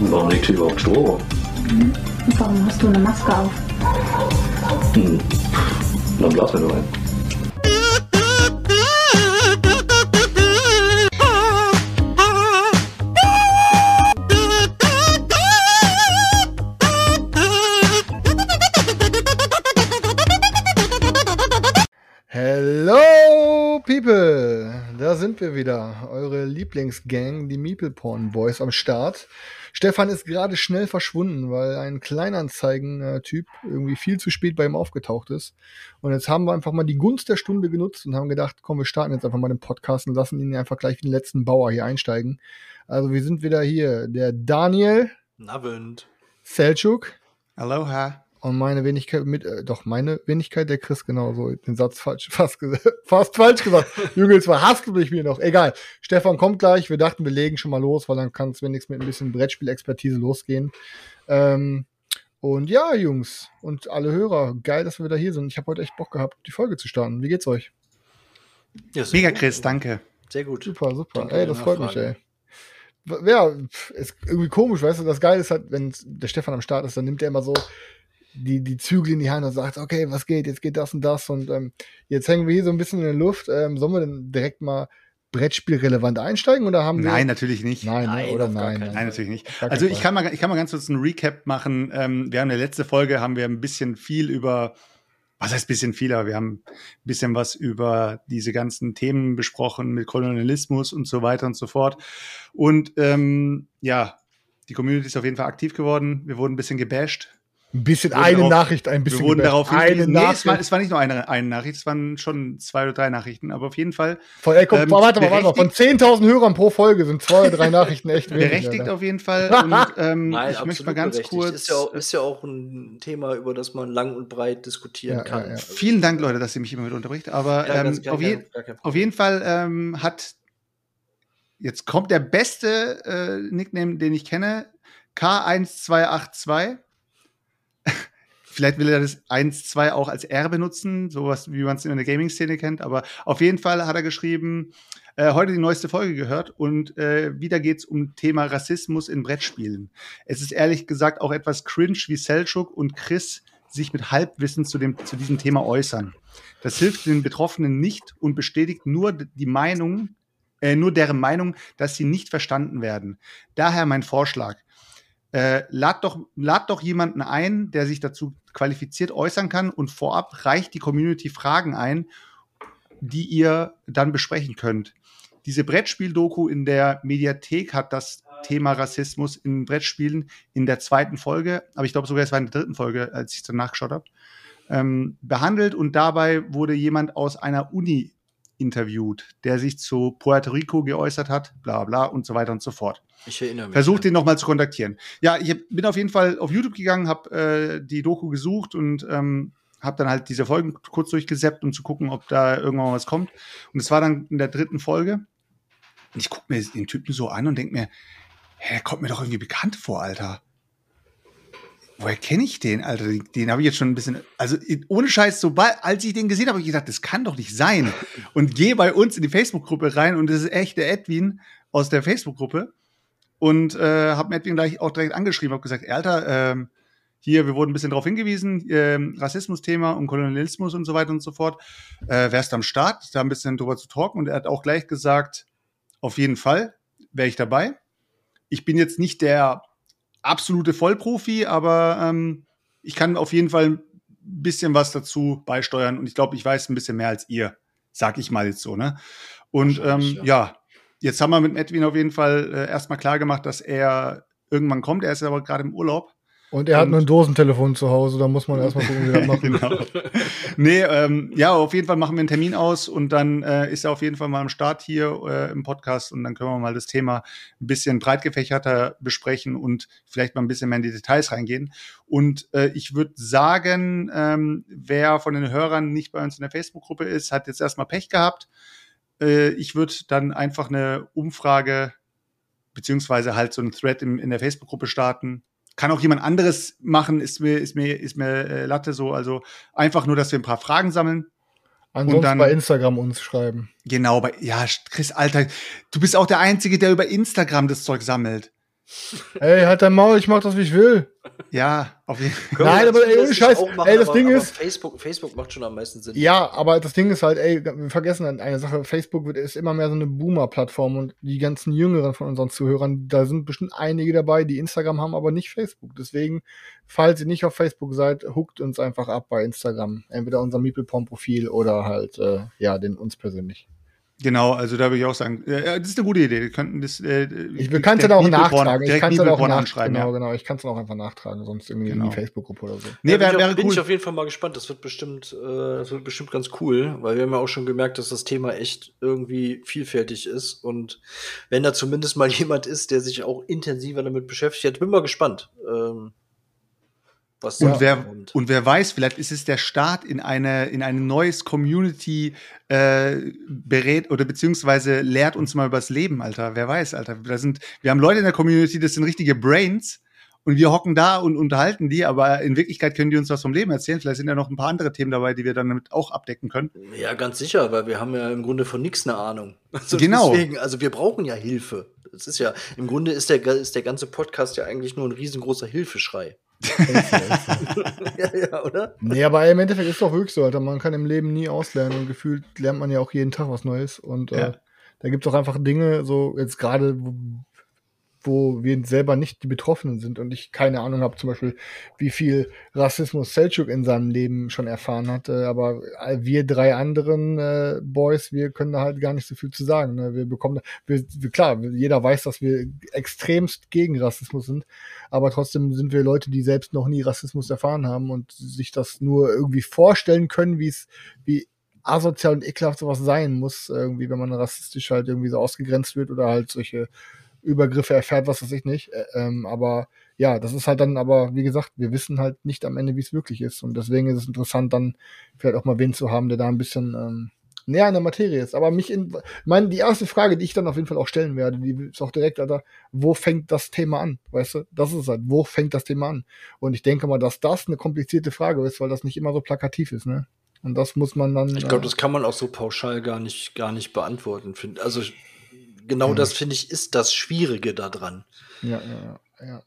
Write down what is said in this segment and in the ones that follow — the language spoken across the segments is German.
warum liegt hier überhaupt Strom? Mhm. Warum hast du eine Maske auf? Hm. Dann blasen wir nur ein. Hello, People! Da sind wir wieder. Eure Lieblingsgang, die Meeple Porn Boys am Start. Stefan ist gerade schnell verschwunden, weil ein Kleinanzeigen-Typ irgendwie viel zu spät bei ihm aufgetaucht ist. Und jetzt haben wir einfach mal die Gunst der Stunde genutzt und haben gedacht, komm, wir starten jetzt einfach mal den Podcast und lassen ihn einfach gleich wie den letzten Bauer hier einsteigen. Also wir sind wieder hier. Der Daniel. Abend. Selçuk. Aloha. Und meine Wenigkeit mit, äh, doch, meine Wenigkeit, der Chris genauso, den Satz falsch, fast, fast falsch gesagt. Junge, jetzt verhasst du mich mir noch. Egal. Stefan kommt gleich. Wir dachten, wir legen schon mal los, weil dann kann es wenigstens mit ein bisschen Brettspielexpertise losgehen. Ähm, und ja, Jungs und alle Hörer, geil, dass wir wieder hier sind. Ich habe heute echt Bock gehabt, die Folge zu starten. Wie geht's euch? Ja, Mega, Chris, danke. Sehr gut. Super, super. Danke ey, das freut mich, ey ja, ist irgendwie komisch, weißt du, das Geile ist halt, wenn der Stefan am Start ist, dann nimmt er immer so die, die Zügel in die Hand und sagt, okay, was geht, jetzt geht das und das und ähm, jetzt hängen wir hier so ein bisschen in der Luft. Ähm, sollen wir denn direkt mal Brettspielrelevant einsteigen oder haben wir? Nein, natürlich nicht. Nein, nein oder nein, nein, nein, natürlich nicht. Also ich kann mal, ich kann mal ganz kurz einen Recap machen. Ähm, wir haben in der letzten Folge haben wir ein bisschen viel über, was heißt bisschen viel, aber wir haben ein bisschen was über diese ganzen Themen besprochen mit Kolonialismus und so weiter und so fort. Und ähm, ja, die Community ist auf jeden Fall aktiv geworden. Wir wurden ein bisschen gebasht ein bisschen eine darauf, Nachricht, ein bisschen. Wir wurden darauf eine nee, Es war, es war nicht nur eine, eine Nachricht, es waren schon zwei oder drei Nachrichten, aber auf jeden Fall. Von, ey, komm, ähm, warte mal, warte mal. Von 10.000 Hörern pro Folge sind zwei oder drei Nachrichten echt wenig. Berechtigt auf jeden Fall. Und ähm, Nein, ich möchte mal ganz kurz. Ist ja, auch, ist ja auch ein Thema, über das man lang und breit diskutieren ja, kann. Ja, ja. Vielen Dank, Leute, dass ihr mich immer wieder unterbricht. Aber ähm, auf, je auf, jeden Fall ähm, hat jetzt kommt der beste äh, Nickname, den ich kenne. K1282 Vielleicht will er das 1, 2 auch als R benutzen, sowas wie man es in der Gaming-Szene kennt. Aber auf jeden Fall hat er geschrieben, äh, heute die neueste Folge gehört und äh, wieder geht's um Thema Rassismus in Brettspielen. Es ist ehrlich gesagt auch etwas cringe, wie Selchuk und Chris sich mit Halbwissen zu, dem, zu diesem Thema äußern. Das hilft den Betroffenen nicht und bestätigt nur die Meinung, äh, nur deren Meinung, dass sie nicht verstanden werden. Daher mein Vorschlag. Äh, lad, doch, lad doch jemanden ein, der sich dazu qualifiziert äußern kann und vorab reicht die Community Fragen ein, die ihr dann besprechen könnt. Diese Brettspiel-Doku in der Mediathek hat das Thema Rassismus in Brettspielen in der zweiten Folge, aber ich glaube sogar es war in der dritten Folge, als ich danach geschaut habe, ähm, behandelt und dabei wurde jemand aus einer Uni interviewt, der sich zu Puerto Rico geäußert hat, bla bla und so weiter und so fort. Ich erinnere mich. Versucht den nochmal zu kontaktieren. Ja, ich bin auf jeden Fall auf YouTube gegangen, habe äh, die Doku gesucht und ähm, habe dann halt diese Folgen kurz durchgesäppt, um zu gucken, ob da irgendwann was kommt. Und es war dann in der dritten Folge. Und ich gucke mir den Typen so an und denke mir, hä, der kommt mir doch irgendwie bekannt vor, Alter woher kenne ich den, Alter? Den, den habe ich jetzt schon ein bisschen, also ohne Scheiß, sobald, als ich den gesehen habe, habe ich gedacht, das kann doch nicht sein. Und gehe bei uns in die Facebook-Gruppe rein und das ist echt der Edwin aus der Facebook-Gruppe. Und äh, habe mir Edwin gleich auch direkt angeschrieben, habe gesagt, Alter, ähm, hier, wir wurden ein bisschen darauf hingewiesen, äh, Rassismus-Thema und Kolonialismus und so weiter und so fort. Äh, wärst du am Start, da ein bisschen drüber zu talken? Und er hat auch gleich gesagt, auf jeden Fall wäre ich dabei. Ich bin jetzt nicht der absolute Vollprofi, aber ähm, ich kann auf jeden Fall ein bisschen was dazu beisteuern und ich glaube, ich weiß ein bisschen mehr als ihr, sag ich mal jetzt so, ne? Und ähm, ja. ja. jetzt haben wir mit Edwin auf jeden Fall äh, erstmal klar gemacht, dass er irgendwann kommt. Er ist aber gerade im Urlaub. Und er hat nur ein Dosentelefon zu Hause, da muss man erstmal gucken, wie er das macht. genau. Nee, ähm, ja, auf jeden Fall machen wir einen Termin aus und dann äh, ist er auf jeden Fall mal am Start hier äh, im Podcast und dann können wir mal das Thema ein bisschen breit gefächerter besprechen und vielleicht mal ein bisschen mehr in die Details reingehen. Und äh, ich würde sagen, ähm, wer von den Hörern nicht bei uns in der Facebook-Gruppe ist, hat jetzt erstmal Pech gehabt. Äh, ich würde dann einfach eine Umfrage beziehungsweise halt so ein Thread im, in der Facebook-Gruppe starten kann auch jemand anderes machen, ist mir, ist mir, ist mir äh, Latte so. Also einfach nur, dass wir ein paar Fragen sammeln. Ansonsten und dann, bei Instagram uns schreiben. Genau, bei, ja, Chris, Alter, du bist auch der Einzige, der über Instagram das Zeug sammelt. Ey, halt dein Maul, ich mach das, wie ich will. Ja, auf jeden Fall. Nein, aber ey, ohne Scheiß. Machen, ey, das aber, Ding aber ist. Facebook, Facebook macht schon am meisten Sinn. Ja, aber das Ding ist halt, ey, wir vergessen eine Sache. Facebook wird, ist immer mehr so eine Boomer-Plattform und die ganzen Jüngeren von unseren Zuhörern, da sind bestimmt einige dabei, die Instagram haben, aber nicht Facebook. Deswegen, falls ihr nicht auf Facebook seid, huckt uns einfach ab bei Instagram. Entweder unser Meeple-Porn-Profil oder halt, äh, ja, den uns persönlich. Genau, also da würde ich auch sagen, äh, das ist eine gute Idee. Wir könnten das. Äh, ich kann es dann auch nachtragen. Ich kann es dann auch nachschreiben. Genau, ja. genau. Ich kann es dann auch einfach nachtragen, sonst irgendwie genau. in die Facebook-Gruppe oder so. Nee, ja, wäre wär cool. Bin ich auf jeden Fall mal gespannt. Das wird bestimmt, äh, das wird bestimmt ganz cool, weil wir haben ja auch schon gemerkt, dass das Thema echt irgendwie vielfältig ist und wenn da zumindest mal jemand ist, der sich auch intensiver damit beschäftigt, bin mal gespannt. Ähm, was und, wer, kommt. und wer weiß, vielleicht ist es der Start in eine in ein neues Community äh, berät oder beziehungsweise lehrt uns mal übers Leben, Alter. Wer weiß, Alter. Da sind, wir haben Leute in der Community, das sind richtige Brains und wir hocken da und unterhalten die, aber in Wirklichkeit können die uns was vom Leben erzählen. Vielleicht sind ja noch ein paar andere Themen dabei, die wir dann damit auch abdecken können. Ja, ganz sicher, weil wir haben ja im Grunde von nichts eine Ahnung. Also genau. Deswegen, also wir brauchen ja Hilfe. Das ist ja, im Grunde ist der, ist der ganze Podcast ja eigentlich nur ein riesengroßer Hilfeschrei. ja, ja, oder? Nee, aber im Endeffekt ist es doch wirklich so, Alter. Man kann im Leben nie auslernen und gefühlt lernt man ja auch jeden Tag was Neues. Und äh, ja. äh, da gibt es auch einfach Dinge, so jetzt gerade, wo wir selber nicht die Betroffenen sind und ich keine Ahnung habe, zum Beispiel, wie viel Rassismus Selchuk in seinem Leben schon erfahren hat. aber wir drei anderen äh, Boys, wir können da halt gar nicht so viel zu sagen. Ne? Wir bekommen, wir, wir, klar, jeder weiß, dass wir extremst gegen Rassismus sind, aber trotzdem sind wir Leute, die selbst noch nie Rassismus erfahren haben und sich das nur irgendwie vorstellen können, wie es, wie asozial und ekelhaft sowas sein muss, irgendwie, wenn man rassistisch halt irgendwie so ausgegrenzt wird oder halt solche Übergriffe erfährt, was weiß ich nicht. ähm, aber ja, das ist halt dann, aber wie gesagt, wir wissen halt nicht am Ende, wie es wirklich ist. Und deswegen ist es interessant, dann vielleicht auch mal wen zu haben, der da ein bisschen ähm, näher an der Materie ist. Aber mich in, meine, die erste Frage, die ich dann auf jeden Fall auch stellen werde, die ist auch direkt, Alter, wo fängt das Thema an? Weißt du? Das ist halt, wo fängt das Thema an? Und ich denke mal, dass das eine komplizierte Frage ist, weil das nicht immer so plakativ ist, ne? Und das muss man dann. Ich glaube, äh, das kann man auch so pauschal gar nicht, gar nicht beantworten. Also genau mhm. das finde ich ist das Schwierige daran. Ja, ja, ja.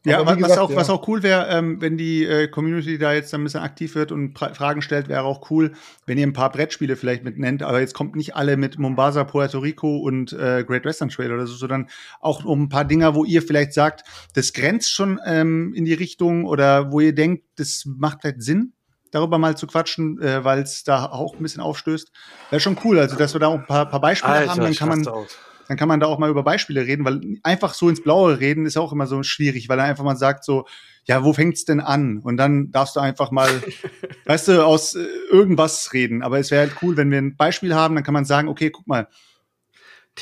Ja, was, gesagt, auch, ja. was auch cool wäre, ähm, wenn die äh, Community da jetzt ein bisschen aktiv wird und pra Fragen stellt, wäre auch cool, wenn ihr ein paar Brettspiele vielleicht mit nennt. Aber jetzt kommt nicht alle mit Mombasa, Puerto Rico und äh, Great Western Trail oder so, sondern auch um ein paar Dinger, wo ihr vielleicht sagt, das grenzt schon ähm, in die Richtung oder wo ihr denkt, das macht vielleicht Sinn, darüber mal zu quatschen, äh, weil es da auch ein bisschen aufstößt. Wäre schon cool, also dass wir da auch ein paar, paar Beispiele Alter, haben, dann kann man. Aus dann kann man da auch mal über Beispiele reden, weil einfach so ins Blaue reden ist auch immer so schwierig, weil dann einfach mal sagt so, ja, wo fängt's denn an? Und dann darfst du einfach mal, weißt du, aus äh, irgendwas reden. Aber es wäre halt cool, wenn wir ein Beispiel haben, dann kann man sagen, okay, guck mal,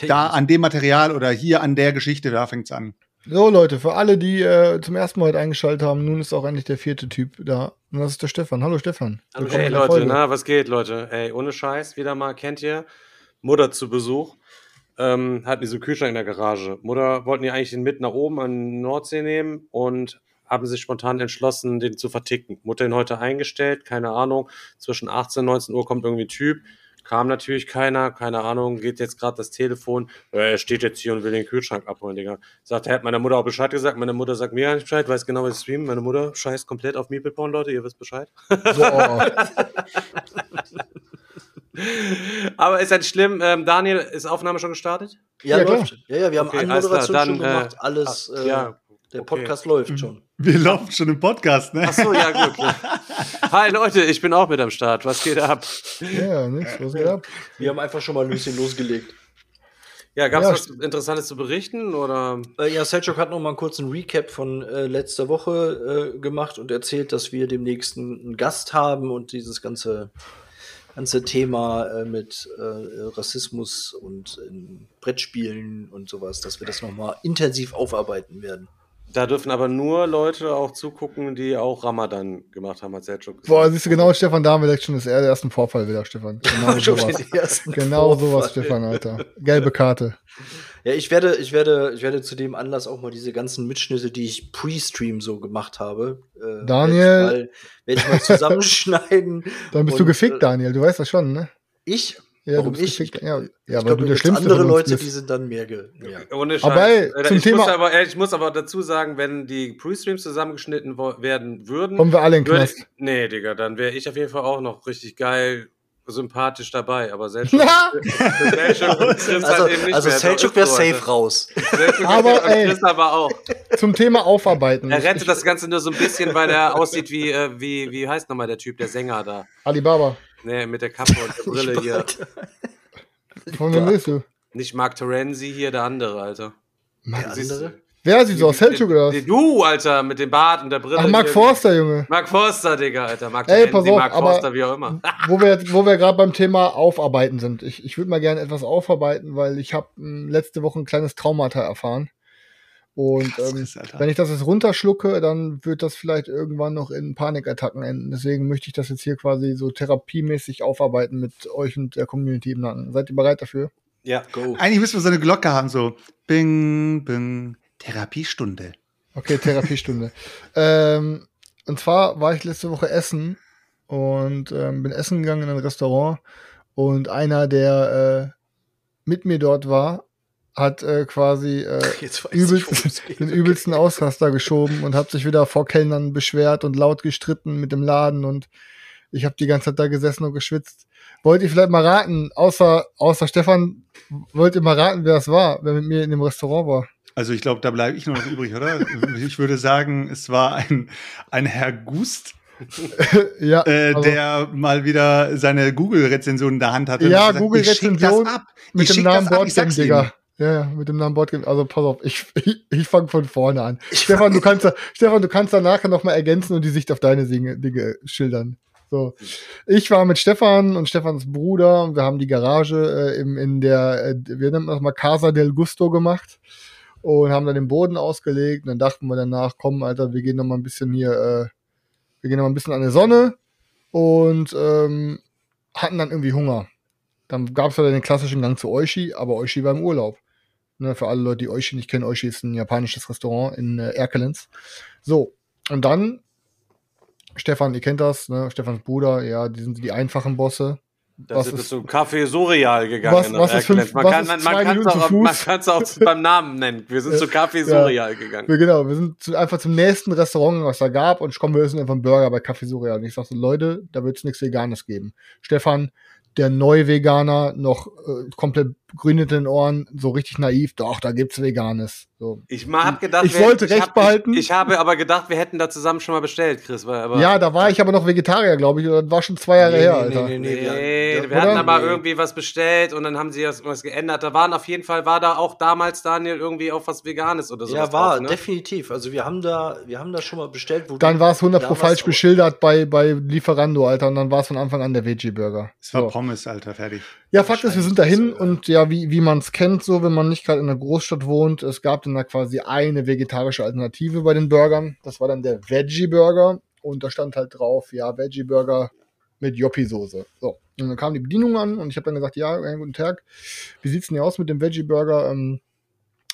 da an dem Material oder hier an der Geschichte, da fängt's an. So, Leute, für alle, die äh, zum ersten Mal heute eingeschaltet haben, nun ist auch endlich der vierte Typ da. Und das ist der Stefan. Hallo, Stefan. Hallo, hey, Leute, Folge. na, was geht, Leute? Ey, ohne Scheiß, wieder mal, kennt ihr? Mutter zu Besuch ähm, hatten die so einen Kühlschrank in der Garage. Mutter wollten die eigentlich den mit nach oben an Nordsee nehmen und haben sich spontan entschlossen, den zu verticken. Mutter ihn heute eingestellt, keine Ahnung. Zwischen 18 und 19 Uhr kommt irgendwie Typ. Kam natürlich keiner, keine Ahnung, geht jetzt gerade das Telefon. Äh, er steht jetzt hier und will den Kühlschrank abholen, Digga. Sagt, er hat meiner Mutter auch Bescheid gesagt. Meine Mutter sagt mir gar nicht Bescheid, weiß genau, was ich streame. Meine Mutter scheißt komplett auf Meeple Leute, ihr wisst Bescheid. Boah. Aber ist halt schlimm. Ähm, Daniel, ist Aufnahme schon gestartet? Ja, ja läuft. Ja, ja, wir haben okay, eine Moderation dann, schon gemacht. Äh, Alles. Äh, ja, der Podcast okay. läuft schon. Wir laufen schon im Podcast, ne? Ach so, ja, gut. Ja. Hi Leute, ich bin auch mit am Start. Was geht ab? Ja, nichts, was geht ab? Wir haben einfach schon mal ein bisschen losgelegt. Ja, gab es Ja, was Interessantes zu berichten? Oder? Äh, ja, Selchuk hat noch mal einen kurzen Recap von äh, letzter Woche äh, gemacht und erzählt, dass wir demnächst einen, einen Gast haben und dieses ganze, ganze Thema äh, mit äh, Rassismus und in Brettspielen und sowas, dass wir das noch mal intensiv aufarbeiten werden. Da dürfen aber nur Leute auch zugucken, die auch Ramadan gemacht haben, hat Selchuk gesagt. Boah, siehst du genau, Stefan, da haben wir direkt schon das er- ersten Vorfall wieder, Stefan. Genau Schon sowas. Genau Vorfall. sowas, Stefan, Alter. Gelbe Karte. Ja, ich werde, ich werde, ich werde zu dem Anlass auch mal diese ganzen Mitschnitte, die ich pre-Stream so gemacht habe, äh, Daniel. werde ich mal, werde ich mal zusammenschneiden. Dann bist Und, du gefickt, äh, Daniel. Du weißt das schon, ne? Ich? Ja, Warum du bist ich? gefickt. Ja, ja ich weil glaube, du der Schlimmste andere Leute, bist. die sind dann mehr, ge mehr. Ohne Scheiß. Aber ey, Äh, zum ich, Thema- muss aber, äh, ich muss aber dazu sagen, wenn die Pre-Streams zusammengeschnitten werden würden, Kommen wir alle in den würde, Knast. nee, Digga, dann wäre ich auf jeden Fall auch noch richtig geil, sympathisch dabei. Aber Selchuk, Na! Selchuk und Chris Also, halt eben nicht also mehr. Selchuk wäre safe Alter. raus. Selchuk Aber, und ey. Chris aber auch. Zum Thema Aufarbeiten. Er rettet das Ganze nur so ein bisschen, weil er aussieht wie, äh, wie, wie heißt nochmal der Typ, der Sänger da? Alibaba. Nee, mit der Kappe und der Brille hier. Von wem du? Nicht Mark Terenzi hier, der andere, Alter. Der andere? Wer sieht so aus? Selchuk oder was? Du, Alter, mit dem Bart und der Brille. Ach, Mark. Forster, Junge. Mark Forster, Digga, Alter. Mark Ey, pass auf, Mark aber- Forster, wie auch immer. wo wir, wo wir gerade beim Thema Aufarbeiten sind. Ich, ich würde mal gerne etwas aufarbeiten, weil ich habe letzte Woche ein kleines Traumata erfahren. Und Krass, ähm, wenn ich das jetzt runterschlucke, dann wird das vielleicht irgendwann noch in Panikattacken enden. Deswegen möchte ich das jetzt hier quasi so therapiemäßig aufarbeiten mit euch und der Community im Nacken. Seid ihr bereit dafür? Ja. Go. Eigentlich müssen wir so eine Glocke haben, so Bing, Bing, Therapiestunde. Okay, Therapiestunde. ähm, und zwar war ich letzte Woche essen und ähm, bin essen gegangen in ein Restaurant und einer, der äh, mit mir dort war, hat äh, quasi äh, ich, übelst, geht. den übelsten Ausraster geschoben und hat sich wieder vor Kellnern beschwert und laut gestritten mit dem Laden und ich habe die ganze Zeit da gesessen und geschwitzt. Wollt ihr vielleicht mal raten, außer, außer Stefan, wollt ihr mal raten, wer es war, wer mit mir in dem Restaurant war? Also ich glaube, da bleibe ich nur noch übrig, oder? Ich würde sagen, es war ein, ein Herr Gust, ja, äh, also- der mal wieder seine Google-Rezension in der Hand hatte. Ja, Google-Rezension ich mit ich dem Namen ich Boardgame, Digga. Ja, ja, mit dem Namen Boardgame. Also pass auf, ich, ich, ich fange von vorne an. Stefan, du kannst da, Stefan, du kannst da nachher noch mal ergänzen und die Sicht auf deine Dinge, Dinge schildern. So. Ich war mit Stefan und Stefans Bruder und wir haben die Garage äh, im, in der, äh, wir nennen das mal Casa del Gusto gemacht und haben dann den Boden ausgelegt und dann dachten wir danach, komm, Alter, wir gehen noch mal ein bisschen hier, äh, wir gehen noch mal ein bisschen an die Sonne und ähm, hatten dann irgendwie Hunger. Dann gab es ja den klassischen Gang zu Oishi, aber Oishi war im Urlaub. Ne, für alle Leute, die Oishi nicht kennen, Oishi ist ein japanisches Restaurant in äh, Erkelenz. So, und dann, Stefan, ihr kennt das, ne? Stefans Bruder, ja, die sind die einfachen Bosse. Da Was sind wir ist- zu Café Surreal gegangen. Was- was ist fünf- man kann ist Minuten auch, man auch beim Namen nennen. Wir sind zu Café Surreal gegangen. Wir, genau, wir sind zu, einfach zum nächsten Restaurant, was da gab, und komm, wir essen einfach einen Burger bei Café Surreal. Und ich sagte, Leute, da wird's nichts Veganes geben. Stefan, der Neu-Veganer, noch äh, komplett grün den Ohren, so richtig naiv, doch, da gibt's Veganes. So. Ich mal hab gedacht, Ich wir- wollte Recht hab, behalten. Ich, ich habe aber gedacht, wir hätten da zusammen schon mal bestellt, Chris. Aber Ja, da war ich aber noch Vegetarier, glaube ich, das war schon zwei Jahre Nee, her, nee, Alter. nee, nee, Nee, wir- wir, hatten aber Nee. irgendwie was bestellt und dann haben sie das was geändert. Da waren auf jeden Fall, war da auch damals, Daniel, irgendwie auch was Veganes oder so. Ja, war, definitiv. Also wir haben da, wir haben da schon mal bestellt, wo Dann war es 100 pro falsch beschildert bei, bei Lieferando, Alter, und dann war es von Anfang an der Veggie-Burger. Es war So. Pommes, Alter, fertig. Ja, Fakt ist, wir sind dahin Scheiße, und ja, wie, wie man es kennt, so, wenn man nicht gerade in einer Großstadt wohnt, es gab dann da quasi eine vegetarische Alternative bei den Burgern. Das war dann der Veggie-Burger und da stand halt drauf, ja, Veggie-Burger mit Joppi-Soße. So. Und dann kam die Bedienung an und ich habe dann gesagt, ja, guten Tag, wie sieht's denn hier aus mit dem Veggie-Burger? Ähm,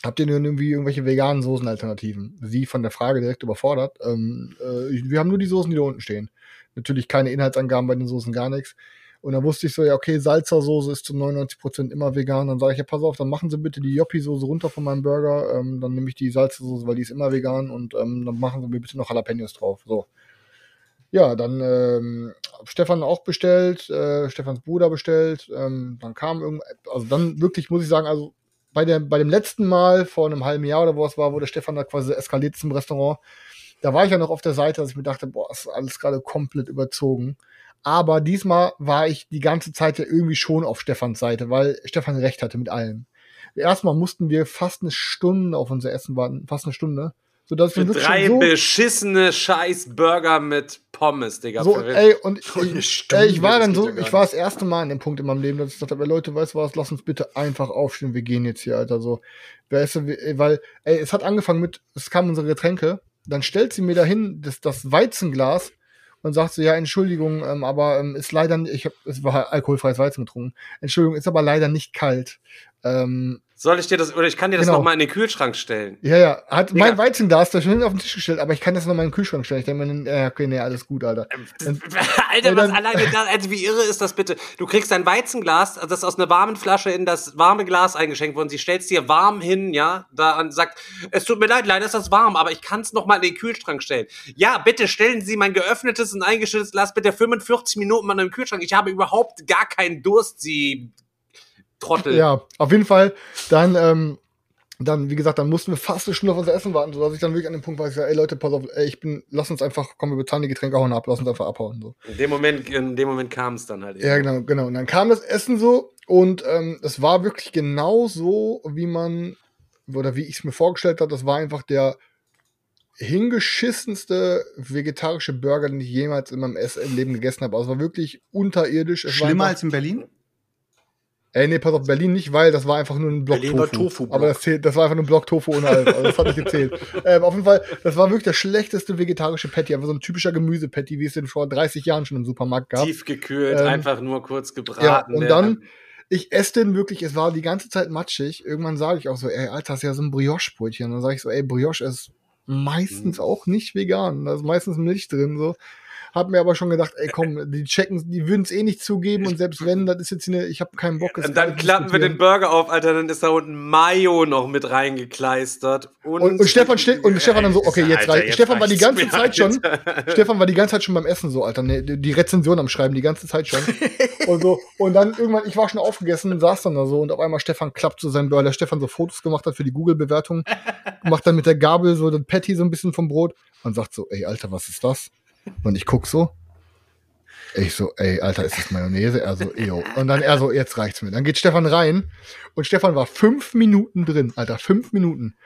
habt ihr denn irgendwie irgendwelche veganen Soßenalternativen? Sie von der Frage direkt überfordert. Ähm, äh, wir haben nur die Soßen, die da unten stehen. Natürlich keine Inhaltsangaben bei den Soßen, gar nichts. Und dann wusste ich so, ja, okay, Salzersoße ist zu 99% immer vegan. Dann sage ich, ja, pass auf, dann machen Sie bitte die Joppi-Soße runter von meinem Burger. Ähm, dann nehme ich die Salzersoße, weil die ist immer vegan. Und ähm, dann machen Sie mir bitte noch Jalapenos drauf. So. Ja, dann ähm, Stefan auch bestellt, äh, Stefans Bruder bestellt. Ähm, dann kam irgend, also dann wirklich, muss ich sagen, also bei, der, bei dem letzten Mal vor einem halben Jahr oder wo es war, wo der Stefan da quasi eskaliert im Restaurant, da war ich ja noch auf der Seite, dass ich mir dachte, boah, ist alles gerade komplett überzogen. Aber diesmal war ich die ganze Zeit ja irgendwie schon auf Stefans Seite, weil Stefan recht hatte mit allem. Erstmal mussten wir fast eine Stunde auf unser Essen warten, fast eine Stunde. So dass wir Für wirklich drei so, beschissene Scheiß Burger mit Pommes, Digga. so ey, und ich, ey, ich war das dann so, ja ich war das erste Mal an dem Punkt in meinem Leben, dass ich ey, Leute, weißt du was, lass uns bitte einfach aufstehen, wir gehen jetzt hier, Alter, so. Weißt du, weil, ey, es hat angefangen mit, es kamen unsere Getränke, dann stellt sie mir dahin das, das Weizenglas und sagt so, ja, Entschuldigung, ähm, aber ähm, ist leider, ich hab, es war alkoholfreies Weizen getrunken. Entschuldigung, ist aber leider nicht kalt. Ähm, Soll ich dir das, oder ich kann dir das Genau. noch mal in den Kühlschrank stellen? ja, ja, hat mein Weizenglas da schon auf den Tisch gestellt, aber ich kann das noch mal in den Kühlschrank stellen. Ich denke mir, äh, okay, nee, alles gut, Alter. Alter, Ja, was dann- alleine da, also wie irre ist das bitte? Du kriegst dein Weizenglas, das ist aus einer warmen Flasche in das warme Glas eingeschenkt worden. Sie stellt dir warm hin, ja, da und sagt, es tut mir leid, leider ist das warm, aber ich kann es noch mal in den Kühlschrank stellen. Ja, bitte stellen Sie mein geöffnetes und eingeschüttetes Glas bitte 45 Minuten mal in den Kühlschrank. Ich habe überhaupt gar keinen Durst, Sie Trottel. Ja, auf jeden Fall. Dann, ähm, dann, wie gesagt, dann mussten wir fast eine Stunde auf unser Essen warten, sodass ich dann wirklich an dem Punkt war, ich sage, ey Leute, pass auf, ey, ich bin, lass uns einfach, komm, wir bezahlen die Getränke, hauen ab, lass uns einfach abhauen. So. In dem Moment, in dem Moment kam es dann halt. Ja, eben. genau, genau. Und dann kam das Essen so und ähm, es war wirklich genau so, wie man, oder wie ich es mir vorgestellt habe, das war einfach der hingeschissenste vegetarische Burger, den ich jemals in meinem Leben gegessen habe. Also es war wirklich unterirdisch. Es war Schlimmer einfach- als in Berlin? Ey, nee, pass auf, Berlin nicht, weil das war einfach nur ein Block Berlin war Tofu. Tofu-Block. Aber das, zählt, das war einfach nur ein Block Tofu ohne alles. Also das hat nicht gezählt. ähm, auf jeden Fall, das war wirklich das schlechteste vegetarische Patty. Einfach so ein typischer Gemüsepatty, wie es den vor 30 Jahren schon im Supermarkt gab. Tiefgekühlt, Ähm, einfach nur kurz gebraten. Ja, und der- dann, ich esse den wirklich, es war die ganze Zeit matschig. Irgendwann sage ich auch so, ey, Alter, das ist ja so ein Brioche-Brötchen. Und dann sage ich so, ey, Brioche ist meistens Mhm. auch nicht vegan. Da ist meistens Milch drin, so. Hab mir aber schon gedacht, ey, komm, die checken, die würden es eh nicht zugeben und selbst wenn, das ist jetzt eine, ich habe keinen Bock. es Und dann klappen wir den. Burger auf, Alter, dann ist da unten Mayo noch mit reingekleistert. Und, Und, und Stefan steht, und Stefan dann so, okay, jetzt Alter, reicht. Stefan war die ganze Zeit schon. Stefan war die ganze Zeit schon beim Essen so, Alter, ne, die Rezension am Schreiben, die ganze Zeit schon. und so, und dann irgendwann, ich war schon aufgegessen, saß dann da so, und auf einmal Stefan klappt so sein, weil der Stefan so Fotos gemacht hat für die Google-Bewertung, macht dann mit der Gabel so das Patty so ein bisschen vom Brot und sagt so, ey, Alter, was ist das? Und ich guck so. Ich so, ey, Alter, ist das Mayonnaise? Er so, yo. Und dann er so, jetzt reicht's mir. Dann geht Stefan rein und Stefan war fünf Minuten drin, Alter, fünf Minuten.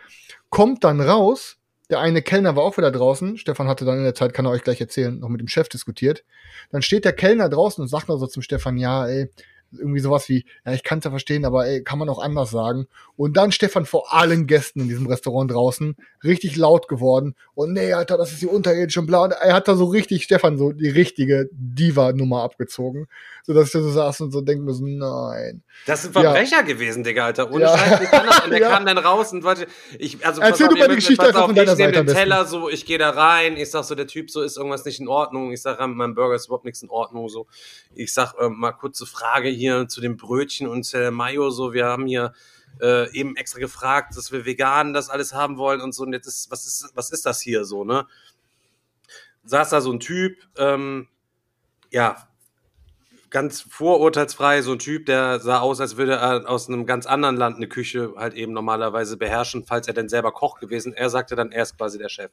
Kommt dann raus, der eine Kellner war auch wieder draußen. Stefan hatte dann in der Zeit, kann er euch gleich erzählen, noch mit dem Chef diskutiert. Dann steht der Kellner draußen und sagt noch so zum Stefan, ja, ey, irgendwie sowas wie, ja, ich kann's ja verstehen, aber ey, kann man auch anders sagen. Und dann Stefan vor allen Gästen in diesem Restaurant draußen richtig laut geworden. Und nee, Alter, das ist die unterirdische und bla. Und er hat da so richtig, Stefan, so die richtige Diva-Nummer abgezogen. So dass ich da so saß und so denke mir so, nein. Das ist ein Verbrecher gewesen, Digga, Alter. Ohne Ja. Scheiß, ich und der Ja. kam dann raus und wollte, ich, also, Erzähl pass du mal die Geschichte einfach auf, von deiner ich Seite am den. Teller so, ich gehe da rein, ich sag so, der Typ so, ist irgendwas nicht in Ordnung. Ich sag, meinem Burger ist überhaupt nichts in Ordnung, so. Ich sag, ähm, mal kurze Frage hier zu dem Brötchen und der Mayo, so, wir haben hier, äh, eben extra gefragt, dass wir vegan das alles haben wollen und so, und jetzt ist, was ist, was ist das hier so, ne? Saß da so ein Typ, ähm, ja, ganz vorurteilsfrei, so ein Typ, der sah aus, als würde er aus einem ganz anderen Land eine Küche halt eben normalerweise beherrschen, falls er denn selber Koch gewesen. Er sagte dann, er ist quasi der Chef.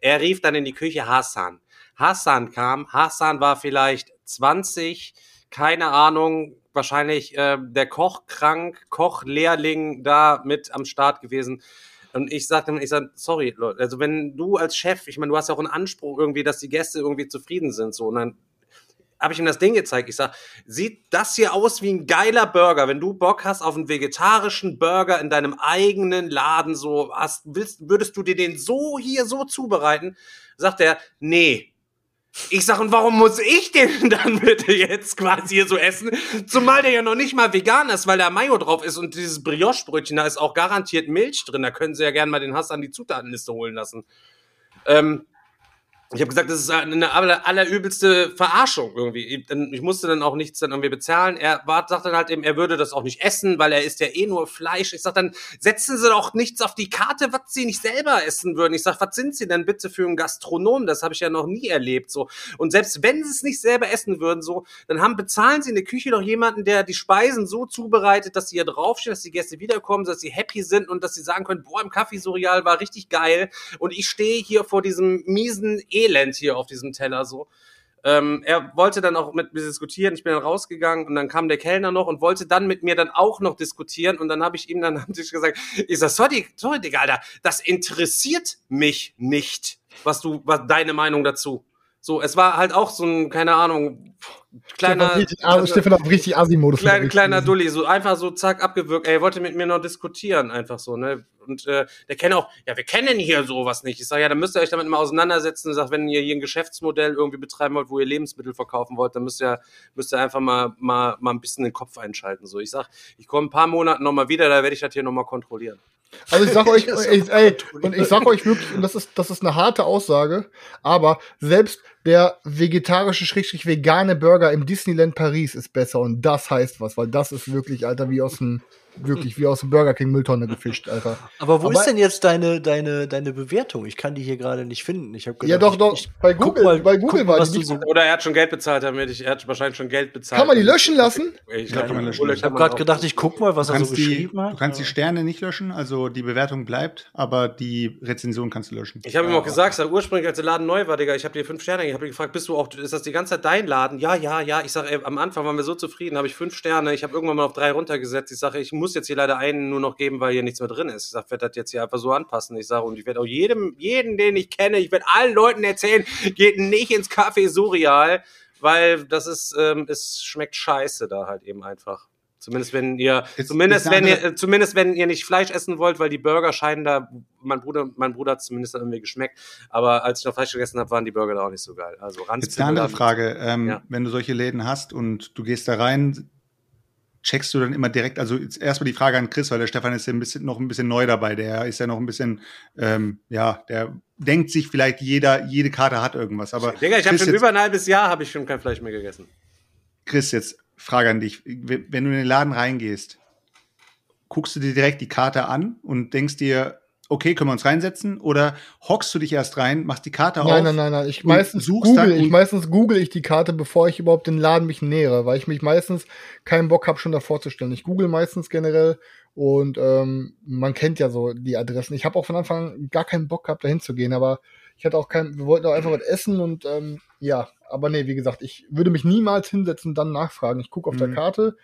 Er rief dann in die Küche Hassan. Hassan kam, Hassan war vielleicht 20, keine Ahnung, wahrscheinlich äh, der Koch krank, Kochlehrling da mit am Start gewesen. Und ich sagte ihm, ich sag, sorry, Leute, also wenn du als Chef, ich meine, du hast ja auch einen Anspruch irgendwie, dass die Gäste irgendwie zufrieden sind, so, und dann habe ich ihm das Ding gezeigt. Ich sag, sieht das hier aus wie ein geiler Burger? Wenn du Bock hast auf einen vegetarischen Burger in deinem eigenen Laden, so hast, willst, würdest du dir den so hier so zubereiten? Sagt er, nee. Ich sag, und warum muss ich den dann bitte jetzt quasi hier so essen? Zumal der ja noch nicht mal vegan ist, weil da Mayo drauf ist und dieses Brioche-Brötchen, da ist auch garantiert Milch drin. Da können sie ja gerne mal den Hass an die Zutatenliste holen lassen. Ähm, ich habe gesagt, das ist eine aller, allerübelste Verarschung irgendwie. Ich, musste dann auch nichts dann irgendwie bezahlen. Er war, sagte dann halt eben, er würde das auch nicht essen, weil er isst ja eh nur Fleisch. Ich sag dann, setzen Sie doch nichts auf die Karte, was Sie nicht selber essen würden. Ich sag, was sind Sie denn bitte für ein Gastronom? Das habe ich ja noch nie erlebt. So. Und selbst wenn Sie es nicht selber essen würden, so, dann haben, bezahlen Sie in der Küche doch jemanden, der die Speisen so zubereitet, dass sie hier draufstehen, dass die Gäste wiederkommen, dass sie happy sind und dass sie sagen können, boah, im Kaffeesorial war richtig geil und ich stehe hier vor diesem miesen Elend hier auf diesem Teller so. ähm, er wollte dann auch mit mir diskutieren. Ich bin dann rausgegangen und dann kam der Kellner noch und wollte dann mit mir dann auch noch diskutieren. Und dann habe ich ihm dann am Tisch gesagt, ich sag, sorry, sorry, Digga, Alter, das interessiert mich nicht, was du, was deine Meinung dazu. So, es war halt auch so ein, keine Ahnung, kleiner. Stefan, also, auf richtig Assi-Modus. Klein, kleiner. Dulli, so einfach so zack abgewürgt. Ey, er wollte mit mir noch diskutieren, einfach so, ne? Und äh, der kennt auch, ja, wir kennen hier sowas nicht. Ich sage, ja, dann müsst ihr euch damit mal auseinandersetzen. Ich sag, wenn ihr hier ein Geschäftsmodell irgendwie betreiben wollt, wo ihr Lebensmittel verkaufen wollt, dann müsst ihr, müsst ihr einfach mal, mal, mal ein bisschen den Kopf einschalten. So, ich sag, ich komme ein paar Monate nochmal wieder, da werde ich das hier nochmal kontrollieren. Also ich sag euch, ey, ey, und ich sag euch wirklich, und das ist, das ist eine harte Aussage, aber selbst der vegetarische, schrägstrich vegane Burger im Disneyland Paris ist besser und das heißt was, weil das ist wirklich, Alter, wie aus dem, wirklich wie aus dem Burger King Mülltonne gefischt, Alter. Aber wo Aber- ist denn jetzt deine, deine, deine Bewertung? Ich kann die hier gerade nicht finden. Ich hab gedacht, Ja, doch, doch, Ich, bei Google, mal- bei Google guck, war die du so. Oder er hat schon Geld bezahlt damit, ich, er hat wahrscheinlich schon Geld bezahlt. Kann man die löschen lassen? Ich glaub, kann man löschen. Ich habe gerade gedacht, ich guck mal, was er so kannst, die, geschrieben hat. du kannst die Sterne nicht löschen, also die Bewertung bleibt, aber die Rezension kannst du löschen. Ich habe ihm auch gesagt, sag, ursprünglich, als der Laden neu war, Digga, ich habe dir fünf Sterne, ich habe ihn gefragt, bist du auch, ist das die ganze Zeit dein Laden? Ja, ja, ja. Ich sage, am Anfang waren wir so zufrieden, habe ich fünf Sterne, ich habe irgendwann mal auf drei runtergesetzt. Ich sage, ich muss jetzt hier leider einen nur noch geben, weil hier nichts mehr drin ist. Ich sage, werde das jetzt hier einfach so anpassen. Ich sage, und ich werde auch jedem, jeden, den ich kenne, ich werde allen Leuten erzählen, geht nicht ins Café Surreal, weil das ist, ähm, es schmeckt scheiße da halt eben einfach. Zumindest wenn ihr, Jetzt- zumindest wenn ihr, äh, zumindest wenn ihr nicht Fleisch essen wollt, weil die Burger scheinen da, mein Bruder, mein Bruder hat zumindest irgendwie geschmeckt, aber als ich noch Fleisch gegessen habe, waren die Burger da auch nicht so geil. Also Jetzt eine andere Frage. Ähm, Ja. Wenn du solche Läden hast und du gehst da rein, checkst du dann immer direkt, also jetzt erstmal die Frage an Chris, weil der Stefan ist ja ein bisschen, noch ein bisschen neu dabei, der ist ja noch ein bisschen, ähm, ja, der denkt sich vielleicht jeder, jede Karte hat irgendwas, aber Digga, ich habe schon jetzt, über ein halbes Jahr habe ich schon kein Fleisch mehr gegessen. Chris, jetzt Frage an dich. Wenn du in den Laden reingehst, guckst du dir direkt die Karte an und denkst dir, okay, können wir uns reinsetzen? Oder hockst du dich erst rein, machst die Karte auf? Nein, nein, nein, nein. Ich meistens google, ich meistens google ich die Karte, bevor ich überhaupt den Laden mich nähere, weil ich mich meistens keinen Bock habe, schon davor zu stellen. Ich google meistens generell und ähm, man kennt ja so die Adressen. Ich habe auch von Anfang an gar keinen Bock gehabt, dahin zu gehen, aber ich hatte auch keinen, wir wollten auch einfach was essen und ähm, ja, aber nee, wie gesagt, ich würde mich niemals hinsetzen und dann nachfragen. Ich gucke auf der Mhm. Karte,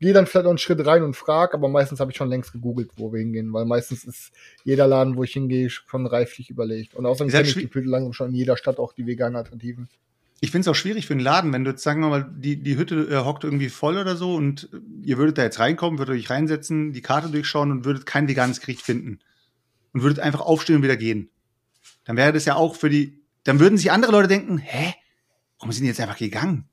gehe dann vielleicht noch einen Schritt rein und frage, aber meistens habe ich schon längst gegoogelt, wo wir hingehen, weil meistens ist jeder Laden, wo ich hingehe, schon reiflich überlegt. Und außerdem halt kenne ich gefühlt langsam schon in jeder Stadt auch die veganen Alternativen. Ich finde es auch schwierig für einen Laden, wenn du jetzt, sagen wir mal, die, die Hütte äh, hockt irgendwie voll oder so und äh, ihr würdet da jetzt reinkommen, würdet euch reinsetzen, die Karte durchschauen und würdet kein veganes Gericht finden. Und würdet einfach aufstehen und wieder gehen. Dann wäre das ja auch für die, dann würden sich andere Leute denken, hä? Warum sind die jetzt einfach gegangen?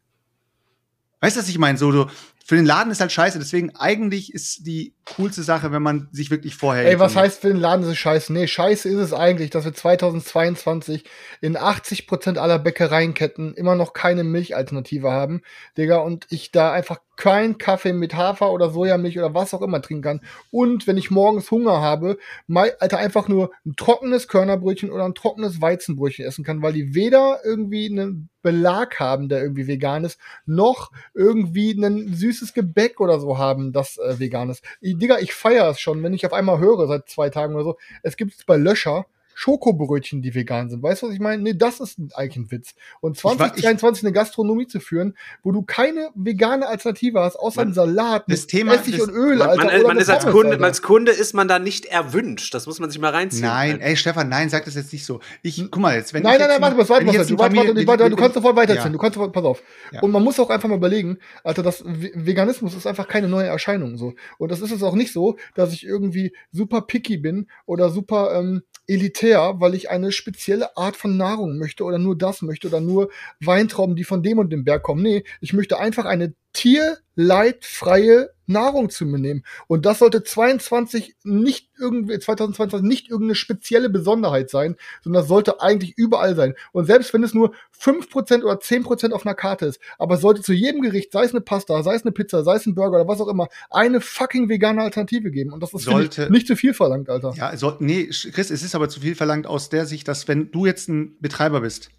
Weißt du, was ich meine? So, so, für den Laden ist halt scheiße, deswegen eigentlich ist die coolste Sache, wenn man sich wirklich vorher. Ey, was heißt für den Laden ist es scheiße? Nee, scheiße ist es eigentlich, dass wir 2022 in 80% aller Bäckereienketten immer noch keine Milchalternative haben, Digga, und ich da einfach keinen Kaffee mit Hafer oder Sojamilch oder was auch immer trinken kann. Und wenn ich morgens Hunger habe, mal, Alter, einfach nur ein trockenes Körnerbrötchen oder ein trockenes Weizenbrötchen essen kann, weil die weder irgendwie einen Belag haben, der irgendwie vegan ist, noch irgendwie ein süßes Gebäck oder so haben, das äh, vegan ist. Ich, Digga, ich feiere es schon, wenn ich auf einmal höre, seit zwei Tagen oder so, es gibt bei Löscher Schokobrötchen, die vegan sind. Weißt du, was ich meine? Nee, das ist eigentlich ein Witz. Und wa- ich- 2023 eine Gastronomie zu führen, wo du keine vegane Alternative hast, außer Man- einen Salat das mit Thema- Essig das- und Öl, Man, Alter. man, oder man ist als Pommes, Kunde, Alter. als Kunde ist man da nicht erwünscht. Das muss man sich mal reinziehen. Nein, ey, Stefan, nein, sag das jetzt nicht so. Ich, guck mal jetzt, wenn Nein, ich nein, jetzt nein, warte warte warte, warte, warte, warte, warte, du kannst sofort weitererzählen, Ja. du kannst sofort, pass auf. Ja. Und man muss auch einfach mal überlegen, Alter, das Veganismus ist einfach keine neue Erscheinung, so. Und das ist es auch nicht so, dass ich irgendwie super picky bin oder super, ähm, elitär, weil ich eine spezielle Art von Nahrung möchte oder nur das möchte oder nur Weintrauben, die von dem und dem Berg kommen. Nee, ich möchte einfach eine tierleidfreie Nahrung zu mir nehmen. Und das sollte 22 nicht irgendwie, 2022 nicht irgendeine spezielle Besonderheit sein, sondern das sollte eigentlich überall sein. Und selbst wenn es nur 5% oder 10% auf einer Karte ist, aber es sollte zu jedem Gericht, sei es eine Pasta, sei es eine Pizza, sei es ein Burger oder was auch immer, eine fucking vegane Alternative geben. Und das ist Sollte- ich, nicht zu viel verlangt, Alter. Ja, also, nee, Chris, es ist aber zu viel verlangt aus der Sicht, dass wenn du jetzt ein Betreiber bist,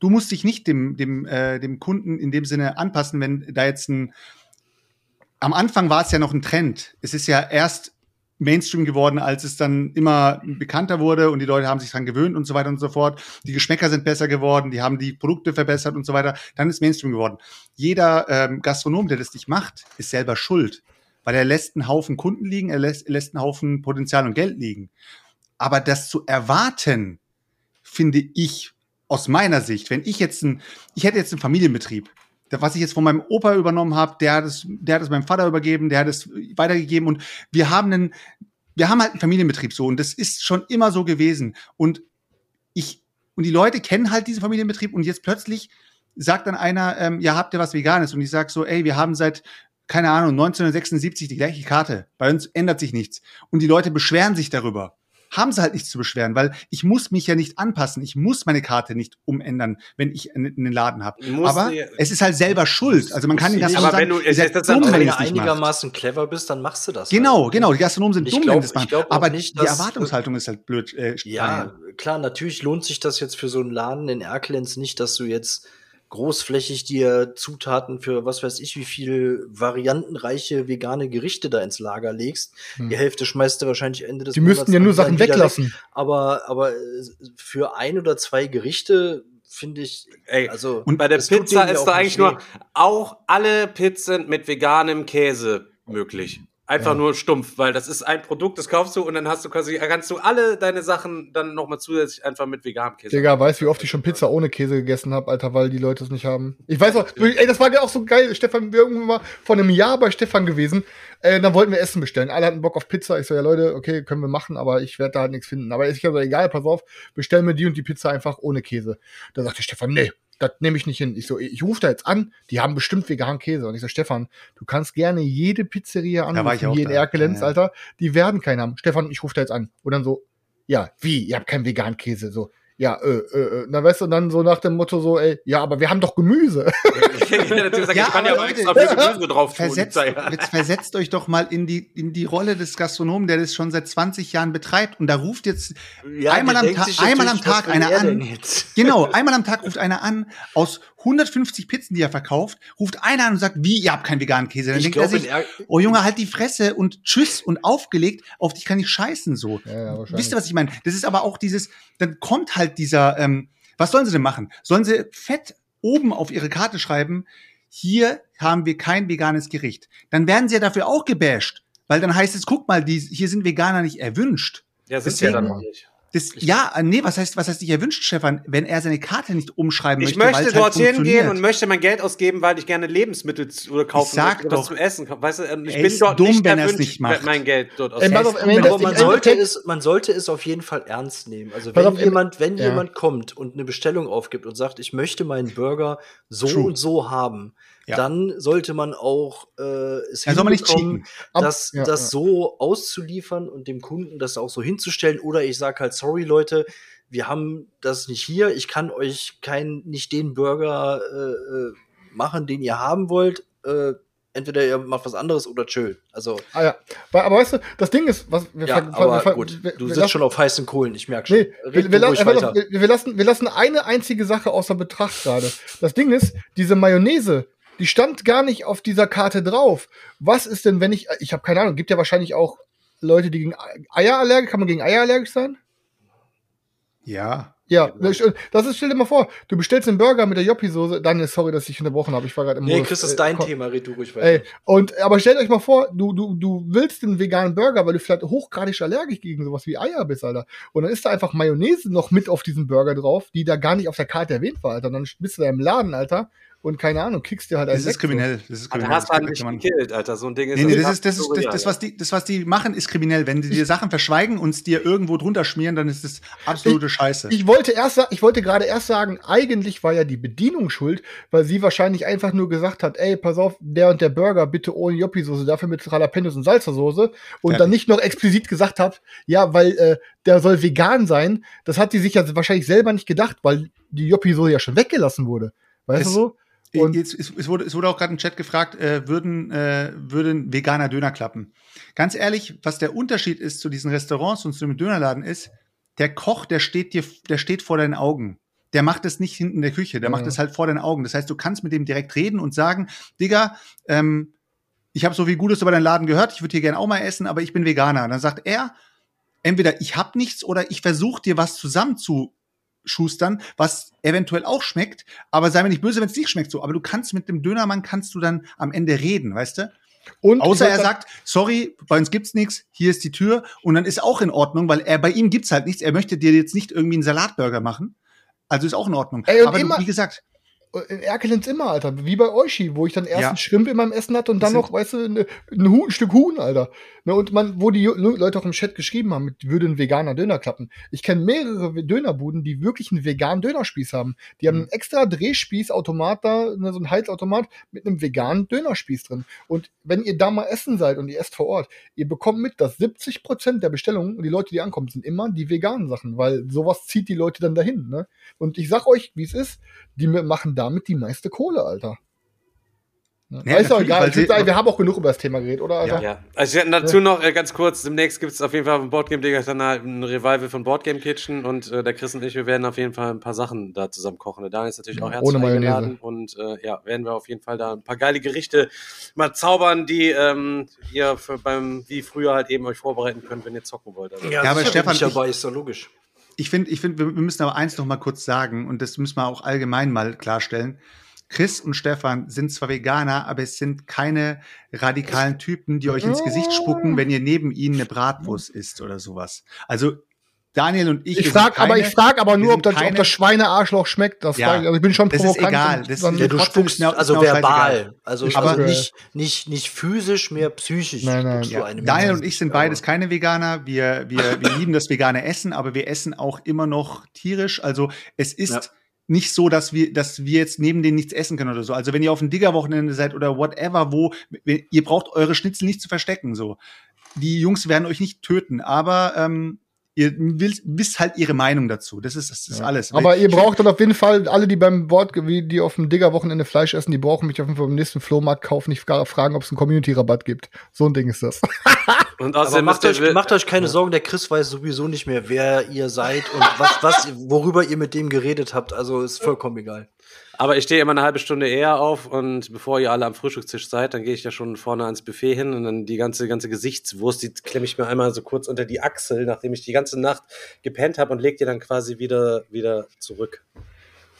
du musst dich nicht dem, dem, äh, dem Kunden in dem Sinne anpassen, wenn da jetzt ein am Anfang war es ja noch ein Trend. Es ist ja erst Mainstream geworden, als es dann immer bekannter wurde und die Leute haben sich dran gewöhnt und so weiter und so fort. Die Geschmäcker sind besser geworden, die haben die Produkte verbessert und so weiter. Dann ist Mainstream geworden. Jeder ähm, Gastronom, der das nicht macht, ist selber schuld, weil er lässt einen Haufen Kunden liegen, er lässt, er lässt einen Haufen Potenzial und Geld liegen. Aber das zu erwarten, finde ich aus meiner Sicht, wenn ich jetzt ein, ich hätte jetzt einen Familienbetrieb, was ich jetzt von meinem Opa übernommen habe, der hat es, der hat es meinem Vater übergeben, der hat es weitergegeben und wir haben einen, wir haben halt einen Familienbetrieb so und das ist schon immer so gewesen und ich und die Leute kennen halt diesen Familienbetrieb und jetzt plötzlich sagt dann einer, ähm, ja habt ihr was Veganes? Und ich sag so, ey, wir haben seit keine Ahnung 1976 die gleiche Karte, bei uns ändert sich nichts. Und die Leute beschweren sich darüber haben sie halt nichts zu beschweren, weil ich muss mich ja nicht anpassen. Ich muss meine Karte nicht umändern, wenn ich in, in den Laden habe. Aber die, es ist halt selber schuld. Also man kann den Gastronomen sagen, wenn du, es ist dumm, wenn, wenn du einigermaßen macht. clever bist, dann machst du das. Genau, halt. genau. Die Gastronomen sind ich dumm, glaub, wenn das machen. Aber nicht, die Erwartungshaltung ist halt blöd. Äh, ja, klar, natürlich lohnt sich das jetzt für so einen Laden in Erkelenz nicht, dass du jetzt großflächig dir Zutaten für was weiß ich, wie viel variantenreiche vegane Gerichte da ins Lager legst. Hm. Die Hälfte schmeißt du wahrscheinlich Ende des Die Monats müssten ja nur Sachen weglassen. Weg. Aber, aber äh, für ein oder zwei Gerichte finde ich, Ey, also. Und bei der Pizza ist da eigentlich nur auch alle Pizzen mit veganem Käse möglich. Einfach ja. nur stumpf, weil das ist ein Produkt, das kaufst du und dann hast du quasi, kannst du alle deine Sachen dann nochmal zusätzlich einfach mit veganem Käse. Digga, weißt du, wie oft ich schon Pizza ohne Käse gegessen habe, Alter, weil die Leute es nicht haben. Ich weiß auch, ey, das war ja auch so geil. Stefan, wir irgendwann mal vor einem Jahr bei Stefan gewesen. Äh, dann wollten wir Essen bestellen. Alle hatten Bock auf Pizza. Ich so, ja Leute, okay, können wir machen, aber ich werde da halt nichts finden. Aber ich habe so, egal, pass auf, bestellen wir die und die Pizza einfach ohne Käse. Da sagte Stefan, nee, das nehme ich nicht hin. Ich so, ich rufe da jetzt an, die haben bestimmt veganen Käse. Und ich so, Stefan, du kannst gerne jede Pizzeria anrufen, hier in Erkelenz, ja, ja. Alter, die werden keinen haben. Stefan, ich rufe da jetzt an. Und dann so, ja, wie, ihr habt keinen veganen Käse? So, ja, äh, äh, äh, na weißt du, dann so nach dem Motto so, ey, ja, aber wir haben doch Gemüse. ja, ich kann ja auch extra für Gemüse drauf tun. Versetzt, jetzt versetzt euch doch mal in die, in die Rolle des Gastronomen, der das schon seit 20 Jahren betreibt und da ruft jetzt ja, einmal, am einmal am Tag einer an. Genau, einmal am Tag ruft einer an aus 150 Pizzen, die er verkauft, ruft einer an und sagt, wie, ihr habt keinen veganen Käse. Dann ich denkt glaub, er sich, oh Junge, halt die Fresse und tschüss und aufgelegt, auf dich kann ich scheißen so. Ja, ja, Wisst ihr, was ich meine? Das ist aber auch dieses, dann kommt halt dieser, ähm, was sollen sie denn machen? Sollen sie fett oben auf ihre Karte schreiben, hier haben wir kein veganes Gericht. Dann werden sie ja dafür auch gebasht, weil dann heißt es, guck mal, die, hier sind Veganer nicht erwünscht. Ja, sind Deswegen, ja dann noch nicht. Das, ja, äh, nee, was heißt, was heißt nicht erwünscht, Stefan, wenn er seine Karte nicht umschreiben ich möchte? Ich möchte halt dorthin gehen und möchte mein Geld ausgeben, weil ich gerne Lebensmittel zu, oder kaufen ich sag möchte, doch, zum Essen. Weißt du, ähm, ich bin dort dumm, nicht wenn erwünscht, nicht macht. mein Geld dort ausgeben. man, sollte es, man sollte es auf jeden Fall ernst nehmen. Also wenn jemand, wenn ja. jemand kommt und eine Bestellung aufgibt und sagt, ich möchte meinen Burger so True. und so haben, ja. dann sollte man auch äh, es ja, hinbekommen, das, ja, das so auszuliefern und dem Kunden das auch so hinzustellen. Oder ich sage halt, sorry Leute, wir haben das nicht hier. Ich kann euch kein, nicht den Burger äh, äh machen, den ihr haben wollt. Äh, entweder ihr macht was anderes oder chill. Also. Ah ja. Aber weißt du, das Ding ist, was wir ja, aber wir, gut, wir, du sitzt schon auf heißen Kohlen, ich merke schon. Nee, wir, wir, lassen, wir, lassen, wir lassen eine einzige Sache außer Betracht gerade. Das Ding ist, diese Mayonnaise, die stand gar nicht auf dieser Karte drauf. Was ist denn, wenn ich, ich habe keine Ahnung, gibt ja wahrscheinlich auch Leute, die gegen Eier allergisch, kann man gegen Eier allergisch sein? Ja. Ja, das ist, stell dir mal vor, du bestellst einen Burger mit der Joppi-Soße, Daniel, sorry, dass ich unterbrochen habe, ich war gerade im Nee, Modus, Chris, das ist dein äh, Thema, red du ruhig weiter. Ey, und, aber stellt euch mal vor, du, du, du willst einen veganen Burger, weil du vielleicht hochgradig allergisch gegen sowas wie Eier bist, Alter. Und dann ist da einfach Mayonnaise noch mit auf diesem Burger drauf, die da gar nicht auf der Karte erwähnt war, Alter. Und dann bist du da im Laden, Alter, und keine Ahnung, kickst dir halt Das ist kriminell. Das ist kriminell. hast du halt nicht gekillt, Alter. So ein Ding ist. Nee, nee, das, ist, das, ist, das, das, was die, das, was die machen, ist kriminell. Wenn die dir Sachen verschweigen und es dir irgendwo drunter schmieren, dann ist das absolute ich, Scheiße. Ich wollte erst, ich wollte gerade erst sagen, eigentlich war ja die Bedienung schuld, weil sie wahrscheinlich einfach nur gesagt hat, ey, pass auf, der und der Burger bitte ohne Joppi-Soße, dafür mit Jalapenos und Salsa-Soße. Und ja. dann nicht noch explizit gesagt hat, ja, weil äh, der soll vegan sein. Das hat sie sich ja wahrscheinlich selber nicht gedacht, weil die Joppi-Soße ja schon weggelassen wurde. Weißt es, du so? Und Jetzt, es, wurde, es wurde auch gerade im Chat gefragt, äh, würden, äh, würden veganer Döner klappen? Ganz ehrlich, was der Unterschied ist zu diesen Restaurants und zu dem Dönerladen ist, der Koch, der steht dir, der steht vor deinen Augen. Der macht es nicht hinten in der Küche, der ja. macht es halt vor deinen Augen. Das heißt, du kannst mit dem direkt reden und sagen, Digga, ähm, ich habe so viel Gutes über deinen Laden gehört, ich würde hier gerne auch mal essen, aber ich bin Veganer. Und dann sagt er, entweder ich habe nichts oder ich versuche dir was zusammenzuschustern, was eventuell auch schmeckt, aber sei mir nicht böse, wenn es nicht schmeckt so. Aber du kannst mit dem Dönermann kannst du dann am Ende reden, weißt du? Und Außer er sagt, sorry, bei uns gibt's nichts, hier ist die Tür und dann ist auch in Ordnung, weil er bei ihm gibt's halt nichts. Er möchte dir jetzt nicht irgendwie einen Salatburger machen. Also ist auch in Ordnung. Ey, Aber du, wie gesagt, in Erkelenz immer, Alter. Wie bei Euchi, wo ich dann erst Ja. einen Schrimp in meinem Essen hatte und dann noch, weißt du, ne, ein, Huhn, ein Stück Huhn, Alter. Ne, und man, wo die Ju- Leute auch im Chat geschrieben haben, mit würde ein veganer Döner klappen. Ich kenne mehrere Dönerbuden, die wirklich einen veganen Dönerspieß haben. Die haben Mhm. einen extra Drehspießautomat da, ne, so ein Heizautomat mit einem veganen Dönerspieß drin. Und wenn ihr da mal essen seid und ihr esst vor Ort, ihr bekommt mit, dass 70 Prozent der Bestellungen und die Leute, die ankommen, sind immer die veganen Sachen, weil sowas zieht die Leute dann dahin, ne? Und ich sag euch, wie es ist, die machen damit die meiste Kohle, Alter. Ne? Ja, ist doch egal. Ich sagen, wir haben auch genug über das Thema geredet, oder? Alter? Ja. Also ich hätte dazu noch äh, ganz kurz, demnächst gibt es auf jeden Fall im Boardgame Digger Kanal ein Revival von Boardgame Kitchen und äh, der Chris und ich, wir werden auf jeden Fall ein paar Sachen da zusammen kochen. Der Daniel ist natürlich auch Ja, herzlich ohne Mayonnaise. eingeladen und äh, ja, werden wir auf jeden Fall da ein paar geile Gerichte mal zaubern, die ähm, ihr für beim wie früher halt eben euch vorbereiten könnt, wenn ihr zocken wollt. Also, Ja, aber Stefan, ich dabei, ist doch logisch. Ich finde, ich finde, wir müssen aber eins noch mal kurz sagen und das müssen wir auch allgemein mal klarstellen. Chris und Stefan sind zwar Veganer, aber es sind keine radikalen Typen, die euch ins Gesicht spucken, wenn ihr neben ihnen eine Bratwurst isst oder sowas. Also Daniel und ich. Ich wir frag, sind aber ich frag aber nur, ob das, ob keine- das Schweinearschloch schmeckt. Das Ja, ich, also ich bin schon das ist provokant. egal. Das- dann- Ja, du spuckst, ist ist also verbal. Also Aber- also nicht, nicht, nicht physisch, mehr psychisch. Nein, nein. Ja, Daniel und ich sind beides aber- keine Veganer. Wir, wir, wir lieben das vegane Essen, aber wir essen auch immer noch tierisch. Also es ist Ja. nicht so, dass wir, dass wir jetzt neben denen nichts essen können oder so. Also wenn ihr auf dem Digger-Wochenende seid oder whatever, wo, wenn- ihr braucht eure Schnitzel nicht zu verstecken. So, die Jungs werden euch nicht töten, aber ähm, ihr wisst, wisst halt ihre Meinung dazu. Das ist, das ist alles. Aber ihr braucht dann auf jeden Fall, alle, die beim Board, wie die auf dem Digger-Wochenende Fleisch essen, die brauchen mich auf jeden Fall beim nächsten Flohmarkt kaufen, nicht gar fragen, ob es einen Community-Rabatt gibt. So ein Ding ist das. Und Aber außerdem macht euch, macht euch keine Sorgen, der Chris weiß sowieso nicht mehr, wer ihr seid und was, was, worüber ihr mit dem geredet habt. Also ist vollkommen egal. Aber ich stehe immer eine halbe Stunde eher auf und bevor ihr alle am Frühstückstisch seid, dann gehe ich ja schon vorne ans Buffet hin und dann die ganze, ganze Gesichtswurst, die klemme ich mir einmal so kurz unter die Achsel, nachdem ich die ganze Nacht gepennt habe und leg die dann quasi wieder, wieder zurück.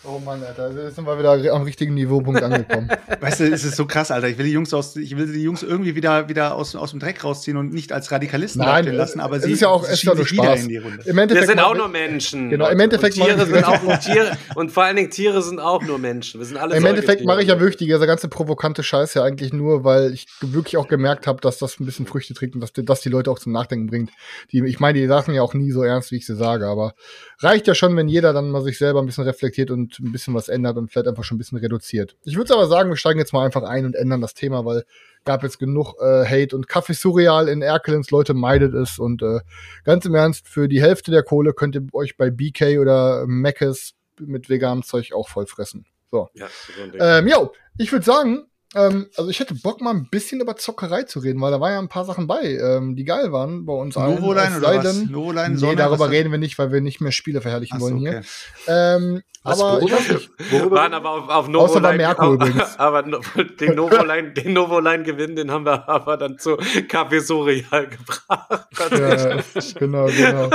Oh Mann, Alter, jetzt sind wir wieder am richtigen Niveaupunkt angekommen. Weißt du, es ist so krass, Alter. Ich will die Jungs aus, ich will die Jungs irgendwie wieder, wieder aus, aus dem Dreck rausziehen und nicht als Radikalisten Nein, lassen, aber es sie, ist ja auch- sie es ist ja nur Spaß. in die Runde. Im Wir Endeffekt sind mach auch nur Menschen. Genau, im. Endeffekt und Tiere machen- sind auch nur Tiere und vor allen Dingen Tiere sind auch nur Menschen. Wir sind alle Im Endeffekt mache ich ja wirklich die diese ganze provokante Scheiße ja eigentlich nur, weil ich wirklich auch gemerkt habe, dass das ein bisschen Früchte trägt und dass, die- dass die Leute auch zum Nachdenken bringt. Die, ich meine die Sachen ja auch nie so ernst, wie ich sie sage, aber reicht ja schon, wenn jeder dann mal sich selber ein bisschen reflektiert und ein bisschen was ändert und vielleicht einfach schon ein bisschen reduziert. Ich würde aber sagen, wir steigen jetzt mal einfach ein und ändern das Thema, weil gab jetzt genug äh, Hate und Kaffee Surreal in Erkelenz, Leute meidet es und äh, ganz im Ernst, für die Hälfte der Kohle könnt ihr euch bei BK oder Mc's mit veganem Zeug auch voll fressen. So. Ja, so ein Ding. Ähm, jo, ich würde sagen, ähm, also ich hätte Bock mal ein bisschen über Zockerei zu reden, weil da war ja ein paar Sachen bei, ähm, die geil waren bei uns allen. Novoline oder was? Novoline, Nee, darüber was- reden wir nicht, weil wir nicht mehr Spiele verherrlichen so, wollen hier. okay. Ähm, Was, aber ich worüber? weiß nicht. Worüber? waren aber auf, auf Außer bei Novoline. Merkur aber, übrigens. aber den Novoline, den Novoline Gewinn, den haben wir aber dann zu Café Surreal gebracht. Ja, genau, genau.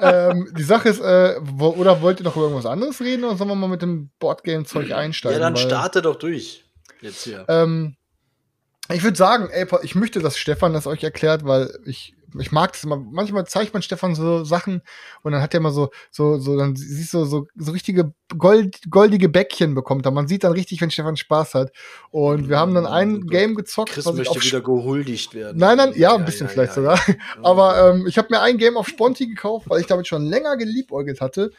ähm, die Sache ist, äh, wo, oder wollt ihr noch über irgendwas anderes reden oder sollen wir mal mit dem Boardgame-Zeug einsteigen? Ja, dann Weil- starte doch durch. Jetzt hier. Ähm, ich würde sagen, ey, ich möchte, dass Stefan das euch erklärt, weil ich, ich mag das immer. Manchmal zeigt man Stefan so Sachen und dann hat er immer so, so, so, dann siehst du so, so richtige Gold, goldige Bäckchen bekommt er. Man sieht dann richtig, wenn Stefan Spaß hat. Und wir haben dann ein Game gezockt, Chris möchte wieder gehuldigt werden. Nein, nein, ja, ein bisschen vielleicht ja. sogar. Aber ähm, ich habe mir ein Game auf Sponti gekauft, weil ich damit schon länger geliebäugelt hatte.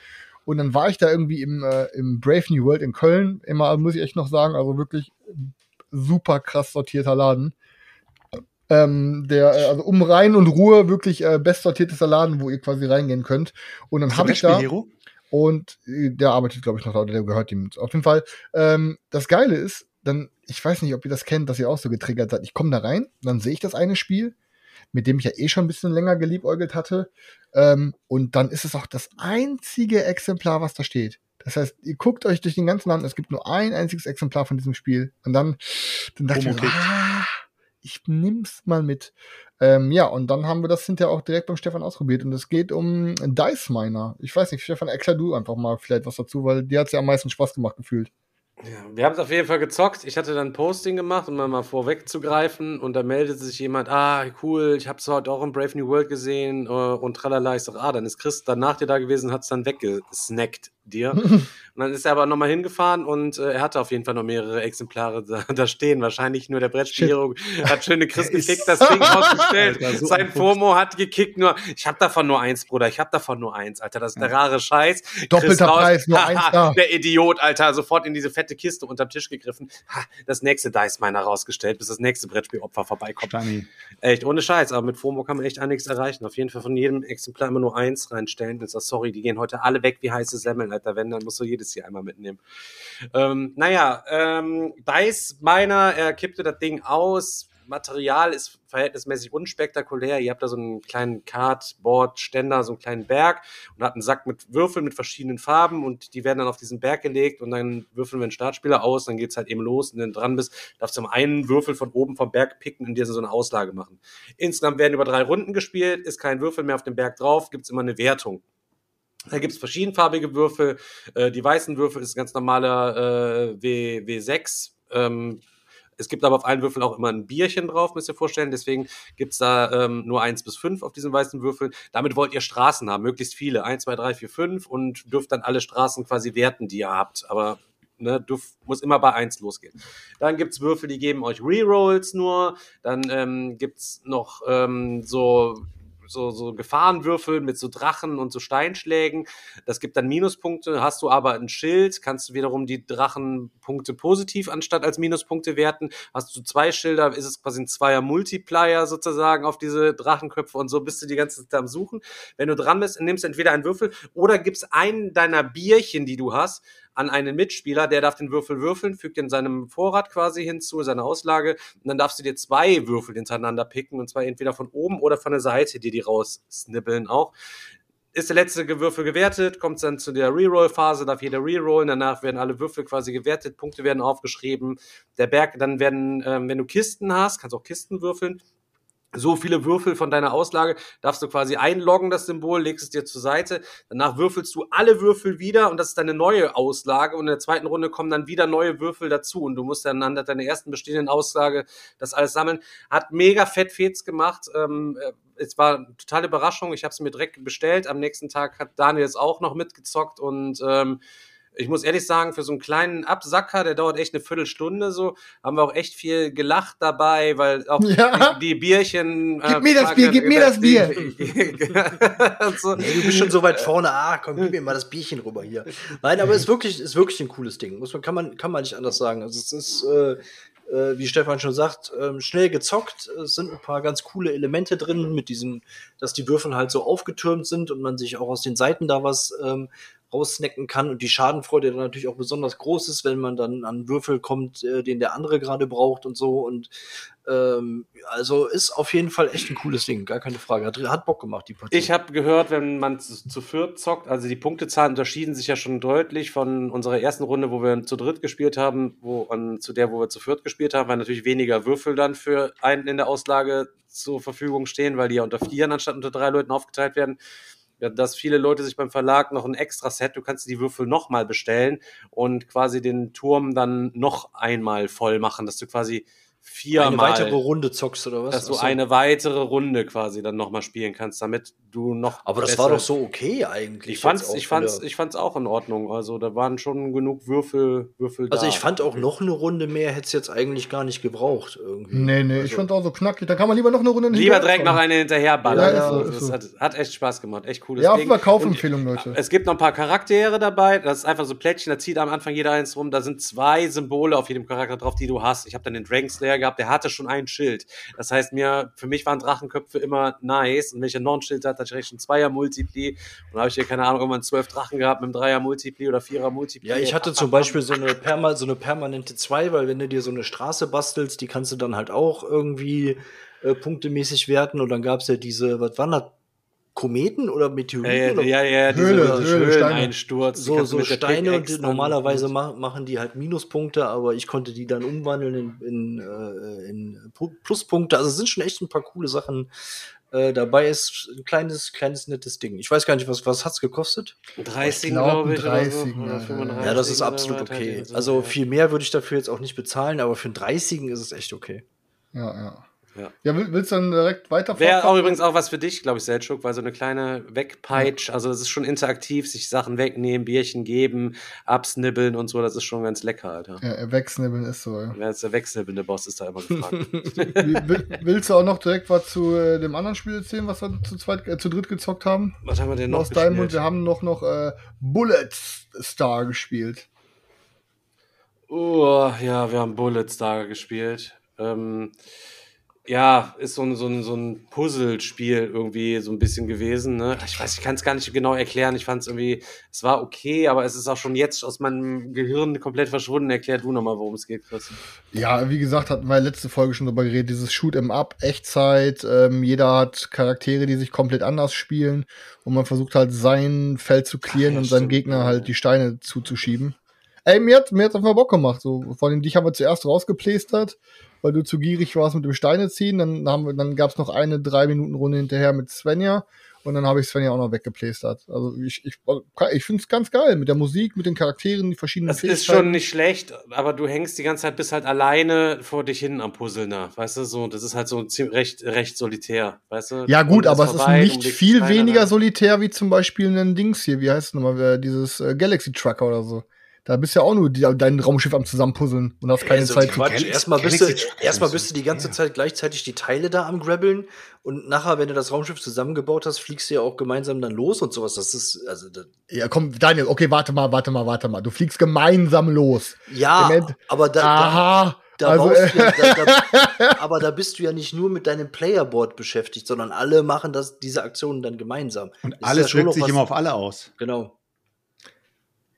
Und dann war ich da irgendwie im, äh, im Brave New World in Köln. Immer muss ich echt noch sagen, also wirklich super krass sortierter Laden. Ähm, der, äh, also um Rhein und Ruhe wirklich äh, best sortiertester Laden, wo ihr quasi reingehen könnt. Und dann habe ich da. Hero? Und äh, der arbeitet, glaube ich, noch da, oder der gehört ihm. Auf jeden Fall. Ähm, das Geile ist, dann, ich weiß nicht, ob ihr das kennt, dass ihr auch so getriggert seid. Ich komme da rein, dann sehe ich das eine Spiel, mit dem ich ja eh schon ein bisschen länger geliebäugelt hatte. Ähm, und dann ist es auch das einzige Exemplar, was da steht. Das heißt, ihr guckt euch durch den ganzen Land, es gibt nur ein einziges Exemplar von diesem Spiel. Und dann, dann dachte ich mir, so, ah, ich nimm's mal mit. Ähm, ja, und dann haben wir das hinterher auch direkt beim Stefan ausprobiert. Und es geht um Dice Miner. Ich weiß nicht, Stefan, erklär du einfach mal vielleicht was dazu, weil dir hat's ja am meisten Spaß gemacht gefühlt. Ja, wir haben es auf jeden Fall gezockt. Ich hatte dann Posting gemacht, um mal vorwegzugreifen. Und da meldete sich jemand, ah, cool, ich habe es heute auch in Brave New World gesehen. Uh, und tralala. Ich sag, ah, dann ist Chris dann nach dir da gewesen und hat es dann weggesnackt dir. und dann ist er aber nochmal hingefahren und äh, er hatte auf jeden Fall noch mehrere Exemplare da, da stehen. Wahrscheinlich nur der Brettspielhero hat schöne Chris gekickt, das Ding ausgestellt. So Sein FOMO hat gekickt nur, ich habe davon nur eins, Bruder, ich habe davon nur eins, Alter, das ist der rare Scheiß. Doppelter Chris Preis, nur eins da. Der Idiot, Alter, sofort in diese fette Kiste unterm Tisch gegriffen. Ha, das nächste Dice Miner rausgestellt, bis das nächste Brettspielopfer vorbeikommt. Stani. Echt, ohne Scheiß, aber mit FOMO kann man echt einiges erreichen. Auf jeden Fall von jedem Exemplar immer nur eins reinstellen. Das ist, sorry, die gehen heute alle weg wie heiße Semmeln, Alter, wenn, dann musst du jedes Jahr einmal mitnehmen. Ähm, naja, ähm, Dice Miner, er kippte das Ding aus. Material ist verhältnismäßig unspektakulär. Ihr habt da so einen kleinen Cardboard-Ständer, so einen kleinen Berg und habt einen Sack mit Würfeln mit verschiedenen Farben und die werden dann auf diesen Berg gelegt und dann würfeln wir einen Startspieler aus, dann geht's halt eben los und wenn du dran bist, darfst du einen Würfel von oben vom Berg picken und dir so eine Auslage machen. Insgesamt werden über drei Runden gespielt, ist kein Würfel mehr auf dem Berg drauf, gibt's immer eine Wertung. Da gibt's verschiedenfarbige Würfel. Äh, die weißen Würfel ist ein ganz normaler äh, w, W6. Ähm, es gibt aber auf allen Würfeln auch immer ein Bierchen drauf, müsst ihr vorstellen. Deswegen gibt's da ähm, nur eins bis fünf auf diesen weißen Würfeln. Damit wollt ihr Straßen haben, möglichst viele. Eins, zwei, drei, vier, fünf und dürft dann alle Straßen quasi werten, die ihr habt. Aber ne, dürf, muss immer bei eins losgehen. Dann gibt's Würfel, die geben euch Rerolls nur. Dann ähm, gibt's noch ähm, so so, so Gefahrenwürfel mit so Drachen und so Steinschlägen. Das gibt dann Minuspunkte. Hast du aber ein Schild, kannst du wiederum die Drachenpunkte positiv anstatt als Minuspunkte werten. Hast du zwei Schilder, ist es quasi ein Zweier Multiplier sozusagen auf diese Drachenköpfe und so bist du die ganze Zeit am Suchen. Wenn du dran bist, nimmst entweder einen Würfel oder gibst einen deiner Bierchen, die du hast, an einen Mitspieler, der darf den Würfel würfeln, fügt in seinem Vorrat quasi hinzu, seine Auslage, und dann darfst du dir zwei Würfel hintereinander picken, und zwar entweder von oben oder von der Seite, die die raussnibbeln auch. Ist der letzte Würfel gewertet, kommt dann zu der Reroll-Phase, darf jeder rerollen, danach werden alle Würfel quasi gewertet, Punkte werden aufgeschrieben, der Berg, dann werden, ähm, wenn du Kisten hast, kannst auch Kisten würfeln, so viele Würfel von deiner Auslage, darfst du quasi einloggen, das Symbol, legst es dir zur Seite, danach würfelst du alle Würfel wieder und das ist deine neue Auslage. Und in der zweiten Runde kommen dann wieder neue Würfel dazu und du musst dann an deiner ersten bestehenden Auslage das alles sammeln. Hat mega fett Fets gemacht, ähm, äh, es war eine totale Überraschung, ich habe es mir direkt bestellt, am nächsten Tag hat Daniel es auch noch mitgezockt und ähm, ich muss ehrlich sagen, für so einen kleinen Absacker, der dauert echt eine Viertelstunde so, haben wir auch echt viel gelacht dabei, weil auch ja. die, die, Bierchen. Äh, gib mir das Bier, gib mir das Bier. so. nee, du bist schon so weit vorne, ah, komm, gib mir mal das Bierchen rüber hier. Nein, aber es ist wirklich, ist wirklich ein cooles Ding. Muss man, kann man, kann man nicht anders sagen. Also es ist, äh, äh, wie Stefan schon sagt, ähm, schnell gezockt. Es sind ein paar ganz coole Elemente drin, mit diesem, dass die Würfel halt so aufgetürmt sind und man sich auch aus den Seiten da was ähm, raussnacken kann und die Schadenfreude dann natürlich auch besonders groß ist, wenn man dann an Würfel kommt, äh, den der andere gerade braucht und so. Und ähm, also ist auf jeden Fall echt ein cooles Ding, gar keine Frage. Hat, hat Bock gemacht, die Partie. Ich habe gehört, wenn man zu, zu viert zockt, also die Punktezahlen unterschieden sich ja schon deutlich von unserer ersten Runde, wo wir zu dritt gespielt haben, wo an, zu der, wo wir zu viert gespielt haben, weil natürlich weniger Würfel dann für einen in der Auslage zur Verfügung stehen, weil die ja unter vier anstatt unter drei Leuten aufgeteilt werden dass viele Leute sich beim Verlag noch ein extra Set, du kannst die Würfel nochmal bestellen und quasi den Turm dann noch einmal voll machen, dass du quasi viermal. Eine weitere Runde zockst oder was? Dass du eine weitere Runde quasi dann nochmal spielen kannst, damit du noch. Aber das war doch so okay eigentlich. Ich fand's, ich fand's, ich fand's auch in Ordnung. Also da waren schon genug Würfel, Würfel Also da. ich fand auch noch eine Runde mehr hätte es jetzt eigentlich gar nicht gebraucht irgendwie. Nee, nee, also ich fand auch so knackig. Da kann man lieber noch eine Runde Lieber direkt noch eine hinterherballern. Ja, also, so, das so. Hat, hat, echt Spaß gemacht. Echt cooles ja, Ding. Ja, Kaufempfehlung, Leute. Es gibt noch ein paar Charaktere dabei. Das ist einfach so Plättchen, da zieht am Anfang jeder eins rum. Da sind zwei Symbole auf jedem Charakter drauf, die du hast. Ich habe dann den Dragon Slayer gehabt, der hatte schon ein Schild. Das heißt, mir, für mich waren Drachenköpfe immer nice. Und wenn ich ein Non-Schild hatte, hatte ich recht ein Zweier-Multipli. Und habe ich hier, keine Ahnung, irgendwann zwölf Drachen gehabt mit einem Dreier-Multipli oder Vierer-Multipli. Ja, ich hatte zum Beispiel so eine, Perma so eine permanente Zwei, weil wenn du dir so eine Straße bastelst, die kannst du dann halt auch irgendwie äh, punktemäßig werten. Und dann gab es ja diese, was waren das? Kometen oder Meteoriten? Ja, oder? ja, ja, ja, diese, Höhle, diese Höhle. Höhleneinsturz. so, so Steine und normalerweise ma machen die halt Minuspunkte, aber ich konnte die dann umwandeln in, in, äh, in Pu- Pluspunkte. Also es sind schon echt ein paar coole Sachen äh, dabei. Ist ein kleines, kleines, nettes Ding. Ich weiß gar nicht, was, was hat's gekostet? 30, Ich glaub, glaube ich, oder so. 30, Oder ja, 35 Ja, das ist absolut okay. so, Also ja. viel mehr würde ich dafür jetzt auch nicht bezahlen, aber für einen 30 ist es echt okay. Ja, ja. Ja. Ja, will- willst du dann direkt weiter Wäre auch übrigens auch was für dich, glaube ich, Seltschuk, weil so eine kleine Wegpeitsch, also das ist schon interaktiv, sich Sachen wegnehmen, Bierchen geben, absnibbeln und so, das ist schon ganz lecker, Alter. Ja, wegschnibbeln ist so. Ja. Jetzt der wechselbinde Boss ist da immer gefragt. Will- will- Willst du auch noch direkt was zu äh, dem anderen Spiel erzählen, was wir zu zweit, äh, zu dritt gezockt haben? was haben wir denn noch Aus deinem Mund, wir haben noch noch äh, Bullet Star gespielt. Oh, ja, wir haben Bullets da gespielt. Ähm, ja, ist so ein, so ein, so ein Puzzlespiel irgendwie so ein bisschen gewesen. Ne? Ich weiß, ich kann es gar nicht genau erklären. Ich fand es irgendwie, es war okay, aber es ist auch schon jetzt aus meinem Gehirn komplett verschwunden. Erklär du nochmal, worum es geht, Chris. Ja, wie gesagt, hatten wir letzte Folge schon drüber geredet, dieses Shoot 'em Up, Echtzeit, ähm, jeder hat Charaktere, die sich komplett anders spielen und man versucht halt sein Feld zu clearen Ach ja, und seinem Gegner halt die Steine zuzuschieben. Ey, mir hat mir hat's einfach Bock gemacht, so vor allem dich haben wir zuerst rausgeplästert, weil du zu gierig warst mit dem Steine ziehen, dann haben wir dann gab's noch eine drei Minuten Runde hinterher mit Svenja und dann habe ich Svenja auch noch weggeplästert. Also ich ich ich finde es ganz geil mit der Musik, mit den Charakteren, die verschiedenen Das ist schon nicht schlecht, aber du hängst die ganze Zeit bis halt alleine vor dich hin am Puzzeln da, weißt du, so, das ist halt so ziemlich recht, recht solitär, weißt du? Ja, gut, aber es ist nicht viel weniger solitär wie zum Beispiel ein Dings hier, wie heißt es nochmal, äh, dieses äh, Galaxy Trucker oder so. Da bist du ja auch nur die, dein Raumschiff am Zusammenpuzzeln und hast keine Also, Zeit. Quatsch. Erstmal bist, du, erstmal ist bist du die ganze schwer. Zeit gleichzeitig die Teile da am Grabbeln und nachher, wenn du das Raumschiff zusammengebaut hast, fliegst du ja auch gemeinsam dann los und sowas. Das ist, also, das, Ja, komm, Daniel, okay, warte mal, warte mal, warte mal. Du fliegst gemeinsam los. ja, aber da, Aha. da also, baust du ja, da, da, aber da bist du ja nicht nur mit deinem Playerboard beschäftigt, sondern alle machen das, diese Aktionen dann gemeinsam. Und ist alles ja wirkt sich was- immer auf alle aus. Genau.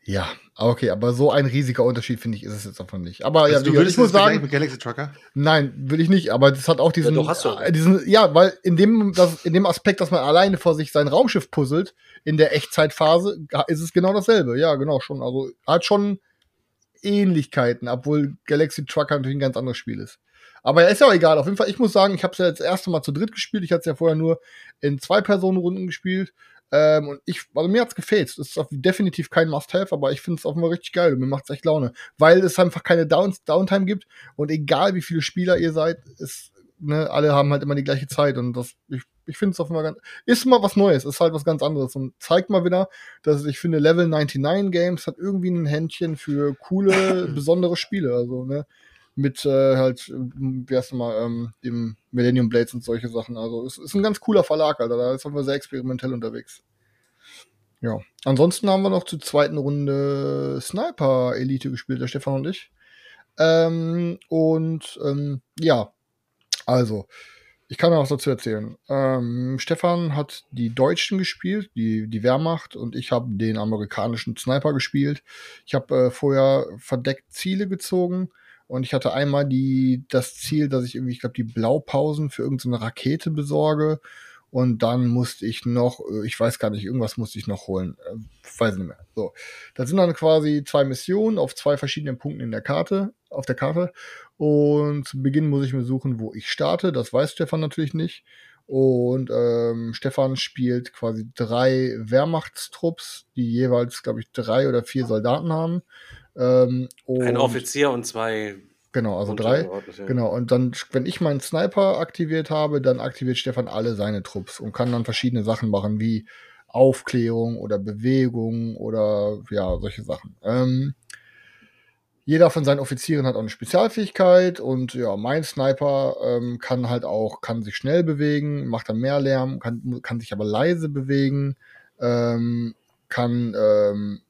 Ja, okay, aber so ein riesiger Unterschied, finde ich, ist es jetzt davon nicht. Aber ja, Also, wie du würdest ich muss sagen, mit Galaxy Trucker? nein, will ich nicht, aber das hat auch diesen, doch, hast du. äh, diesen ja, weil in dem, das, in dem Aspekt, dass man alleine vor sich sein Raumschiff puzzelt, in der Echtzeitphase, ist es genau dasselbe. Ja, genau, schon. Also, hat schon Ähnlichkeiten, obwohl Galaxy Trucker natürlich ein ganz anderes Spiel ist. Aber ja, ist ja auch egal. Auf jeden Fall, ich muss sagen, ich habe es ja jetzt das erste Mal zu dritt gespielt. Ich hatte es ja vorher nur in zwei Personenrunden gespielt. Ähm, und ich, also mir hat's gefällt. Es ist auf- definitiv kein Must-Have, aber ich finde es offenbar richtig geil und mir macht's echt Laune. Weil es einfach keine Down Downtime gibt und egal wie viele Spieler ihr seid, ist, ne, alle haben halt immer die gleiche Zeit und das, ich, ich finde es offenbar ganz, ist mal was Neues, ist halt was ganz anderes und zeigt mal wieder, dass ich finde, Level 99 Games hat irgendwie ein Händchen für coole, besondere Spiele, also, ne, mit äh, halt, wie heißt mal, ähm, dem Millennium Blades und solche Sachen. Also es ist ein ganz cooler Verlag, Alter. Da ist wir sehr experimentell unterwegs. Ja. Ansonsten haben wir noch zur zweiten Runde Sniper Elite gespielt, der Stefan und ich. Ähm, und ähm, ja, also, ich kann noch was dazu erzählen. Ähm, Stefan hat die Deutschen gespielt, die, die Wehrmacht, und ich habe den amerikanischen Sniper gespielt. Ich habe äh, vorher verdeckt Ziele gezogen und ich hatte einmal die, das Ziel, dass ich irgendwie, ich glaube, die Blaupausen für irgendeine Rakete besorge. Und dann musste ich noch, äh, ich weiß gar nicht, irgendwas musste ich noch holen. Äh, weiß nicht mehr. So. Das sind dann quasi zwei Missionen auf zwei verschiedenen Punkten in der Karte, auf der Karte. Und zu Beginn muss ich mir suchen, wo ich starte. Das weiß Stefan natürlich nicht. Und ähm, Stefan spielt quasi drei Wehrmachtstrupps, die jeweils, glaube ich, drei oder vier Soldaten haben. Ähm, Ein Offizier und zwei. Genau, also drei. Untergeordnete. Genau, und dann, wenn ich meinen Sniper aktiviert habe, dann aktiviert Stefan alle seine Trupps und kann dann verschiedene Sachen machen, wie Aufklärung oder Bewegung oder ja, solche Sachen. Ähm, jeder von seinen Offizieren hat auch eine Spezialfähigkeit und ja, mein Sniper ähm, kann halt auch, kann sich schnell bewegen, macht dann mehr Lärm, kann, kann sich aber leise bewegen, ähm, kann ähm,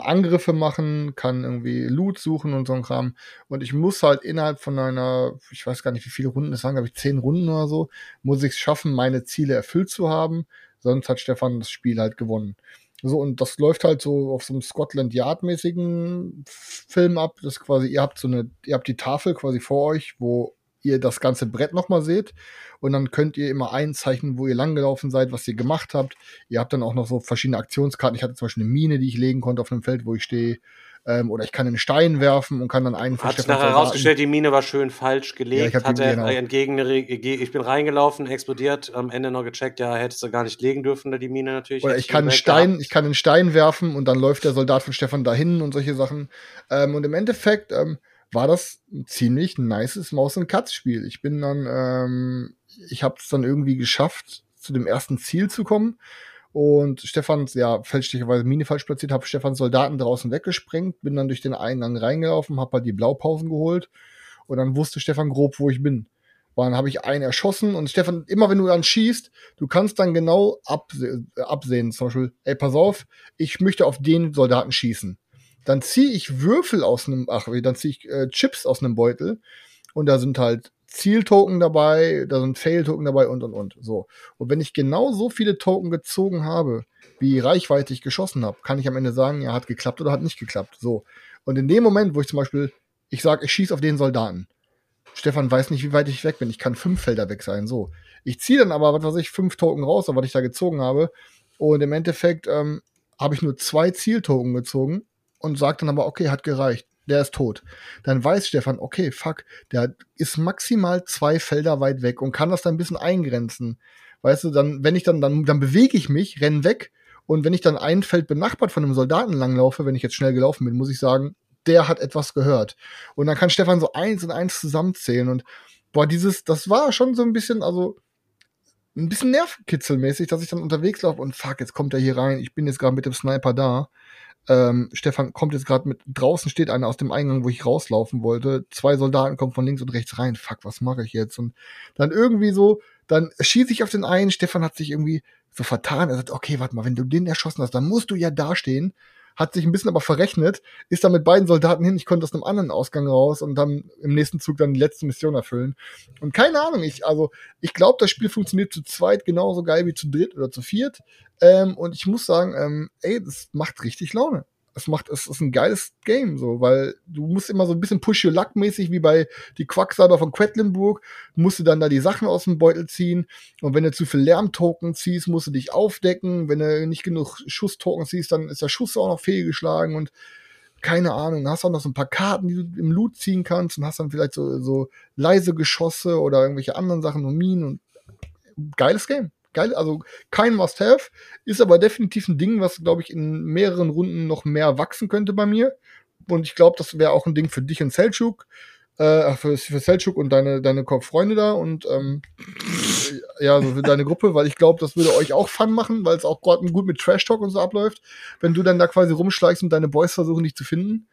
Angriffe machen, kann irgendwie Loot suchen und so ein Kram. Und ich muss halt innerhalb von einer, ich weiß gar nicht, wie viele Runden es waren, glaube ich, zehn Runden oder so, muss ich es schaffen, meine Ziele erfüllt zu haben. Sonst hat Stefan das Spiel halt gewonnen. So, und das läuft halt so auf so einem Scotland Yard-mäßigen Film ab. Das ist quasi, ihr habt so eine, ihr habt die Tafel quasi vor euch, wo ihr das ganze Brett nochmal seht. Und dann könnt ihr immer einzeichnen, wo ihr langgelaufen seid, was ihr gemacht habt. Ihr habt dann auch noch so verschiedene Aktionskarten. Ich hatte zum Beispiel eine Mine, die ich legen konnte auf einem Feld, wo ich stehe. Ähm, oder ich kann einen Stein werfen und kann dann einen Hat sich nachher herausgestellt, die Mine war schön falsch gelegt. Ja, ich hab hat die- er genau. entgegen, ich bin reingelaufen, explodiert, am Ende noch gecheckt, ja, hättest du gar nicht legen dürfen, da die Mine natürlich. Oder ich kann einen Stein, gehabt. ich kann einen Stein werfen und dann läuft der Soldat von Stefan dahin und solche Sachen. Ähm, und im Endeffekt ähm, war das ein ziemlich nices Maus- und Katz-Spiel. Ich bin dann, ähm, ich habe es dann irgendwie geschafft, zu dem ersten Ziel zu kommen. Und Stefans, ja, fälschlicherweise Mine falsch platziert, habe Stefans Soldaten draußen weggesprengt, bin dann durch den Eingang reingelaufen, habe halt die Blaupausen geholt und dann wusste Stefan grob, wo ich bin. Und dann habe ich einen erschossen und Stefan, immer wenn du dann schießt, du kannst dann genau abse äh, absehen, zum Beispiel, ey, pass auf, ich möchte auf den Soldaten schießen. Dann ziehe ich Würfel aus einem, ach, dann ziehe ich äh, Chips aus einem Beutel und da sind halt Zieltoken dabei, da sind Fail-Token dabei und und und. So. Und wenn ich genau so viele Token gezogen habe, wie Reichweite ich geschossen habe, kann ich am Ende sagen, ja, hat geklappt oder hat nicht geklappt. So. Und in dem Moment, wo ich zum Beispiel, ich sage, ich schieße auf den Soldaten. Stefan weiß nicht, wie weit ich weg bin. Ich kann fünf Felder weg sein. So. Ich ziehe dann aber, was weiß ich, fünf Token raus, was ich da gezogen habe. Und im Endeffekt ähm, habe ich nur zwei Zieltoken gezogen und sage dann aber, okay, hat gereicht. Der ist tot. Dann weiß Stefan, okay, fuck, der ist maximal zwei Felder weit weg und kann das dann ein bisschen eingrenzen. Weißt du, dann, wenn ich dann, dann, dann bewege ich mich, renn weg und wenn ich dann ein Feld benachbart von einem Soldaten langlaufe, wenn ich jetzt schnell gelaufen bin, muss ich sagen, der hat etwas gehört. Und dann kann Stefan so eins und eins zusammenzählen und boah, dieses, das war schon so ein bisschen, also ein bisschen nervkitzelmäßig, dass ich dann unterwegs laufe und fuck, jetzt kommt er hier rein, ich bin jetzt gerade mit dem Sniper da. Ähm, Stefan kommt jetzt gerade mit, draußen steht einer aus dem Eingang, wo ich rauslaufen wollte. Zwei Soldaten kommen von links und rechts rein. Fuck, was mache ich jetzt? Und dann irgendwie so, dann schieße ich auf den einen. Stefan hat sich irgendwie so vertan. Er sagt, okay, warte mal, wenn du den erschossen hast, dann musst du ja dastehen. Hat sich ein bisschen aber verrechnet, ist dann mit beiden Soldaten hin. Ich konnte aus einem anderen Ausgang raus und dann im nächsten Zug dann die letzte Mission erfüllen. Und keine Ahnung, ich, also, ich glaube, das Spiel funktioniert zu zweit genauso geil wie zu dritt oder zu viert. Ähm, und ich muss sagen, ähm, ey, das macht richtig Laune. Es macht, es ist ein geiles Game, so, weil du musst immer so ein bisschen push your luck mäßig wie bei die Quacksalber von Quedlinburg, musst du dann da die Sachen aus dem Beutel ziehen und wenn du zu viel Lärmtoken ziehst, musst du dich aufdecken, wenn du nicht genug Schusstoken ziehst, dann ist der Schuss auch noch fehlgeschlagen und keine Ahnung, hast auch noch so ein paar Karten, die du im Loot ziehen kannst und hast dann vielleicht so, so leise Geschosse oder irgendwelche anderen Sachen und Minen und geiles Game. Geil, also kein Must-Have, ist aber definitiv ein Ding, was, glaube ich, in mehreren Runden noch mehr wachsen könnte bei mir. Und ich glaube, das wäre auch ein Ding für dich und Selchuk, äh, für, für Selchuk und deine, deine Freunde da und ähm, ja, so für deine Gruppe, weil ich glaube, das würde euch auch Fun machen, weil es auch gerade gut mit Trash Talk und so abläuft, wenn du dann da quasi rumschleichst und deine Boys versuchen, dich zu finden.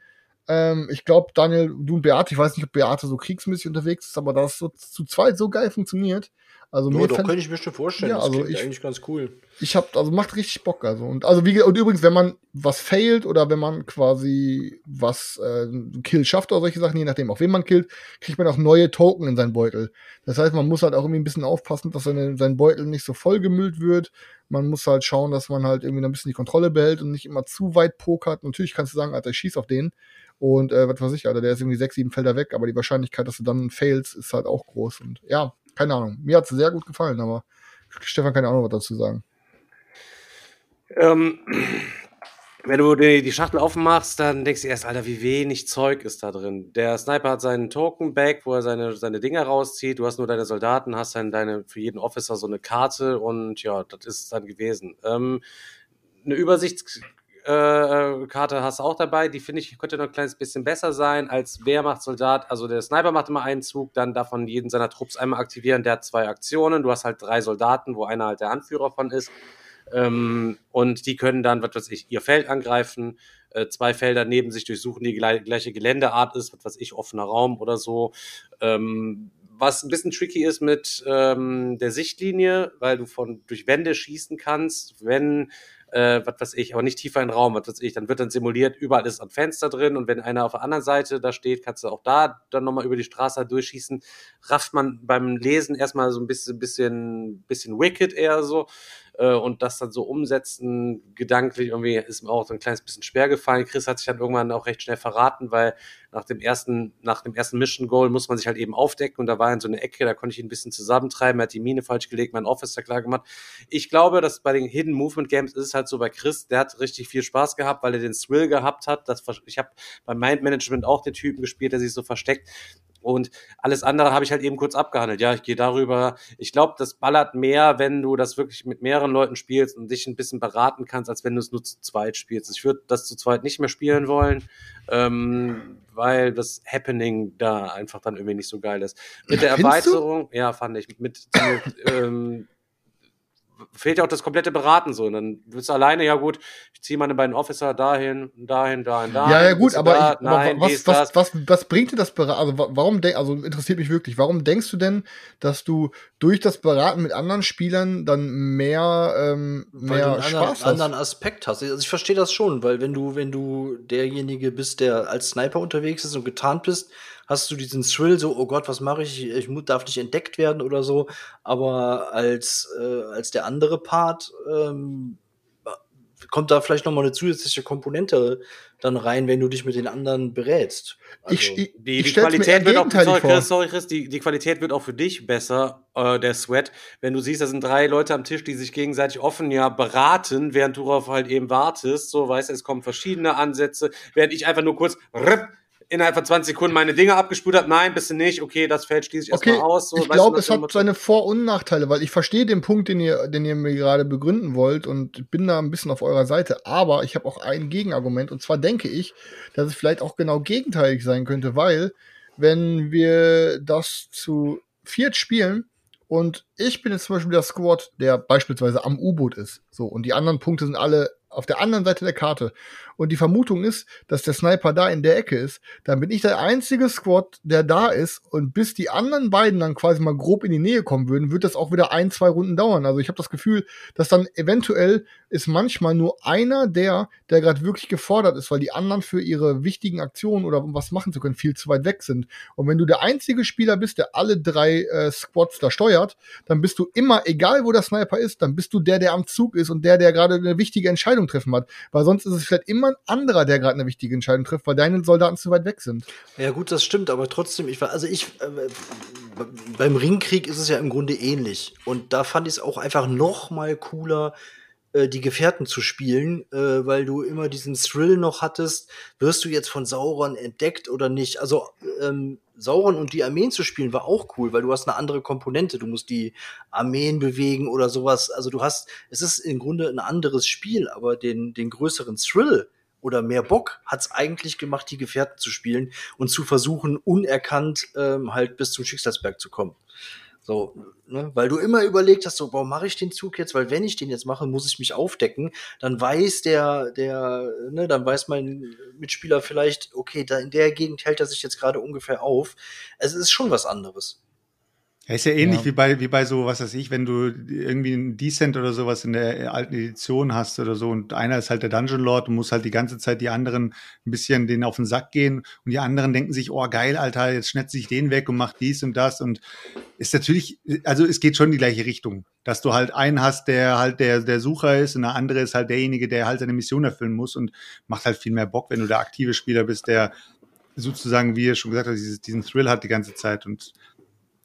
Ähm, ich glaube, Daniel, du und Beate, ich weiß nicht, ob Beate so kriegsmäßig unterwegs ist, aber das so zu zweit so geil funktioniert. Also Ja, mir doch, fänd- könnte ich mir schon vorstellen. Ja, also ich- eigentlich ganz cool. ich hab, also macht richtig Bock, also. Und, also wie, und übrigens, wenn man was failt oder wenn man quasi was, äh, Kill schafft oder solche Sachen, je nachdem, auf wen man killt, kriegt man auch neue Token in seinen Beutel. Das heißt, man muss halt auch irgendwie ein bisschen aufpassen, dass seine, sein Beutel nicht so vollgemüllt wird. Man muss halt schauen, dass man halt irgendwie ein bisschen die Kontrolle behält und nicht immer zu weit pokert. Natürlich kannst du sagen, Alter, ich schieß auf den. Und, äh, was weiß ich, Alter, der ist irgendwie sechs, sieben Felder weg, aber die Wahrscheinlichkeit, dass du dann failst, ist halt auch groß. Und ja, keine Ahnung. Mir hat's sehr gut gefallen, aber Stefan auch noch was dazu sagen. Ähm, wenn du die, Schachtel aufmachst, dann denkst du erst, Alter, wie wenig Zeug ist da drin. Der Sniper hat seinen Token-Bag, wo er seine, seine Dinger rauszieht. Du hast nur deine Soldaten, hast dann deine, für jeden Officer so eine Karte und ja, das ist es dann gewesen. Ähm, eine Übersichtskarte äh, Karte hast du auch dabei. Die finde ich könnte noch ein kleines bisschen besser sein als wer macht Soldat. Also der Sniper macht immer einen Zug, dann man jeden seiner Trupps einmal aktivieren. Der hat zwei Aktionen. Du hast halt drei Soldaten, wo einer halt der Anführer von ist. Ähm, und die können dann, was weiß ich, ihr Feld angreifen, äh, zwei Felder neben sich durchsuchen, die gleich, gleiche Geländeart ist, was weiß ich, offener Raum oder so. Ähm, was ein bisschen tricky ist mit ähm, der Sichtlinie, weil du von durch Wände schießen kannst, wenn äh, was weiß ich, aber nicht tiefer in den Raum, was weiß ich, dann wird dann simuliert, überall ist ein Fenster drin und wenn einer auf der anderen Seite da steht, kannst du auch da dann nochmal über die Straße durchschießen. Rafft man beim Lesen erstmal so ein bisschen, bisschen, bisschen wicked eher so. äh, und das dann so umsetzen, gedanklich irgendwie ist mir auch so ein kleines bisschen schwer gefallen. Chris hat sich dann irgendwann auch recht schnell verraten, weil nach dem ersten, nach dem ersten Mission Goal muss man sich halt eben aufdecken und da war in so eine Ecke, da konnte ich ihn ein bisschen zusammentreiben, er hat die Mine falsch gelegt, mein Officer klar gemacht. Ich glaube, dass bei den Hidden Movement Games ist es halt so bei Chris, der hat richtig viel Spaß gehabt, weil er den Thrill gehabt hat. Das, ich habe beim Mind Management auch den Typen gespielt, der sich so versteckt. Und alles andere habe ich halt eben kurz abgehandelt. Ja, ich gehe darüber. Ich glaube, das ballert mehr, wenn du das wirklich mit mehreren Leuten spielst und dich ein bisschen beraten kannst, als wenn du es nur zu zweit spielst. Ich würde das zu zweit nicht mehr spielen wollen, ähm, weil das Happening da einfach dann irgendwie nicht so geil ist. Mit der? Erweiterung, ja, fand ich. Mit, mit ähm, fehlt ja auch das komplette Beraten so. Und dann bist du alleine, ja gut, ich ziehe meine beiden Officer dahin, dahin, dahin, dahin. Ja, ja, gut, aber, da? ich, aber Nein, was, dies, was, das. was, was bringt dir das Beraten? Also, wa- warum also interessiert mich wirklich, warum denkst du denn, dass du durch das Beraten mit anderen Spielern dann mehr, ähm, Weil du mehr einen anderen, Spaß hast? anderen Aspekt hast. Also ich verstehe das schon, weil wenn du, wenn du derjenige bist, der als Sniper unterwegs ist und getarnt bist, hast du diesen Thrill, so, oh Gott, was mache ich? Ich darf nicht entdeckt werden oder so. Aber als, äh, als der andere Part ähm, kommt da vielleicht noch mal eine zusätzliche Komponente dann rein, wenn du dich mit den anderen berätst. Also, ich, ich, Die, ich die Qualität wird auch, sorry vor. Chris, sorry Chris, die, die Qualität wird auch für dich besser, äh, der Sweat, wenn du siehst, da sind drei Leute am Tisch, die sich gegenseitig offen ja beraten, während du darauf halt eben wartest, so weißt du, es kommen verschiedene Ansätze, während ich einfach nur kurz ripp, innerhalb von 20 Sekunden meine Dinge abgespult habe, nein, bist du nicht, okay, das Feld schließe ich Okay, erstmal aus. So, ich glaube, es hat seine Vor- und Nachteile, weil ich verstehe den Punkt, den ihr, den ihr mir gerade begründen wollt und bin da ein bisschen auf eurer Seite. Aber ich habe auch ein Gegenargument und zwar denke ich, dass es vielleicht auch genau gegenteilig sein könnte, weil wenn wir das zu viert spielen und ich bin jetzt zum Beispiel der Squad, der beispielsweise am U-Boot ist, so und die anderen Punkte sind alle auf der anderen Seite der Karte und die Vermutung ist, dass der Sniper da in der Ecke ist, dann bin ich der einzige Squad, der da ist und bis die anderen beiden dann quasi mal grob in die Nähe kommen würden, wird das auch wieder ein, zwei Runden dauern. Also ich habe das Gefühl, dass dann eventuell ist manchmal nur einer der, der gerade wirklich gefordert ist, weil die anderen für ihre wichtigen Aktionen oder um was machen zu können, viel zu weit weg sind. Und wenn du der einzige Spieler bist, der alle drei äh, Squads da steuert, dann bist du immer, egal wo der Sniper ist, dann bist du der, der am Zug ist und der, der gerade eine wichtige Entscheidung treffen hat. Weil sonst ist es vielleicht immer ein anderer, der gerade eine wichtige Entscheidung trifft, weil deine Soldaten zu weit weg sind. Ja, gut, das stimmt, aber trotzdem, ich war, also ich, äh, beim Ringkrieg ist es ja im Grunde ähnlich. Und da fand ich es auch einfach noch mal cooler, die Gefährten zu spielen, äh, weil du immer diesen Thrill noch hattest, wirst du jetzt von Sauron entdeckt oder nicht? Also, ähm, Sauron und die Armeen zu spielen war auch cool, weil du hast eine andere Komponente. Du musst die Armeen bewegen oder sowas. Also du hast, es ist im Grunde ein anderes Spiel, aber den, den größeren Thrill oder mehr Bock hat's eigentlich gemacht, die Gefährten zu spielen und zu versuchen, unerkannt ähm, halt bis zum Schicksalsberg zu kommen. So, ne? Weil du immer überlegt hast, so, warum mache ich den Zug jetzt? Weil wenn ich den jetzt mache, muss ich mich aufdecken. Dann weiß der, der, ne, dann weiß mein Mitspieler vielleicht, okay, da in der Gegend hält er sich jetzt gerade ungefähr auf. Es ist schon was anderes. Ja, ist ja ähnlich Ja. wie bei, wie bei so, was weiß ich, wenn du irgendwie ein Descent oder sowas in der alten Edition hast oder so und einer ist halt der Dungeon Lord und muss halt die ganze Zeit die anderen ein bisschen denen auf den Sack gehen und die anderen denken sich, oh geil, Alter, jetzt schnetze ich den weg und mach dies und das und ist natürlich, also es geht schon in die gleiche Richtung, dass du halt einen hast, der halt der, der Sucher ist und der andere ist halt derjenige, der halt seine Mission erfüllen muss und macht halt viel mehr Bock, wenn du der aktive Spieler bist, der sozusagen, wie ihr schon gesagt habt, diesen Thrill hat die ganze Zeit und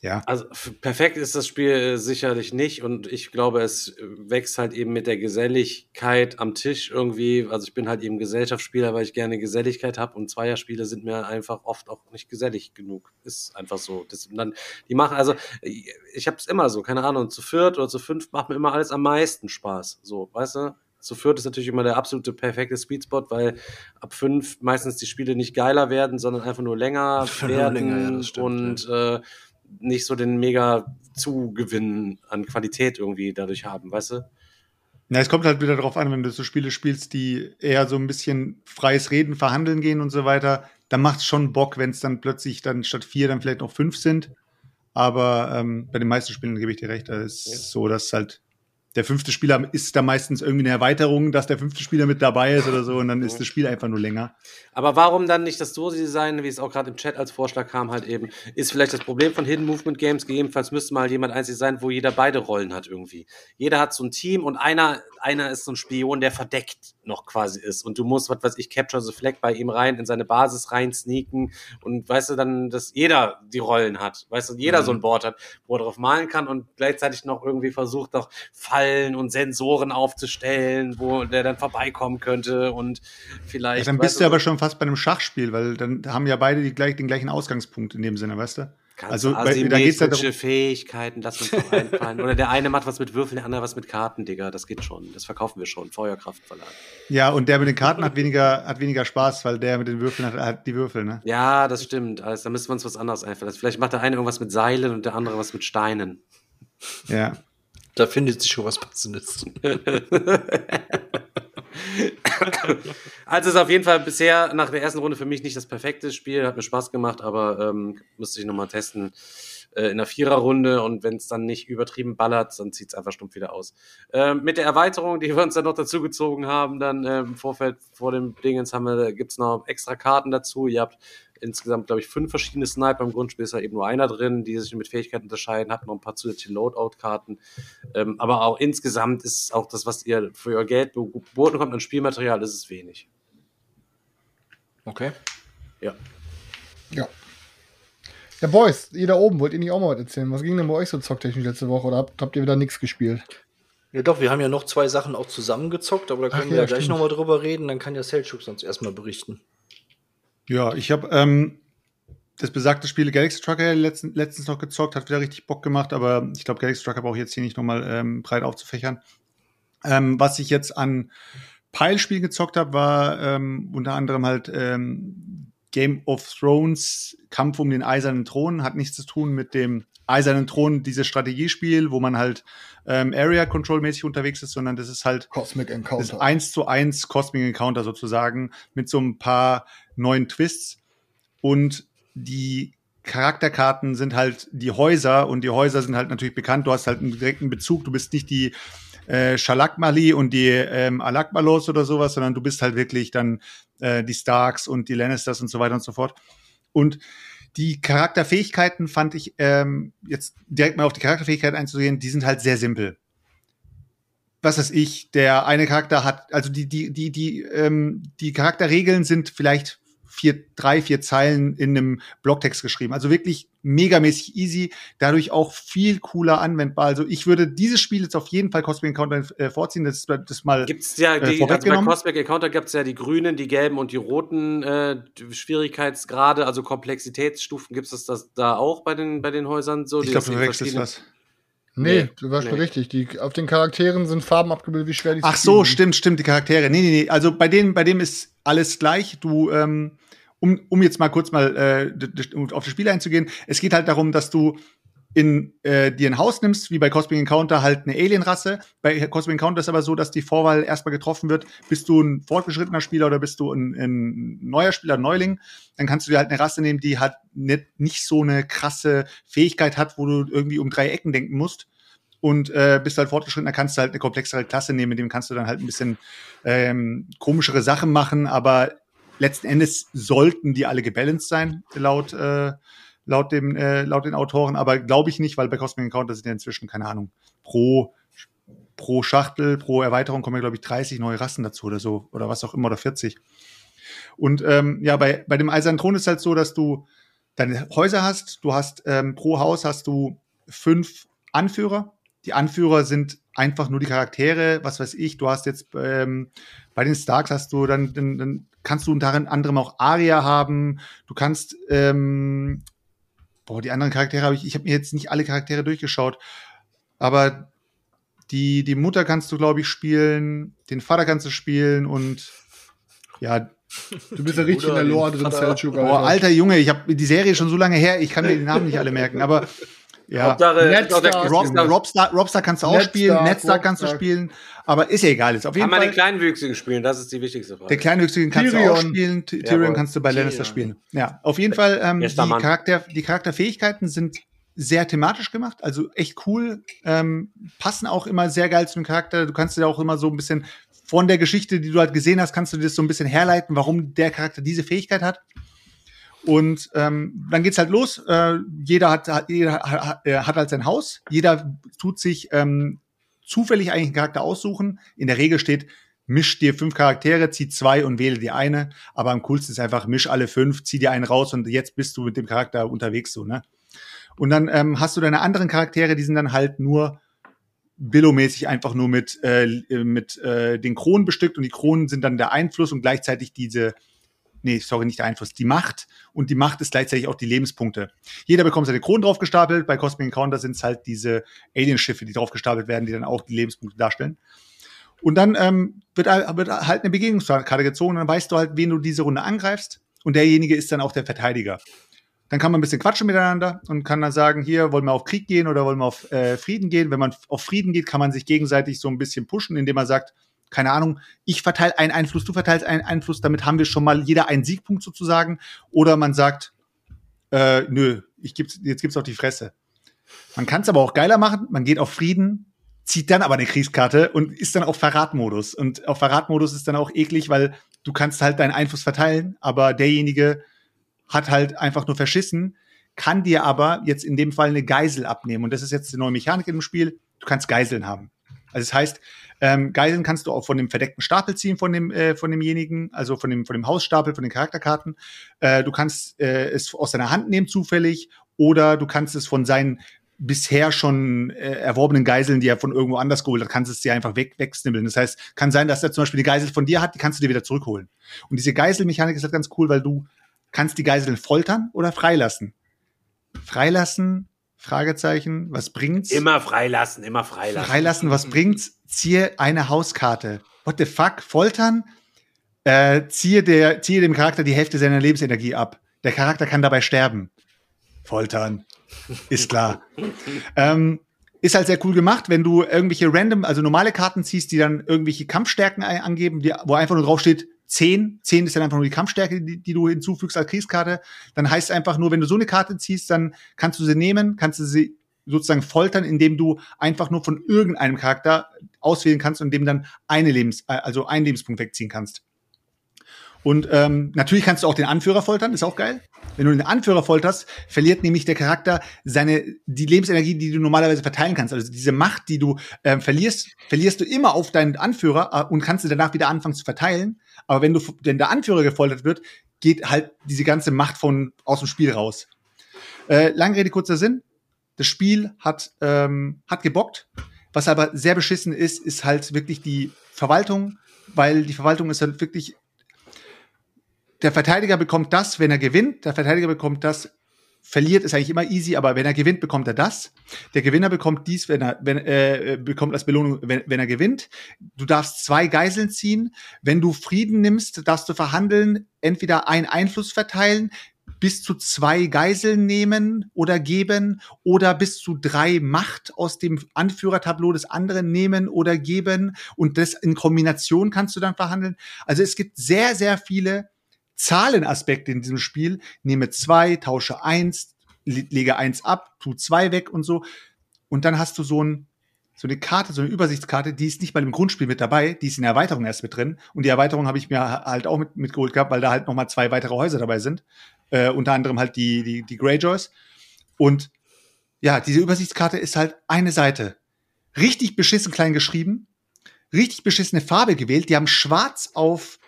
ja. Also perfekt ist das Spiel äh, sicherlich nicht und ich glaube, es äh, wächst halt eben mit der Geselligkeit am Tisch irgendwie. Also ich bin halt eben Gesellschaftsspieler, weil ich gerne Geselligkeit habe und Zweierspiele sind mir einfach oft auch nicht gesellig genug. Ist einfach so. Das, dann, die machen, also äh, ich habe es immer so, keine Ahnung, zu viert oder zu fünf macht mir immer alles am meisten Spaß. So, weißt du? Zu viert ist natürlich immer der absolute perfekte Sweetspot, weil ab fünf meistens die Spiele nicht geiler werden, sondern einfach nur länger werden länger, ja, stimmt, und äh, nicht so den mega Zugewinn an Qualität irgendwie dadurch haben, weißt du? Na, es kommt halt wieder darauf an, wenn du so Spiele spielst, die eher so ein bisschen freies Reden, verhandeln gehen und so weiter, dann macht es schon Bock, wenn es dann plötzlich dann statt vier dann vielleicht noch fünf sind. Aber ähm, bei den meisten Spielen gebe ich dir recht, da ist Ja. so, dass halt, der fünfte Spieler ist da meistens irgendwie eine Erweiterung, dass der fünfte Spieler mit dabei ist oder so und dann ist das Spiel einfach nur länger. Aber warum dann nicht das Dosi-Design, wie es auch gerade im Chat als Vorschlag kam, halt eben, ist vielleicht das Problem von Hidden Movement Games. Gegebenenfalls müsste mal jemand einzig sein, wo jeder beide Rollen hat irgendwie. Jeder hat so ein Team und einer, einer ist so ein Spion, der verdeckt noch quasi ist. Und du musst, was weiß ich, Capture the Flag bei ihm rein, in seine Basis rein sneaken und weißt du dann, dass jeder die Rollen hat. Weißt du, jeder Mhm. so ein Board hat, wo er drauf malen kann und gleichzeitig noch irgendwie versucht, noch Fallen und Sensoren aufzustellen, wo der dann vorbeikommen könnte und Ja, vielleicht. dann weißt bist du aber schon fast bei einem Schachspiel, weil dann haben ja beide die gleich, den gleichen Ausgangspunkt in dem Sinne, weißt du? Also, Also, bei- da geht's ja darum- Fähigkeiten, lass uns doch einfallen. Oder der eine macht was mit Würfeln, der andere was mit Karten, Digga. Das geht schon. Das verkaufen wir schon. Feuerkraftverlag. Ja, und der mit den Karten hat weniger, hat weniger Spaß, weil der mit den Würfeln hat, hat die Würfel, ne? Ja, das stimmt. Also, da müssen wir uns was anderes einfallen. lassen. Vielleicht macht der eine irgendwas mit Seilen und der andere was mit Steinen. Ja. Da findet sich schon was Passendes. Also ist auf jeden Fall bisher nach der ersten Runde für mich nicht das perfekte Spiel, hat mir Spaß gemacht, aber ähm, müsste ich nochmal testen äh, in der Viererrunde und wenn es dann nicht übertrieben ballert, dann zieht es einfach stumpf wieder aus. Ähm, mit der Erweiterung, die wir uns dann noch dazu gezogen haben, dann ähm, im Vorfeld vor dem Dingens haben wir, gibt's noch extra Karten dazu. Ihr habt insgesamt, glaube ich, fünf verschiedene Sniper. Im Grundspiel ist da eben nur einer drin, die sich mit Fähigkeiten unterscheiden, hat noch ein paar zusätzliche Loadout-Karten. Ähm, aber auch insgesamt ist auch das, was ihr für euer Geld geboten kommt an Spielmaterial, ist es wenig. Okay. Ja. Ja, Boys, ihr da oben, wollt ihr nicht auch mal was erzählen? Was ging denn bei euch so zocktechnisch letzte Woche oder habt, habt ihr wieder nichts gespielt? Ja doch, wir haben ja noch zwei Sachen auch zusammengezockt, aber da können Ach wir ja, ja gleich nochmal drüber reden. Dann kann ja Selchuk sonst erstmal berichten. Ja, ich habe ähm, das besagte Spiel Galaxy Trucker letzten, letztens noch gezockt, hat wieder richtig Bock gemacht, aber ich glaube, Galaxy Trucker brauche ich jetzt hier nicht nochmal ähm, breit aufzufächern. Ähm, was ich jetzt an Peilspielen gezockt habe, war ähm, unter anderem halt ähm, Game of Thrones Kampf um den eisernen Thron. Hat nichts zu tun mit dem eisernen Thron, dieses Strategiespiel, wo man halt ähm, Area Control mäßig unterwegs ist, sondern das ist halt Cosmic das Encounter. 1 zu 1 Cosmic Encounter sozusagen mit so ein paar neuen Twists. Und die Charakterkarten sind halt die Häuser und die Häuser sind halt natürlich bekannt. Du hast halt einen direkten Bezug. Du bist nicht die äh, Shalakmali und die ähm, Alakmalos oder sowas, sondern du bist halt wirklich dann äh, die Starks und die Lannisters und so weiter und so fort. Und die Charakterfähigkeiten fand ich, ähm, jetzt direkt mal auf die Charakterfähigkeit einzugehen, die sind halt sehr simpel was weiß ich, der eine Charakter hat, also die, die, die, die, ähm, die Charakterregeln sind vielleicht vier, drei, vier Zeilen in einem Blogtext geschrieben. Also wirklich megamäßig easy, dadurch auch viel cooler anwendbar. Also ich würde dieses Spiel jetzt auf jeden Fall Cosmic Encounter äh, vorziehen. Das, das mal Gibt's ja, äh, die, also bei. Cosmic Encounter gibt's ja die grünen, die gelben und die roten äh, Schwierigkeitsgrade, also Komplexitätsstufen. Gibt's das, das da auch bei den, bei den Häusern so? ich Die glaube, das du wechselst was. Nee, Nee, du warst schon nee. richtig. Die, auf den Charakteren sind Farben abgebildet, wie schwer die zu Ach so, stimmt, stimmt, die Charaktere. Nee, nee, nee. Also bei denen, bei dem ist alles gleich. Du, ähm, um, um jetzt mal kurz mal äh, auf das Spiel einzugehen, es geht halt darum, dass du in äh, dir ein Haus nimmst, wie bei Cosmic Encounter halt eine Alienrasse. Bei Cosmic Encounter ist aber so, dass die Vorwahl erstmal getroffen wird, bist du ein fortgeschrittener Spieler oder bist du ein, ein neuer Spieler, ein Neuling, dann kannst du dir halt eine Rasse nehmen, die halt nicht, nicht so eine krasse Fähigkeit hat, wo du irgendwie um drei Ecken denken musst und äh, bist halt fortgeschritten, da kannst du halt eine komplexere Klasse nehmen, mit dem kannst du dann halt ein bisschen ähm, komischere Sachen machen, aber letzten Endes sollten die alle gebalanced sein, laut, äh, laut, dem, äh, laut den Autoren, aber glaube ich nicht, weil bei Cosmic Encounter sind ja inzwischen, keine Ahnung, pro, pro Schachtel, pro Erweiterung kommen ja, glaube ich, 30 neue Rassen dazu oder so, oder was auch immer, oder 40. Und ähm, ja, bei, bei dem Eisernen Thron ist halt so, dass du deine Häuser hast, du hast ähm, pro Haus hast du fünf Anführer. Die Anführer sind einfach nur die Charaktere, was weiß ich. Du hast jetzt ähm, bei den Starks hast du dann, dann, dann kannst du unter anderem auch Aria haben. Du kannst ähm, boah, die anderen Charaktere habe ich, ich habe mir jetzt nicht alle Charaktere durchgeschaut, aber die, die Mutter kannst du, glaube ich, spielen, den Vater kannst du spielen und ja, Du bist ja richtig in der Lore drin. Selchuk. Oh, alter Junge, ich habe die Serie schon so lange her, ich kann mir die Namen nicht alle merken, aber ja. Hauptsache, Rob. Robstar, Robstar kannst du auch Netstar, spielen, Netstar kannst du spielen, aber ist ja egal. Ist auf jeden kann man Fall. den Kleinwüchsigen spielen? Das ist die wichtigste Frage. Der Kleinwüchsigen kannst du auch Tyrion. spielen, Ty- Tyrion Jawohl. kannst du bei Lannister Tyrion. spielen. Ja, auf jeden Fall, ähm, die. Charakter, die Charakterfähigkeiten sind sehr thematisch gemacht, also echt cool. Ähm, passen auch immer sehr geil zu dem Charakter. Du kannst dir auch immer so ein bisschen von der Geschichte, die du halt gesehen hast, kannst du dir das so ein bisschen herleiten, warum der Charakter diese Fähigkeit hat. Und ähm, dann geht's halt los. Äh, jeder hat, hat, jeder hat, hat halt sein Haus. Jeder tut sich ähm, zufällig eigentlich einen Charakter aussuchen. In der Regel steht, misch dir fünf Charaktere, zieh zwei und wähle die eine. Aber am coolsten ist einfach, misch alle fünf, zieh dir einen raus und jetzt bist du mit dem Charakter unterwegs so, ne? Und dann ähm, hast du deine anderen Charaktere, die sind dann halt nur Billo-mäßig einfach nur mit, äh, mit äh, den Kronen bestückt und die Kronen sind dann der Einfluss und gleichzeitig diese, nee, sorry, nicht der Einfluss, die Macht und die Macht ist gleichzeitig auch die Lebenspunkte. Jeder bekommt seine Kronen draufgestapelt, bei Cosmic Encounter sind es halt diese Alien-Schiffe, die draufgestapelt werden, die dann auch die Lebenspunkte darstellen. Und dann ähm, wird, wird halt eine Begegnungskarte gezogen, dann weißt du halt, wen du diese Runde angreifst und derjenige ist dann auch der Verteidiger. Dann kann man ein bisschen quatschen miteinander und kann dann sagen, hier wollen wir auf Krieg gehen oder wollen wir auf äh, Frieden gehen. Wenn man auf Frieden geht, kann man sich gegenseitig so ein bisschen pushen, indem man sagt, keine Ahnung, ich verteile einen Einfluss, du verteilst einen Einfluss, damit haben wir schon mal jeder einen Siegpunkt sozusagen. Oder man sagt, äh, nö, ich gib's, jetzt gibt's auf die Fresse. Man kann es aber auch geiler machen, man geht auf Frieden, zieht dann aber eine Kriegskarte und ist dann auf Verratmodus. Und auf Verratmodus ist dann auch eklig, weil du kannst halt deinen Einfluss verteilen, aber derjenige hat halt einfach nur verschissen, kann dir aber jetzt in dem Fall eine Geisel abnehmen. Und das ist jetzt die neue Mechanik im Spiel. Du kannst Geiseln haben. Also das heißt, ähm, Geiseln kannst du auch von dem verdeckten Stapel ziehen von dem äh, von demjenigen, also von dem von dem Hausstapel, von den Charakterkarten. Äh, du kannst äh, es aus deiner Hand nehmen zufällig oder du kannst es von seinen bisher schon äh, erworbenen Geiseln, die er von irgendwo anders geholt hat, kannst du es dir einfach weg, wegsnibbeln. Das heißt, kann sein, dass er zum Beispiel die Geisel von dir hat, die kannst du dir wieder zurückholen. Und diese Geiselmechanik ist halt ganz cool, weil du kannst die Geiseln foltern oder freilassen. Freilassen, Fragezeichen, was bringt's? Immer freilassen, immer freilassen. Freilassen, was bringt's? Ziehe eine Hauskarte. What the fuck? Foltern? Äh, ziehe, der, ziehe dem Charakter die Hälfte seiner Lebensenergie ab. Der Charakter kann dabei sterben. Foltern. Ist klar. ähm, ist halt sehr cool gemacht, wenn du irgendwelche random, also normale Karten ziehst, die dann irgendwelche Kampfstärken angeben, die, wo einfach nur drauf steht, 10. 10 ist dann einfach nur die Kampfstärke, die, die du hinzufügst als Kriegskarte. Dann heißt es einfach nur, wenn du so eine Karte ziehst, dann kannst du sie nehmen, kannst du sie sozusagen foltern, indem du einfach nur von irgendeinem Charakter auswählen kannst und dem dann eine Lebens, also einen Lebenspunkt wegziehen kannst. Und ähm, natürlich kannst du auch den Anführer foltern, ist auch geil. Wenn du den Anführer folterst, verliert nämlich der Charakter seine die Lebensenergie, die du normalerweise verteilen kannst. Also diese Macht, die du ähm, verlierst, verlierst du immer auf deinen Anführer äh, und kannst sie danach wieder anfangen zu verteilen. Aber wenn du wenn der Anführer gefoltert wird, geht halt diese ganze Macht von aus dem Spiel raus. Äh, lange Rede kurzer Sinn. Das Spiel hat ähm, hat gebockt. Was aber sehr beschissen ist, ist halt wirklich die Verwaltung, weil die Verwaltung ist halt wirklich der Verteidiger bekommt das, wenn er gewinnt. Der Verteidiger bekommt das, verliert ist eigentlich immer easy, aber wenn er gewinnt, bekommt er das. Der Gewinner bekommt dies, wenn er wenn, äh, bekommt als Belohnung, wenn, wenn er gewinnt. Du darfst zwei Geiseln ziehen. Wenn du Frieden nimmst, darfst du verhandeln, entweder einen Einfluss verteilen, bis zu zwei Geiseln nehmen oder geben oder bis zu drei Macht aus dem Anführertableau des anderen nehmen oder geben und das in Kombination kannst du dann verhandeln. Also es gibt sehr, sehr viele Zahlenaspekte in diesem Spiel. Nehme zwei, tausche eins, lege eins ab, tu zwei weg und so. Und dann hast du so ein, so eine Karte, so eine Übersichtskarte, die ist nicht mal im Grundspiel mit dabei, die ist in der Erweiterung erst mit drin. Und die Erweiterung habe ich mir halt auch mit, mitgeholt gehabt, weil da halt nochmal zwei weitere Häuser dabei sind. Äh, unter anderem halt die, die, die Greyjoys. Und ja, diese Übersichtskarte ist halt eine Seite. Richtig beschissen klein geschrieben, richtig beschissene Farbe gewählt. Die haben schwarz auf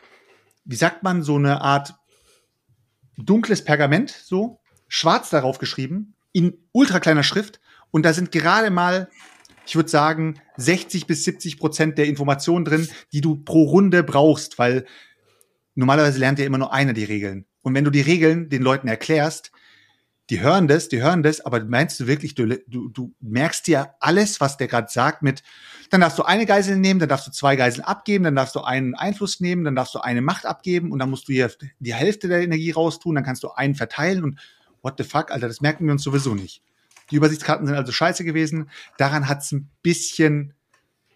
wie sagt man, so eine Art dunkles Pergament, so, schwarz darauf geschrieben, in ultra kleiner Schrift. Und da sind gerade mal, ich würde sagen, 60 bis 70 Prozent der Informationen drin, die du pro Runde brauchst, weil normalerweise lernt ja immer nur einer die Regeln. Und wenn du die Regeln den Leuten erklärst, die hören das, die hören das, aber meinst du wirklich, du, du, du merkst dir alles, was der gerade sagt, mit, dann darfst du eine Geisel nehmen, dann darfst du zwei Geiseln abgeben, dann darfst du einen Einfluss nehmen, dann darfst du eine Macht abgeben und dann musst du hier die Hälfte der Energie raustun, dann kannst du einen verteilen und what the fuck, Alter, das merken wir uns sowieso nicht. Die Übersichtskarten sind also scheiße gewesen. Daran hat's ein bisschen,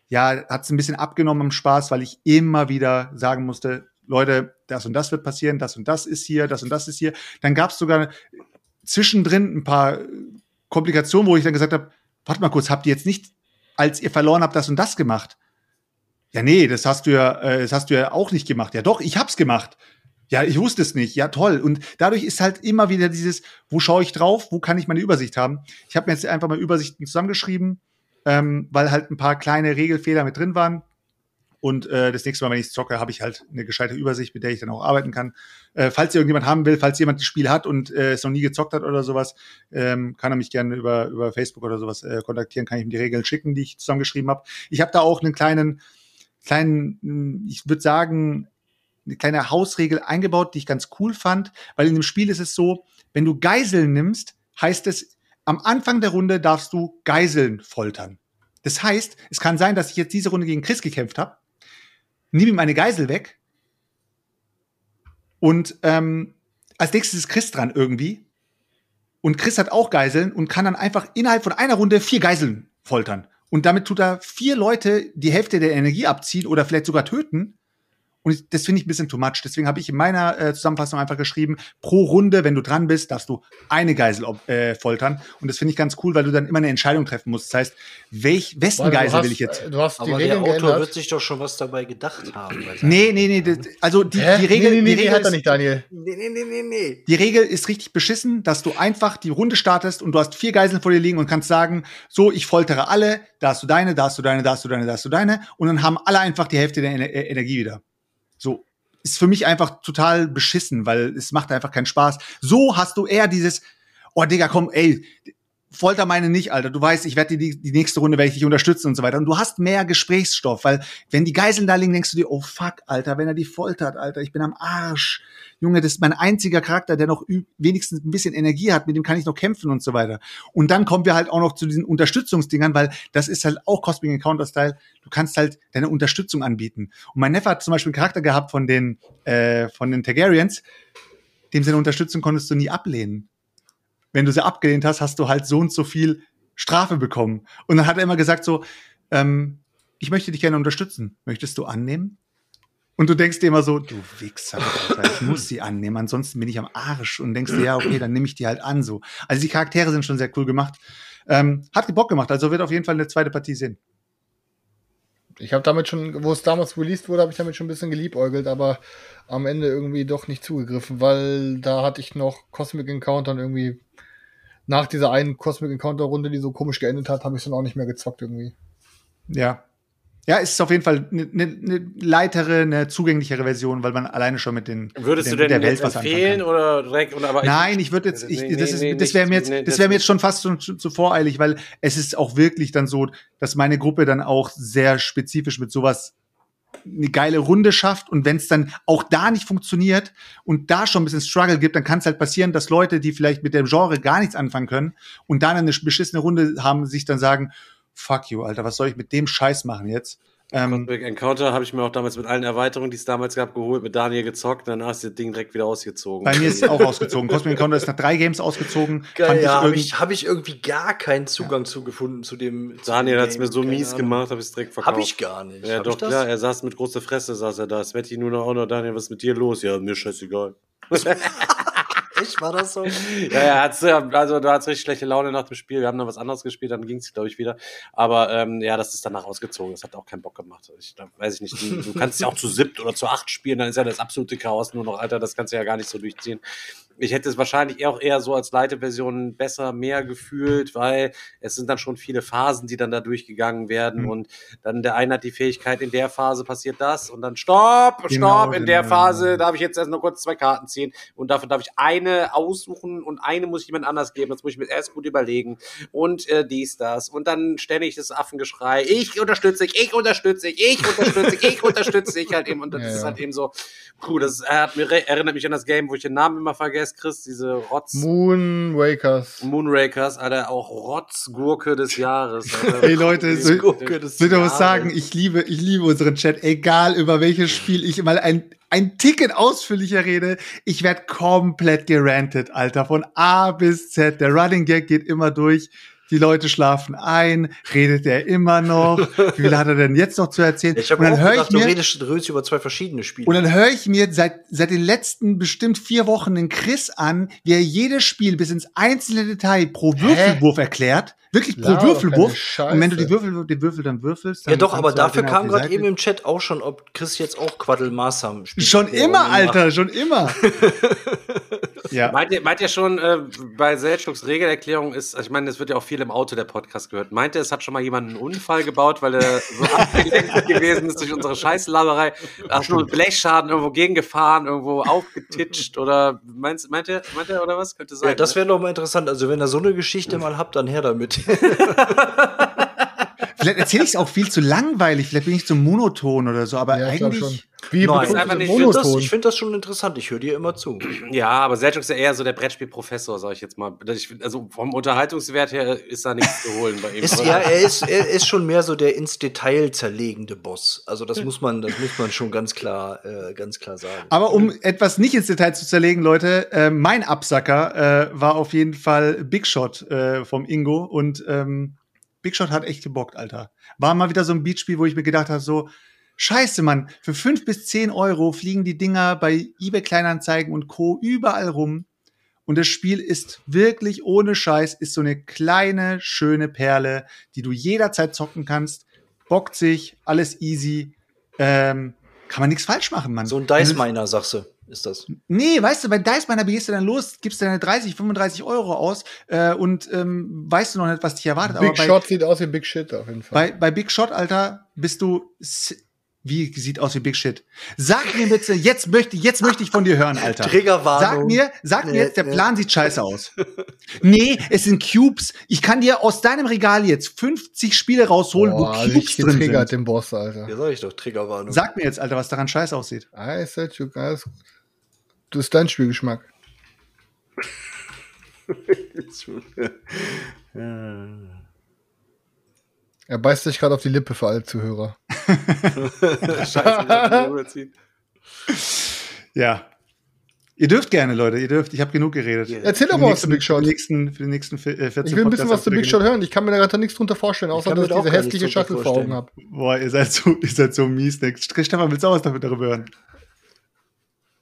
ja, hat's ein bisschen abgenommen am Spaß, weil ich immer wieder sagen musste, Leute, das und das wird passieren, das und das ist hier, das und das ist hier. Dann gab's sogar zwischendrin ein paar Komplikation, wo ich dann gesagt habe, warte mal kurz, habt ihr jetzt nicht, als ihr verloren habt, das und das gemacht? Ja, nee, das hast du ja, äh, das hast du ja auch nicht gemacht. Ja, doch, ich hab's gemacht. Ja, ich wusste es nicht. Ja, toll. Und dadurch ist halt immer wieder dieses, wo schaue ich drauf, wo kann ich meine Übersicht haben? Ich habe mir jetzt einfach mal Übersichten zusammengeschrieben, ähm, weil halt ein paar kleine Regelfehler mit drin waren. Und äh, das nächste Mal, wenn ich zocke, habe ich halt eine gescheite Übersicht, mit der ich dann auch arbeiten kann. Äh, falls irgendjemand haben will, falls jemand das Spiel hat und äh, es noch nie gezockt hat oder sowas, ähm, kann er mich gerne über, über Facebook oder sowas äh, kontaktieren, kann ich ihm die Regeln schicken, die ich zusammengeschrieben habe. Ich habe da auch einen kleinen, kleinen, ich würde sagen, eine kleine Hausregel eingebaut, die ich ganz cool fand, weil in dem Spiel ist es so, wenn du Geiseln nimmst, heißt es, am Anfang der Runde darfst du Geiseln foltern. Das heißt, es kann sein, dass ich jetzt diese Runde gegen Chris gekämpft habe, nehme ihm eine Geisel weg und ähm, als nächstes ist Chris dran irgendwie. Und Chris hat auch Geiseln und kann dann einfach innerhalb von einer Runde vier Geiseln foltern. Und damit tut er vier Leute die Hälfte der Energie abziehen oder vielleicht sogar töten. Und das finde ich ein bisschen too much. Deswegen habe ich in meiner äh, Zusammenfassung einfach geschrieben, pro Runde, wenn du dran bist, darfst du eine Geisel äh, foltern. Und das finde ich ganz cool, weil du dann immer eine Entscheidung treffen musst. Das heißt, welch, wessen Weil Geisel hast- will ich jetzt? Du hast die Aber der Regeln Autor geändert. wird sich doch schon was dabei gedacht haben. Nee, nee, nee. Das, also die, Hä? die Regel, nee, nee, nee, die, Regel hat er ist, nicht, Daniel. Nee, nee, nee, nee, nee. die Regel ist richtig beschissen, dass du einfach die Runde startest und du hast vier Geiseln vor dir liegen und kannst sagen, so, ich foltere alle, da hast du deine, da hast du deine, da hast du deine, da hast du deine. Und dann haben alle einfach die Hälfte der Ener äh, Energie wieder. So. Ist für mich einfach total beschissen, weil es macht einfach keinen Spaß. So hast du eher dieses, oh Digga, komm, ey, folter meine nicht, Alter. Du weißt, ich werde die, die nächste Runde werde ich dich unterstützen und so weiter. Und du hast mehr Gesprächsstoff, weil wenn die Geiseln da liegen, denkst du dir, oh fuck, Alter, wenn er die foltert, Alter, ich bin am Arsch. Junge, das ist mein einziger Charakter, der noch wenigstens ein bisschen Energie hat, mit dem kann ich noch kämpfen und so weiter. Und dann kommen wir halt auch noch zu diesen Unterstützungsdingern, weil das ist halt auch Cosmic Encounter Style. Du kannst halt deine Unterstützung anbieten. Und mein Neffe hat zum Beispiel einen Charakter gehabt von den, äh, von den Targaryens, dem seine Unterstützung konntest du nie ablehnen wenn du sie abgelehnt hast, hast du halt so und so viel Strafe bekommen. Und dann hat er immer gesagt so, ähm, ich möchte dich gerne unterstützen. Möchtest du annehmen? Und du denkst dir immer so, du Wichser, Alter, ich muss sie annehmen, ansonsten bin ich am Arsch. Und denkst dir, ja, okay, dann nehme ich die halt an so. Also die Charaktere sind schon sehr cool gemacht. Ähm, hat Bock gemacht, also wird auf jeden Fall eine zweite Partie sehen. Ich habe damit schon, wo es damals released wurde, habe ich damit schon ein bisschen geliebäugelt, aber am Ende irgendwie doch nicht zugegriffen, weil da hatte ich noch Cosmic Encounter und irgendwie nach dieser einen Cosmic Encounter Runde, die so komisch geendet hat, habe ich dann auch nicht mehr gezockt irgendwie. Ja. Ja, es ist auf jeden Fall eine ne, ne leitere, eine zugänglichere Version, weil man alleine schon mit den Würdest mit du der, denn der jetzt Welt was anfangen empfehlen kann. oder direkt? Oder, aber Nein, ich würde jetzt, ich, Nee, das, ist, nee, das wäre mir jetzt, nee, das wäre mir jetzt schon fast zu, zu, zu voreilig, weil es ist auch wirklich dann so, dass meine Gruppe dann auch sehr spezifisch mit sowas eine geile Runde schafft und wenn es dann auch da nicht funktioniert und da schon ein bisschen Struggle gibt, dann kann es halt passieren, dass Leute, die vielleicht mit dem Genre gar nichts anfangen können und dann eine beschissene Runde haben, sich dann sagen, fuck you, Alter, was soll ich mit dem Scheiß machen jetzt? Ähm, Cosmic Encounter habe ich mir auch damals mit allen Erweiterungen, die es damals gab, geholt, mit Daniel gezockt, danach ist das Ding direkt wieder ausgezogen. bei mir ist es auch ausgezogen. Cosmic Encounter ist nach drei Games ausgezogen. Geil, ja, habe irgendwie- ich, hab ich irgendwie gar keinen Zugang zu gefunden zu dem. Daniel hat es mir so keine mies Ahnung. gemacht, habe ich es direkt verkauft. Hab ich gar nicht. Ja, Hab doch, klar, er saß mit großer Fresse, saß er da. Svetty nur noch, auch noch, Daniel, was ist mit dir los? Ja, mir scheißegal. Echt, war das so? Ja, ja, also du hattest richtig schlechte Laune nach dem Spiel. Wir haben dann was anderes gespielt, dann ging es, glaube ich, wieder. Aber ähm, ja, das ist danach ausgezogen. Das hat auch keinen Bock gemacht. Ich da weiß ich nicht. Du, du kannst ja auch zu siebt oder zu acht spielen, dann ist ja das absolute Chaos nur noch, Alter, das kannst du ja gar nicht so durchziehen. Ich hätte es wahrscheinlich auch eher so als Leite-Version besser, mehr gefühlt, weil es sind dann schon viele Phasen, die dann da durchgegangen werden. Mhm. Und dann der eine hat die Fähigkeit, in der Phase passiert das und dann stopp, stopp, Genau, in der genau. Phase darf ich jetzt erst nur kurz zwei Karten ziehen und davon darf ich eine aussuchen und eine muss ich jemand anders geben. Das muss ich mir erst gut überlegen und äh, dies, das und dann ständig das Affengeschrei. Ich unterstütze dich, ich unterstütze dich, ich unterstütze dich, ich unterstütze dich halt eben und das Ja, ist halt eben so, cool, das hat mir, erinnert mich an das Game, wo ich den Namen immer vergesse, Chris, diese Rotz. Moonrakers. Moonrakers, Alter, auch Rotzgurke des Jahres. Alter. Ey, Leute, so- will doch was sagen, ich liebe, ich liebe unseren Chat, egal über welches Spiel ich mal ein, ein Ticket ausführlicher rede, ich werde komplett gerantet, Alter, von A bis Z. Der Running Gag geht immer durch. Die Leute schlafen ein, redet er immer noch, wie viel hat er denn jetzt noch zu erzählen? Ich habe und dann auch höre gedacht, ich du mir, redest, redest über zwei verschiedene Spiele. und dann höre ich mir seit, seit den letzten bestimmt vier Wochen den Chris an, wie er jedes Spiel bis ins einzelne Detail pro Würfelwurf erklärt. Wirklich pro Laber doch Würfelwurf. Und wenn du die. Würfel, den Würfel dann würfelst, dann ja doch, aber du halt dafür den auf kam gerade eben im Chat auch schon, ob Chris jetzt auch Quaddle-Maßam spielt. Schon immer, Alter, schon immer. Ja. Meint ihr, meint ihr schon, äh, bei Selchuks Regelerklärung ist, ich meine, es wird ja auch viel im Auto der Podcast gehört. Meint ihr, es hat schon mal jemand einen Unfall gebaut, weil er so abgelenkt gewesen ist durch unsere Scheißlaberei? Hast du einen Blechschaden irgendwo gegengefahren, irgendwo aufgetitscht oder meinst, meint ihr, meint ihr oder was? Könnte sein. Ja, das ne? wäre doch mal interessant. Also, wenn ihr so eine Geschichte mal habt, dann her damit. Vielleicht erzähle ich es auch viel zu langweilig, vielleicht bin ich zu monoton oder so, aber Ja, eigentlich. Wie Nein, einfach nicht- Ich finde das, ich find das schon interessant. Ich höre dir immer zu. Ja, aber Selchuk ist ja eher so der Brettspielprofessor, sag ich jetzt mal. Ich, find- also vom Unterhaltungswert her ist da nichts zu holen bei ihm. Ist, ja, er ist, er ist schon mehr so der ins Detail zerlegende Boss. Also das muss man, das muss man schon ganz klar, äh, ganz klar sagen. Aber um etwas nicht ins Detail zu zerlegen, Leute, äh, mein Absacker äh, war auf jeden Fall Big Shot äh, vom Ingo und ähm, Big Shot hat echt gebockt, Alter. War mal wieder so ein Beatspiel, wo ich mir gedacht habe, so, scheiße, Mann, für fünf bis zehn Euro fliegen die Dinger bei eBay Kleinanzeigen und Co. überall rum. Und das Spiel ist wirklich ohne Scheiß, ist so eine kleine, schöne Perle, die du jederzeit zocken kannst. Bockt sich, alles easy. Ähm, kann man nichts falsch machen, Mann. So ein Dice du- Miner, sagst du, ist das. Nee, weißt du, bei Dice Miner gehst du dann los, gibst deine 30, 35 Euro aus äh, und ähm, weißt du noch nicht, was dich erwartet. Big aber bei, Shot sieht aus wie Big Shit auf jeden Fall. bei, bei Big Shot, Alter, bist du. Wie sieht aus wie Big Shit? Sag mir bitte, jetzt möchte, jetzt möchte ich von dir hören, Alter. Triggerwarnung. Sag mir, sag mir jetzt, der. Plan sieht scheiße aus. nee, es sind Cubes. Ich kann dir aus deinem Regal jetzt 50 Spiele rausholen, Boah, wo Cubes richtig drin getriggert sind. den Boss, Alter. Ja, sag ich doch, Triggerwarnung. Sag mir jetzt, Alter, was daran scheiße aussieht. Ah, Selchuk, alles gut. Das ist dein Spielgeschmack. Er beißt sich gerade auf die Lippe für alle Zuhörer. Scheiße, Ja. Ihr dürft gerne, Leute, ihr dürft. Ich habe genug geredet. Erzähl doch mal was zu Big Shot. Für die nächsten, für die nächsten vi- äh, 14 Ich will ein bisschen Podcasts was zu Big Shot hören. Ich kann mir da gerade nichts drunter vorstellen, außer kann dass ich diese hässliche Schachtel vor Augen habe. Boah, ihr seid so, ihr seid so mies. Stefan, willst du auch was damit darüber hören?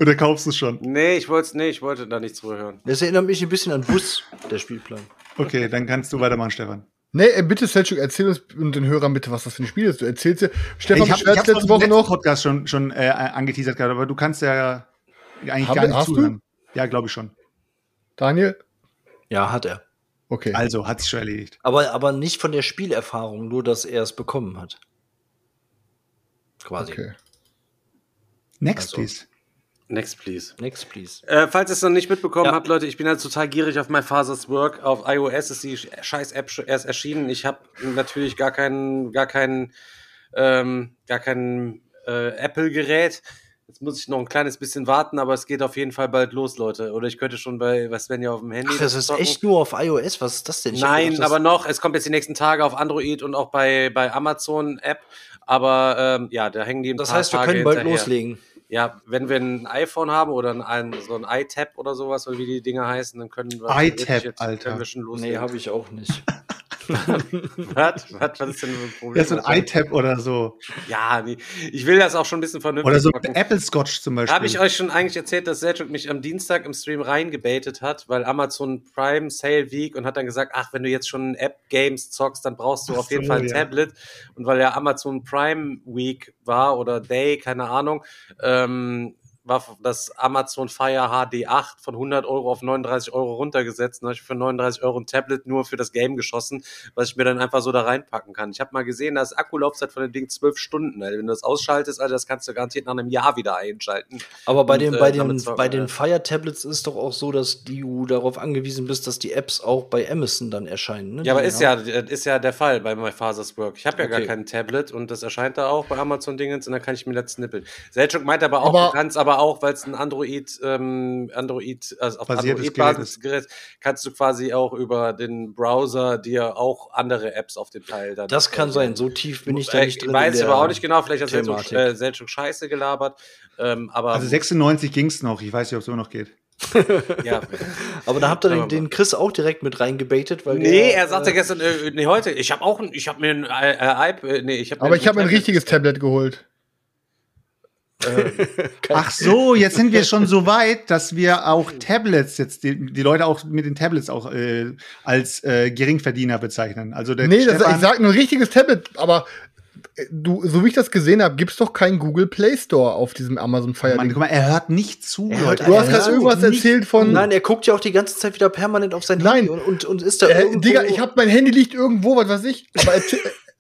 Oder kaufst du es schon? Nee, ich wollte nee, ich wollte da nichts drüber hören. Das erinnert mich ein bisschen an Bus, der Spielplan. Okay, dann kannst du weitermachen, Stefan. Nee, ey, bitte, Selchuk, erzähl uns und den Hörern bitte, was das für ein Spiel ist. Du erzählst dir, Stefan ich habe hab letzte Woche noch. Podcast schon, schon äh, angeteasert gehabt, aber du kannst ja eigentlich Hab- gar nicht hast du? zuhören. Ja, glaube ich schon. Daniel? Ja, hat er. Okay. Also, hat sich schon erledigt. Aber, aber nicht von der Spielerfahrung, nur dass er es bekommen hat. Quasi. okay. Next, Also. please. Next, please. Next, please. Äh, falls ihr es noch nicht mitbekommen Ja. habt, Leute, ich bin halt total gierig auf My Father's Work. Auf iOS ist die scheiß App schon erst erschienen. Ich habe natürlich gar keinen, gar keinen, ähm, gar kein äh, Apple-Gerät. Jetzt muss ich noch ein kleines bisschen warten, aber es geht auf jeden Fall bald los, Leute. Oder ich könnte schon bei was Sven ja auf dem Handy. Ach, das ist zocken. echt nur auf iOS? Was ist das denn? Ich Nein, gedacht, aber noch, es kommt jetzt die nächsten Tage auf Android und auch bei, bei Amazon App. Aber ähm, ja, da hängen die ein Das heißt, wir Tage können bald hinterher. loslegen. Ja, wenn wir ein iPhone haben oder ein, ein, so ein iTab oder sowas, oder wie die Dinger heißen, dann können wir iTab, Alter. Können wir schon Nee, loslegen. habe ich auch nicht. was? was? Was ist denn ein Problem? Ja, so ein iTab oder so. Ja, nee. ich will das auch schon ein bisschen vernünftig Oder so ein Apple Scotch zum Beispiel. Habe ich euch schon eigentlich erzählt, dass Selchuk mich am Dienstag im Stream reingebaitet hat, weil Amazon Prime Sale Week und hat dann gesagt, ach, wenn du jetzt schon App-Games zockst, dann brauchst du Ach auf jeden so, Fall ein ja. Tablet. Und weil ja Amazon Prime Week war oder Day, keine Ahnung, ähm, war das Amazon Fire HD 8 von 100 Euro auf 39 Euro runtergesetzt. Dann habe ich für 39 Euro ein Tablet nur für das Game geschossen, was ich mir dann einfach so da reinpacken kann. Ich habe mal gesehen, da ist Akkulaufzeit von dem Ding 12 Stunden. Alter. Wenn du das ausschaltest, Alter, das kannst du garantiert nach einem Jahr wieder einschalten. Aber bei Und, den, äh, bei den, zocken, bei den Fire Tablets ist doch auch so, dass du darauf angewiesen bist, dass die Apps auch bei Amazon dann erscheinen. Ne? Ja, aber ist ja, ist ja der Fall bei My Father's Work. Ich habe ja gar Okay. kein Tablet und das erscheint da auch bei Amazon Dingens und dann kann ich mir das snippeln. Selchuk meint aber auch, Aber- du kannst aber auch, weil es ein Android, ähm, Android, also auf Android-Basis Gerät, kannst du quasi auch über den Browser dir auch andere Apps auf dem Teil dann. Das kann sein, so tief bin ich da nicht drin. in Weiß ich der aber auch nicht genau, vielleicht hat Selchuk, Thematik. äh, Selchuk Scheiße gelabert. Ähm, aber Also 96 ging's noch. Ich weiß nicht, ob es immer noch geht. ja. Aber da habt ihr den, den Chris auch direkt mit reingebaitet, weil Nee, der, er sagte äh, gestern, äh, nee, heute, ich habe auch ein, ich habe mir ein äh, äh, iP- äh, nee, ich habe Aber ich habe mir ein richtiges Tablet geholt. Ach so, jetzt sind wir schon so weit, dass wir auch Tablets jetzt, die, die Leute auch mit den Tablets auch äh, als äh, Geringverdiener bezeichnen. Also der Nee, das, Stefan, ich sag nur ein richtiges Tablet, aber äh, du, so wie ich das gesehen habe, gibt's doch keinen Google Play Store auf diesem Amazon Fire Mann, guck mal, er hört nicht zu, Er Leute. hört- Du hast er gerade irgendwas nicht erzählt von. Nein, er guckt ja auch die ganze Zeit wieder permanent auf sein Nein. Handy und, und, und ist da äh, irgendwo. Digga, ich hab mein Handy liegt irgendwo, was weiß ich.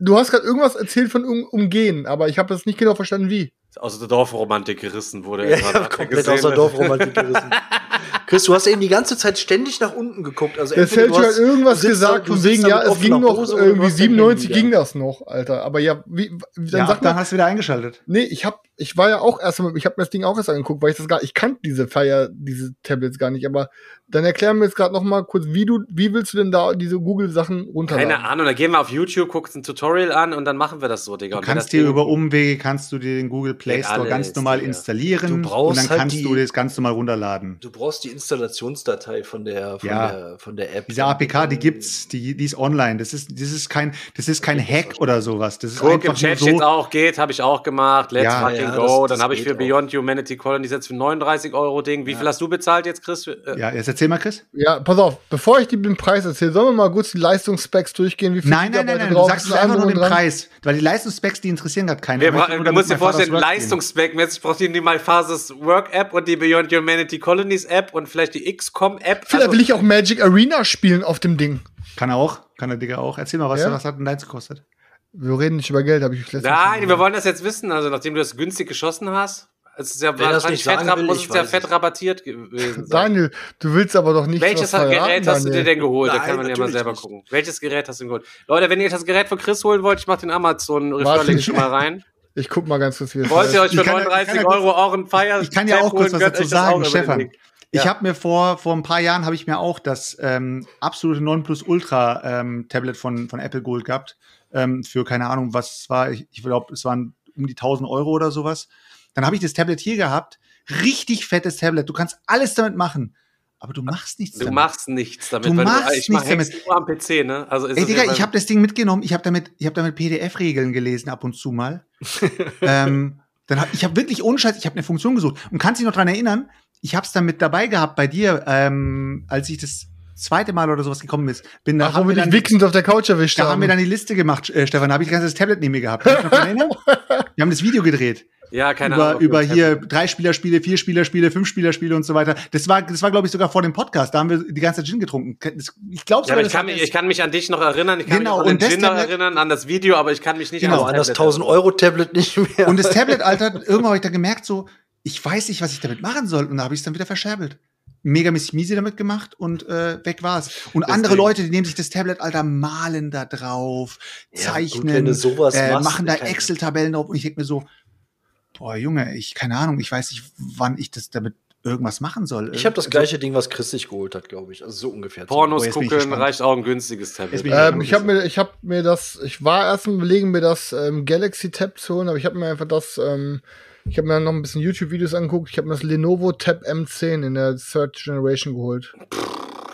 Du hast gerade irgendwas erzählt von um, Umgehen, aber ich habe das nicht genau verstanden, wie. Aus der Dorfromantik gerissen wurde. ja, er ja, komplett aus der? Dorfromantik gerissen. Chris, du hast eben die ganze Zeit ständig nach unten geguckt. Also Der Selchuk hat irgendwas gesagt, von wegen, ja, es ging noch Hose irgendwie hast dein 97 Handy ging da. das noch, Alter. Aber ja, wie, wie dann Ja, sag dann mal, hast du wieder eingeschaltet. nee, ich hab, ich war ja auch erst mal, ich habe mir das Ding auch erst angeguckt, weil ich das gar, ich kannte diese Fire, diese Tablets gar nicht, aber dann erklär mir jetzt gerade noch mal kurz, wie du, wie willst du denn da diese Google-Sachen runterladen? Keine Ahnung, da gehen wir auf YouTube, guckst ein Tutorial an und dann machen wir das so, Digga. Du kannst das dir über Umwege, kannst du dir den Google Play Store ganz normal installieren Du brauchst und dann halt kannst die- du das ganz normal runterladen. Du brauchst die Installationsdatei von der, von Ja. der, von der App. Diese APK, die gibt's, die, die ist online. Das ist, das ist kein, das ist kein Hack oder sowas. Das ist Guck, im einfach nur Chat steht so. auch, geht, habe ich auch gemacht. Let's Ja. fucking Ja, go. das- dann das habe ich für auch. Beyond Humanity Colonies jetzt für 39 Euro Ding. Wie viel hast du bezahlt jetzt, Chris? Äh, Ja, jetzt erzähl mal, Chris. Ja, pass auf, bevor ich dir den Preis erzähle, sollen wir mal kurz die Leistungsspecs durchgehen, wie viel Nein, nein, nein, nein. Du sagst einfach nur den dran. Preis. Weil die Leistungsspecs, die interessieren gerade keinen. Wir bra- du musst dir vorstellen, Leistungsspec-mäßig brauchst du die Malphasis Work App und die Beyond Humanity Colonies App und vielleicht die XCOM App. Vielleicht Also, will ich auch Magic Arena spielen auf dem Ding. Kann er auch. Kann der Digga auch. Erzähl mal, was, Ja? was hat denn deins gekostet? Wir reden nicht über Geld, habe ich letztens Nein, wir wollen das jetzt wissen. Also, nachdem du das günstig geschossen hast, es ist ja Wer wahrscheinlich fett, will, muss es ja fett es. rabattiert gewesen sein. Daniel, du willst aber doch nicht Welches was verraten, Gerät hast du dir denn geholt? da Nein, kann man ja mal selber nicht. gucken. Welches Gerät hast du denn geholt? Leute, wenn ihr das Gerät von Chris holen wollt, ich mach den Amazon Referral Warte. schon mal rein. Ich guck mal ganz kurz, wie das Wollt ihr euch für Ich kann ja- ich 39 kann ja Euro auch ein Fire Ich kann ja auch kurz was dazu sagen, Stefan. Ich Ja. habe mir vor, vor ein paar Jahren habe ich mir auch das ähm, absolute 9 Plus Ultra ähm, Tablet von, von Apple Gold gehabt. Ähm, für keine Ahnung, was es war. Ich, ich glaube, es waren um die 1000 Euro oder sowas. Dann habe ich das Tablet hier gehabt. Richtig fettes Tablet. Du kannst alles damit machen. Aber du machst nichts Du damit. machst nichts damit. Du machst ich mach nichts Hacks nur am PC, ne? Also ist Ey, Digga, ich habe das Ding mitgenommen. Ich habe damit, ich habe damit PDF-Regeln gelesen ab und zu mal. ähm, dann hab, ich habe wirklich ohne Scheiß, ich habe eine Funktion gesucht. Und kannst dich noch dran erinnern, ich habe es dann mit dabei gehabt bei dir, ähm, als ich das zweite Mal oder sowas gekommen ist. Bin, da Ach, haben wo wir dich wichsend auf der Couch erwischt da haben haben. wir dann die Liste gemacht, äh, Stefan. Da habe ich das ganze Tablet neben mir gehabt. Wir haben das Video gedreht. ja, keine über Ahnung. über hier drei Spielerspiele, vier Spielerspiele, fünf Spielerspiele und so weiter. Das war, das war glaube ich sogar vor dem Podcast. Da haben wir die ganze Zeit Gin getrunken. Das, ich glaube Ja, aber ich kann, mich, ich kann mich an dich noch erinnern, ich kann Genau, mich an den das Gin noch Tablet- erinnern, an das Video, aber ich kann mich nicht Genau, an das Tablet 1000 Euro Tablet nicht mehr. Und das Tablet, Alter, irgendwann habe ich da gemerkt, so, ich weiß nicht, was ich damit machen soll. Und da habe ich es dann wieder verscherbelt. Megamäßig miese damit gemacht und äh, weg war's. Und andere Deswegen. Leute, die nehmen sich das Tablet, Alter, malen da drauf, Ja, zeichnen, gut, du sowas äh, machst, machen da Excel-Tabellen drauf. Und ich denke mir so, boah, Junge, ich, keine Ahnung, ich weiß nicht, wann ich das damit irgendwas machen soll. Ich habe das Also, gleiche Ding, was Chris sich geholt hat, glaube ich. Also so ungefähr. Pornos Oh, gucken reicht auch ein günstiges Tablet. Ich Ähm, ich habe mir, ich habe mir das, ich war erst im Überlegen, mir das ähm, Galaxy Tab zu holen, aber ich habe mir einfach das, ähm, ich habe mir noch ein bisschen YouTube-Videos angeguckt. Ich habe mir das Lenovo Tab M10 in der Third Generation geholt.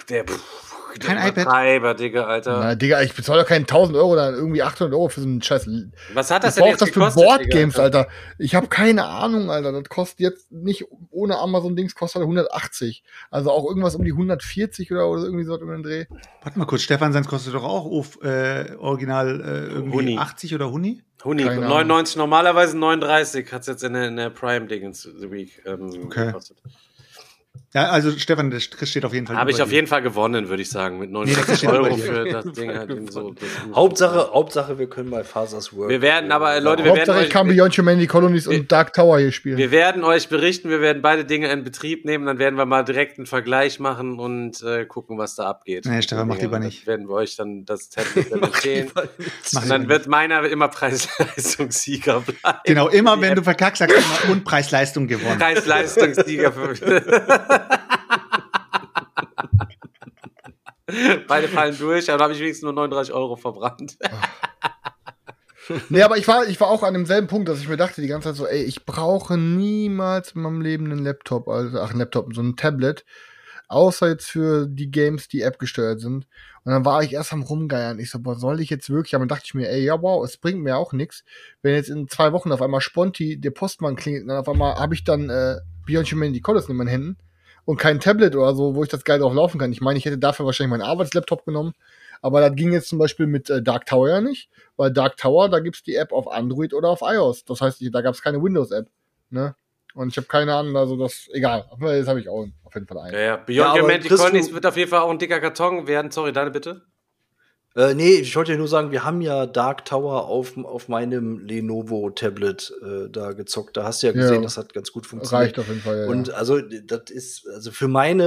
Der, pff, Kein iPad? Übertreiber, Digga, Alter. Na, Digga, ich bezahle doch keinen 1000 Euro oder irgendwie 800 Euro für so einen Scheiß. Was hat das Ich denn jetzt das für gekostet, Boardgames, Digga? Alter. Ich habe keine Ahnung, Alter. Das kostet jetzt nicht ohne Amazon-Dings kostet halt 180. Also auch irgendwas um die 140 oder, oder irgendwie so um den Dreh. Warte mal kurz, Stefan, sein kostet doch auch auf, äh, original äh, irgendwie Huni. 80 oder Huni? Huni, Keine Ahnung. 99, normalerweise 39 hat es jetzt in der, in der Prime-Dingens The Week ähm, Okay. gekostet. Ja, also Stefan, der Chris steht auf jeden Fall. Habe ich auf jeden Fall gewonnen, würde ich sagen, mit Nee, 99 das steht Euro bei dir. für das Ding. Halt in so, das Hauptsache, Hauptsache, wir können mal Fasers Work. Wir werden aber, Leute, wir Hauptsache, werden ich kann euch, Beyond Humanity Colonies wir- und Dark Tower hier spielen. wir werden euch berichten, wir werden beide Dinge in Betrieb nehmen, dann werden wir mal direkt einen Vergleich machen und äh, gucken, was da abgeht. Nee, Stefan, mach Dinge. lieber nicht. Das werden wir euch dann das Tablet dann. Mach Und dann wird meiner immer Preis-Leistungssieger bleiben. Genau, immer wenn du verkackst, sagst du immer und Preis-Leistung gewonnen. Preis-Leistungssieger. Beide fallen durch, aber da habe ich wenigstens nur 39 Euro verbrannt. Nee, aber ich war, ich war auch an demselben Punkt, dass ich mir dachte die ganze Zeit so, ey, ich brauche niemals in meinem Leben einen Laptop, also, ach, ein Laptop, so ein Tablet, außer jetzt für die Games, die App gesteuert sind. Und dann war ich erst am rumgeiern. Ich so, boah, soll ich jetzt wirklich? Aber dann dachte ich mir, ey, ja, wow, es bringt mir auch nichts. Wenn jetzt in zwei Wochen auf einmal Sponti der Postmann klingelt, dann auf einmal habe ich dann äh, Beyond Humanity Colors in meinen Händen und kein Tablet oder so, wo ich das geil drauf laufen kann. Ich meine, ich hätte dafür wahrscheinlich meinen Arbeitslaptop genommen. Aber das ging jetzt zum Beispiel mit äh, Dark Tower ja nicht, weil Dark Tower, da gibt's die App auf Android oder auf iOS. Das heißt, da gab's keine Windows-App. Ne? Und ich habe keine Ahnung, also das, egal. Aber Jetzt habe ich auch auf jeden Fall einen. Ja, ja. Ja, Beyond Humanity Chris, Colonies du- wird auf jeden Fall auch ein dicker Karton werden. Sorry, deine bitte. Äh, nee, ich wollte ja nur sagen, wir haben ja Dark Tower auf, auf meinem Lenovo-Tablet äh, da gezockt. Da hast du ja gesehen, Ja. das hat ganz gut funktioniert. Reicht auf jeden Fall. Ja, Und also das ist, also für meine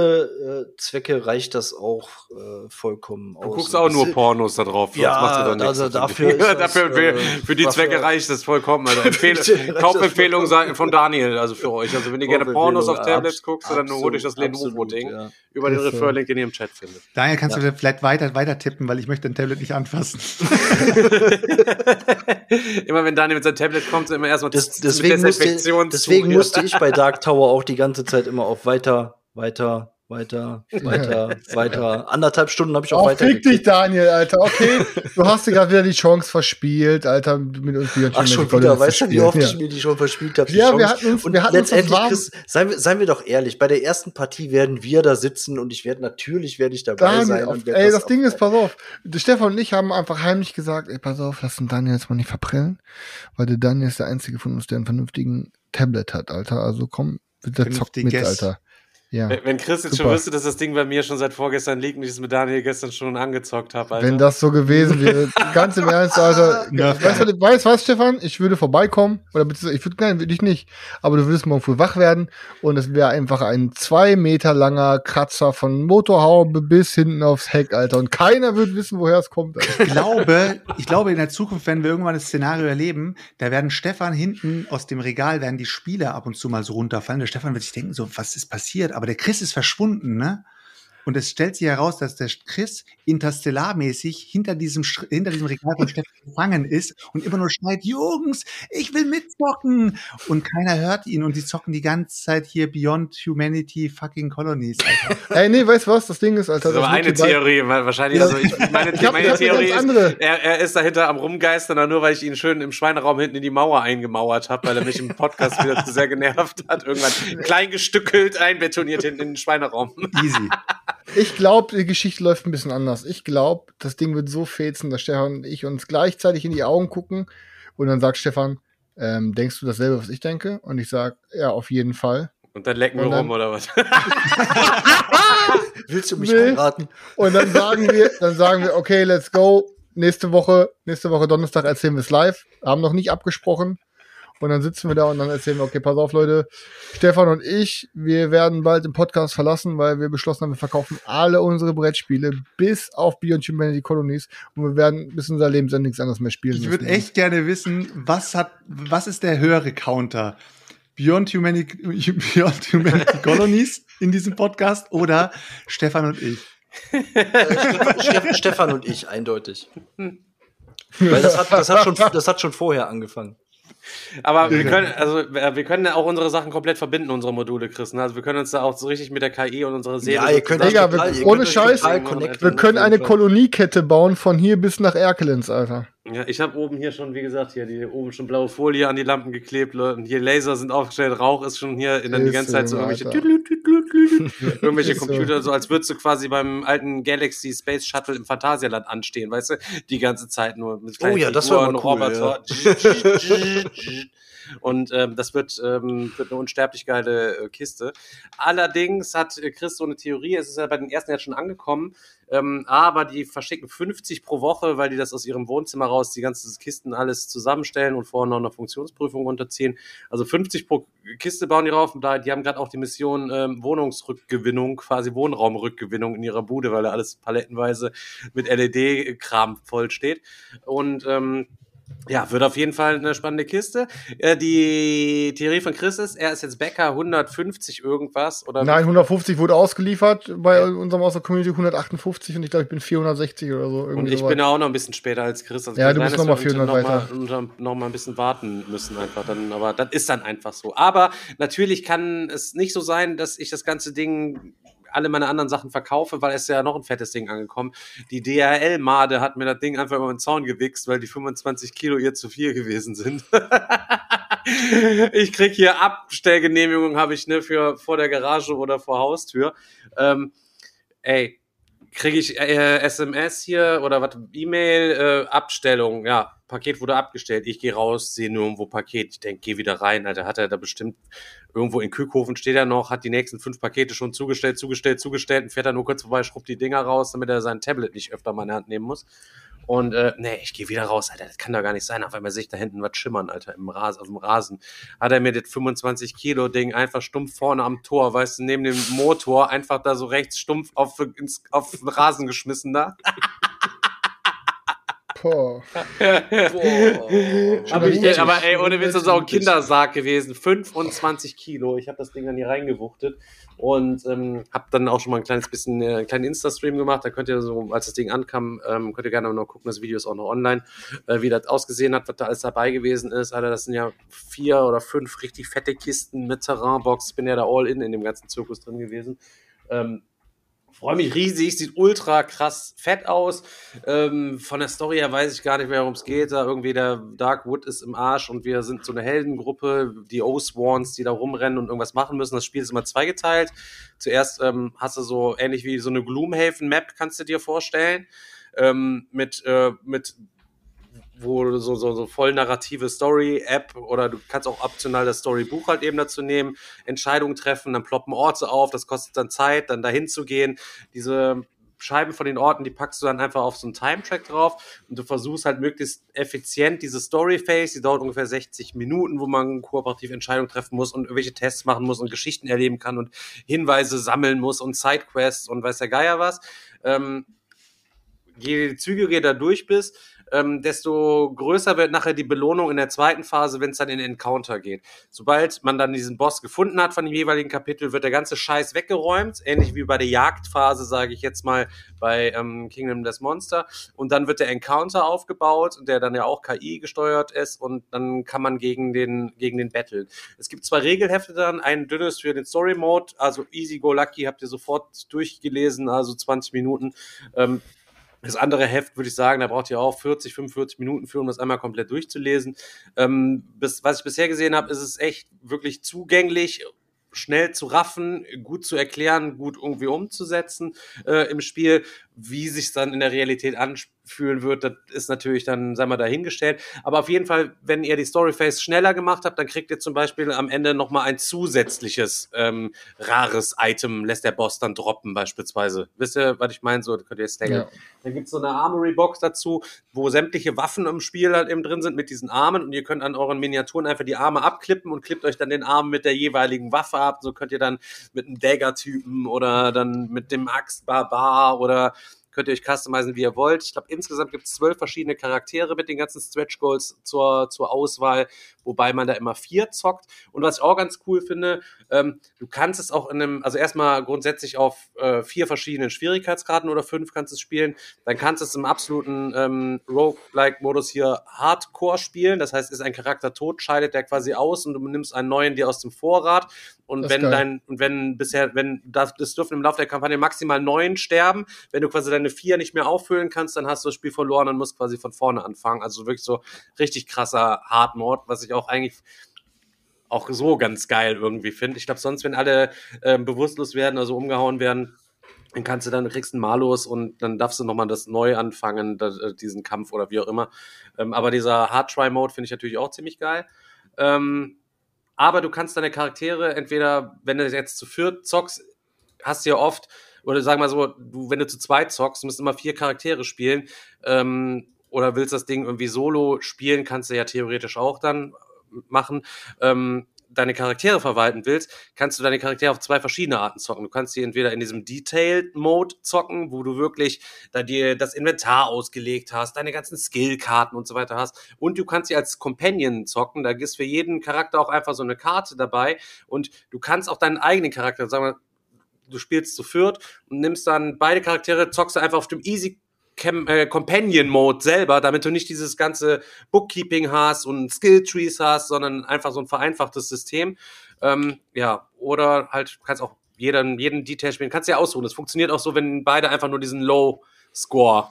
äh, Zwecke reicht das auch äh, vollkommen Du aus. guckst Und auch nur Pornos da drauf. Ja, machst du nichts. also dafür ist das, dafür für, äh, für die dafür- Zwecke reicht das vollkommen. Also reicht Kaufempfehlung von Daniel, also für euch. Also wenn ihr gerne Pornos auf Tablets guckt, dann holt euch das Lenovo-Ding ja. über den. Referral-Link, den ihr im Chat findet. Daniel, kannst du vielleicht weiter, weiter tippen, weil ich möchte dein Tablet nicht anfassen. immer wenn Daniel mit seinem Tablet kommt, immer erstmal Das, deswegen musste, deswegen musste ich bei Dark Tower auch die ganze Zeit immer auf weiter, weiter, weiter, weiter, weiter. Anderthalb Stunden habe ich auch Oh, weiter. fick dich, Daniel, Alter. Okay, du hast dir gerade wieder die Chance verspielt, Alter, mit uns Beyond Ach, schon wieder. Weißt du, wie oft Ja. ich mir die schon verspielt habe? Ja, wir hatten uns- und wir hatten uns das letztendlich, warm- Chris, seien wir, seien wir doch ehrlich, bei der ersten Partie werden wir da sitzen und ich werde natürlich werde ich dabei Daniel, sein. auf, und werd ey, das Ding auch- ist, pass auf. Der Stefan und ich haben einfach heimlich gesagt, ey, pass auf, lass den Daniel jetzt mal nicht verprellen, weil der Daniel ist der einzige von uns, der einen vernünftigen Tablet hat, Alter. Also komm, bitte zockt mit. Alter. Ja. Wenn- Chris jetzt schon Super. wüsste, dass das Ding bei mir schon seit vorgestern liegt und ich es mit Daniel gestern schon angezockt habe, Alter. Wenn das so gewesen wäre, ganz im Ernst, Alter. Weißt du, weißt was, Stefan? Ich würde vorbeikommen, oder beziehungsweise, ich würde, nein, würde ich nicht. Aber du würdest morgen früh wach werden und es wäre einfach ein zwei Meter langer Kratzer von Motorhaube bis hinten aufs Heck, Alter. Und keiner würde wissen, woher es kommt, Alter. Ich glaube, ich glaube, in der Zukunft, wenn wir irgendwann das Szenario erleben, da werden Stefan hinten aus dem Regal werden die Spiele ab und zu mal so runterfallen. Der Stefan wird sich denken, so, was ist passiert? Aber der Chris ist verschwunden, ne? Und es stellt sich heraus, dass der Chris interstellarmäßig hinter diesem, hinter diesem Regal von Stefan gefangen ist und immer nur schreit, Jungs, ich will mitzocken. Und keiner hört ihn und die zocken die ganze Zeit hier Beyond Humanity fucking Colonies. Alter. Ey, nee, weißt du was? Das Ding ist, Alter. Das ist aber eine Theorie, wahrscheinlich, Ja. also ich, meine, Ich hab- meine ich Theorie ist, er, er ist dahinter am Rumgeistern, nur weil ich ihn schön im Schweineraum hinten in die Mauer eingemauert habe, weil er mich im Podcast wieder zu sehr genervt hat. Irgendwann klein gestückelt, einbetoniert hinten in den Schweineraum. Easy. Ich glaube, die Geschichte läuft ein bisschen anders. Ich glaube, das Ding wird so fetzen, dass Stefan und ich uns gleichzeitig in die Augen gucken und dann sagt Stefan, ähm, denkst du dasselbe, was ich denke? Und ich sag, ja, auf jeden Fall. Und dann lecken wir Und dann- rum, oder was? Willst du mich Nee. heiraten? Und dann sagen wir, dann sagen wir, okay, let's go. Nächste Woche, nächste Woche Donnerstag erzählen wir es live. Haben noch nicht abgesprochen. Und dann sitzen wir da und dann erzählen wir, okay, pass auf, Leute. Stefan und ich, wir werden bald den Podcast verlassen, weil wir beschlossen haben, wir verkaufen alle unsere Brettspiele bis auf Beyond Humanity Colonies und wir werden bis unser Lebensende nichts anderes mehr spielen. Ich würde echt gerne wissen, was hat, was ist der höhere Counter? Beyond Humanity, Beyond Humanity Colonies in diesem Podcast oder Stefan und ich? Ste Stefan und ich, eindeutig. Weil das hat, das, hat schon, das hat schon vorher angefangen. Aber wir können, also äh, wir können auch unsere Sachen komplett verbinden, unsere Module, Chris. Ne? Also wir können uns da auch so richtig mit der KI und unserer Serie. Ja, ihr könnt Digga, wir- ohne Scheiß, wir können eine. Koloniekette bauen von hier bis nach Erkelenz, Alter. Ja, ich habe oben hier schon, wie gesagt, hier die oben schon blaue Folie an die Lampen geklebt. Leute. Und hier Laser sind aufgestellt, Rauch ist schon hier in, dann die ganze Zeit so irgendwelche, irgendwelche. Computer, so als würdest du quasi beim alten Galaxy Space Shuttle im Phantasialand anstehen, weißt du? Die ganze Zeit nur mit kleinen Oh ja, das Figuren, mal cool, Roboter. Und ähm, das wird, ähm, wird eine unsterblich geile äh, Kiste. Allerdings hat äh, Chris so eine Theorie, es ist ja bei den ersten jetzt schon angekommen, ähm, aber die verschicken 50 pro Woche, weil die das aus ihrem Wohnzimmer raus, die ganzen Kisten alles zusammenstellen und vorher noch eine Funktionsprüfung unterziehen. Also 50 pro Kiste bauen die rauf und da, die haben gerade auch die Mission ähm, Wohnungsrückgewinnung, quasi Wohnraumrückgewinnung in ihrer Bude, weil da alles palettenweise mit LED-Kram voll steht. Und ähm, Ja, wird auf jeden Fall eine spannende Kiste. Äh, die Theorie von Chris ist, er ist jetzt Bäcker 150 irgendwas oder Nein, 150 wurde ausgeliefert bei unserem aus der Community 158 und ich glaube, ich bin 460 oder so. und ich sowas. bin ja auch noch ein bisschen später als Chris. Also Ja, du sein, musst dass noch mal wir 400 noch mal, weiter. unter- noch mal ein bisschen warten müssen einfach dann, aber das ist dann einfach so. Aber natürlich kann es nicht so sein, dass ich das ganze Ding alle meine anderen Sachen verkaufe, weil es ja noch ein fettes Ding angekommen. Die DHL-Made hat mir das Ding einfach über den Zaun gewichst, weil die 25 Kilo ihr zu viel gewesen sind. ich krieg hier Abstellgenehmigung, habe ich ne für vor der Garage oder vor Haustür. Ähm, ey, kriege ich äh, SMS hier oder was, E-Mail, äh, Abstellung, ja, Paket wurde abgestellt. Ich gehe raus, sehe nur irgendwo Paket. Ich denke, geh wieder rein, Alter. Hat er da bestimmt irgendwo in Kühlhofen steht er noch, hat die nächsten fünf Pakete schon zugestellt, zugestellt, zugestellt und fährt dann nur kurz vorbei, schrubbt die Dinger raus, damit er sein Tablet nicht öfter mal in die Hand nehmen muss. Und äh, nee, ich gehe wieder raus, Alter. Das kann doch gar nicht sein. Auf einmal sehe ich da hinten was schimmern, Alter, im Rasen, auf dem Rasen. Hat er mir das 25 Kilo Ding einfach stumpf vorne am Tor, weißt du, neben dem Motor, einfach da so rechts stumpf auf, ins, auf den Rasen geschmissen da. Boah. Boah. Aber, ich, aber ey, ohne Witz, das ist auch ein. Kindersarg gewesen. 25 Kilo. Ich habe das Ding dann hier reingewuchtet und ähm, habe dann auch schon mal ein kleines bisschen, äh, einen kleinen Insta-Stream gemacht. Da könnt ihr so, als das Ding ankam, ähm, könnt ihr gerne noch gucken. Das Video ist auch noch online, äh, wie das ausgesehen hat, was da alles dabei gewesen ist. Alter, das sind ja vier oder fünf richtig fette Kisten mit Terrainbox. Ich bin ja da all in in dem ganzen Zirkus drin gewesen. Ähm, Freue mich riesig, sieht ultra krass fett aus. Ähm, von der Story her weiß ich gar nicht mehr, worum es geht. Da irgendwie der Darkwood ist im Arsch und wir sind so eine Heldengruppe, die O-Swans, die da rumrennen und irgendwas machen müssen. Das Spiel ist immer zweigeteilt. Zuerst ähm, hast du so ähnlich wie so eine Gloomhaven-Map, kannst du dir vorstellen. Ähm, mit, äh, mit wo du so, so, so voll narrative Story-App oder du kannst auch optional das Story-Buch halt eben dazu nehmen, Entscheidungen treffen, dann ploppen Orte auf, das kostet dann Zeit, dann dahin zu gehen. Diese Scheiben von den Orten, die packst du dann einfach auf so einen Time-Track drauf und du versuchst halt möglichst effizient diese Story-Phase, die dauert ungefähr 60 Minuten, wo man kooperativ Entscheidungen treffen muss und irgendwelche Tests machen muss und Geschichten erleben kann und Hinweise sammeln muss und Sidequests und weiß der Geier was. Ähm, je zügiger da durch bist, ähm, desto größer wird nachher die Belohnung in der zweiten Phase, wenn es dann in Encounter geht. Sobald man dann diesen Boss gefunden hat von dem jeweiligen Kapitel, wird der ganze Scheiß weggeräumt, ähnlich wie bei der Jagdphase, sage ich jetzt mal, bei ähm, Kingdom Death Monster. Und dann wird der Encounter aufgebaut, der dann ja auch KI gesteuert ist und dann kann man gegen den, gegen den battlen. Es gibt zwei Regelhefte dann, ein dünnes für den Story Mode, also Easy Go Lucky habt ihr sofort durchgelesen, also 20 Minuten. Ähm, das andere Heft würde ich sagen, da braucht ihr auch 40, 45 Minuten für, um das einmal komplett durchzulesen. Ähm, bis, was ich bisher gesehen habe, ist es echt wirklich zugänglich, schnell zu raffen, gut zu erklären, gut irgendwie umzusetzen äh, im Spiel. Wie sich dann in der Realität anfühlen wird, das ist natürlich dann, sagen wir, dahingestellt. Aber auf jeden Fall, wenn ihr die Storyface schneller gemacht habt, dann kriegt ihr zum Beispiel am Ende nochmal ein zusätzliches ähm, rares Item, lässt der Boss dann droppen beispielsweise. Wisst ihr, was ich meine? So könnt ihr jetzt denken. Ja. Dann gibt's so eine Armory-Box dazu, wo sämtliche Waffen im Spiel halt eben drin sind mit diesen Armen und ihr könnt an euren Miniaturen einfach die Arme abklippen und klippt euch dann den Arm mit der jeweiligen Waffe ab. So könnt ihr dann mit einem Dagger-Typen oder dann mit dem Axt-Barbar oder könnt ihr euch customizen, wie ihr wollt. Ich glaube, insgesamt gibt es zwölf verschiedene Charaktere mit den ganzen Stretch Goals zur, zur Auswahl, wobei man da immer vier zockt. Und was ich auch ganz cool finde, ähm, du kannst es auch in einem, also erstmal grundsätzlich auf äh, vier verschiedenen Schwierigkeitsgraden oder fünf kannst du es spielen. Dann kannst du es im absoluten ähm, Roguelike-Modus hier Hardcore spielen. Das heißt, ist ein Charakter tot, scheidet der quasi aus und du nimmst einen neuen dir aus dem Vorrat. Und Das wenn dein, und wenn bisher, wenn das, das dürfen im Laufe der Kampagne maximal neun sterben, wenn du quasi deine vier nicht mehr auffüllen kannst, dann hast du das Spiel verloren und musst quasi von vorne anfangen. Also wirklich so richtig krasser Hard Mode, was ich auch eigentlich auch so ganz geil irgendwie finde. Ich glaube, sonst, wenn alle ähm, bewusstlos werden, also umgehauen werden, dann kannst du dann kriegst einen Malus und dann darfst du nochmal das neu anfangen, da, äh, diesen Kampf oder wie auch immer. Ähm, aber dieser Hard Try Mode finde ich natürlich auch ziemlich geil. Ähm, aber du kannst deine Charaktere entweder, wenn du jetzt zu viert zockst, hast du ja oft, oder sag mal so, du, wenn du zu zweit zockst, du musst immer vier Charaktere spielen, ähm, oder willst das Ding irgendwie solo spielen, kannst du ja theoretisch auch dann machen. Ähm, deine Charaktere verwalten willst, kannst du deine Charaktere auf zwei verschiedene Arten zocken. Du kannst sie entweder in diesem Detailed-Mode zocken, wo du wirklich da dir das Inventar ausgelegt hast, deine ganzen Skillkarten und so weiter hast. Und du kannst sie als Companion zocken. Da ist für jeden Charakter auch einfach so eine Karte dabei. Und du kannst auch deinen eigenen Charakter, sagen wir, du spielst zu viert und nimmst dann beide Charaktere, zockst du einfach auf dem Easy Cam äh, Companion Mode selber, damit du nicht dieses ganze Bookkeeping hast und Skill Trees hast, sondern einfach so ein vereinfachtes System. Ähm, ja, oder halt kannst auch jeden, jeden Detail spielen, kannst ja aussuchen. Es funktioniert auch so, wenn beide einfach nur diesen Low Score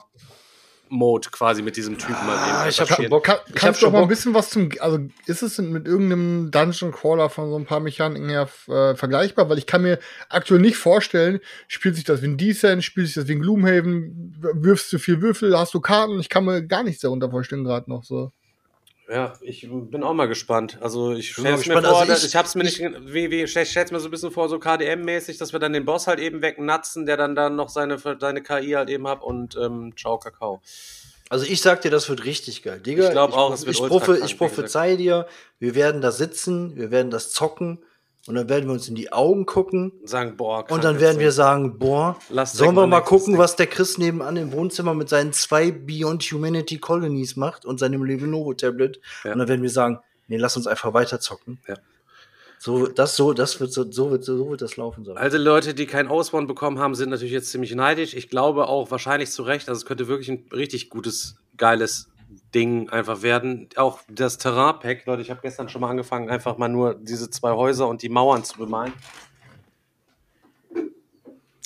Mode quasi mit diesem Typen Ah, eben ich hab schon. Bock. Kann, Ich kannst du auch mal ein bisschen was zum, also ist es mit irgendeinem Dungeon Crawler von so ein paar Mechaniken her äh, vergleichbar? Weil ich kann mir aktuell nicht vorstellen, spielt sich das wie ein Descent, spielt sich das wie ein Gloomhaven, wirfst du viel Würfel, hast du Karten? Ich kann mir gar nichts darunter vorstellen gerade noch so. Ja, ich bin auch mal gespannt. Also ich stelle mir gespannt. vor, Also ich- ich, hab's mir nicht, wie, wie, ich stell's mir so ein bisschen vor, so KDM-mäßig, dass wir dann den Boss halt eben wegnatzen, der dann dann noch seine, seine KI halt eben hat und ähm, ciao Kakao. Also ich sag dir, das wird richtig geil. Digga, Ich glaub auch, es wird ich, krank, ich prophezei dir, wir werden da sitzen, wir werden das zocken und dann werden wir uns in die Augen gucken Und sagen, boah, und dann werden wir sagen, boah, Lass sollen wir mal gucken, was der Chris nebenan im Wohnzimmer mit seinen zwei Beyond Humanity Colonies macht und seinem Lenovo Tablet Ja. und dann werden wir sagen, nee, lass uns einfach weiter zocken. Ja. So, das so, das wird so, so wird, so wird das laufen sollen. Also Leute, die kein Ausbauen bekommen haben, sind natürlich jetzt ziemlich neidisch. Ich glaube auch wahrscheinlich zu Recht, also es könnte wirklich ein richtig gutes, geiles Ding einfach werden. Auch das Terrain-Pack, Leute, ich habe gestern schon mal angefangen, einfach mal nur diese zwei Häuser und die Mauern zu bemalen.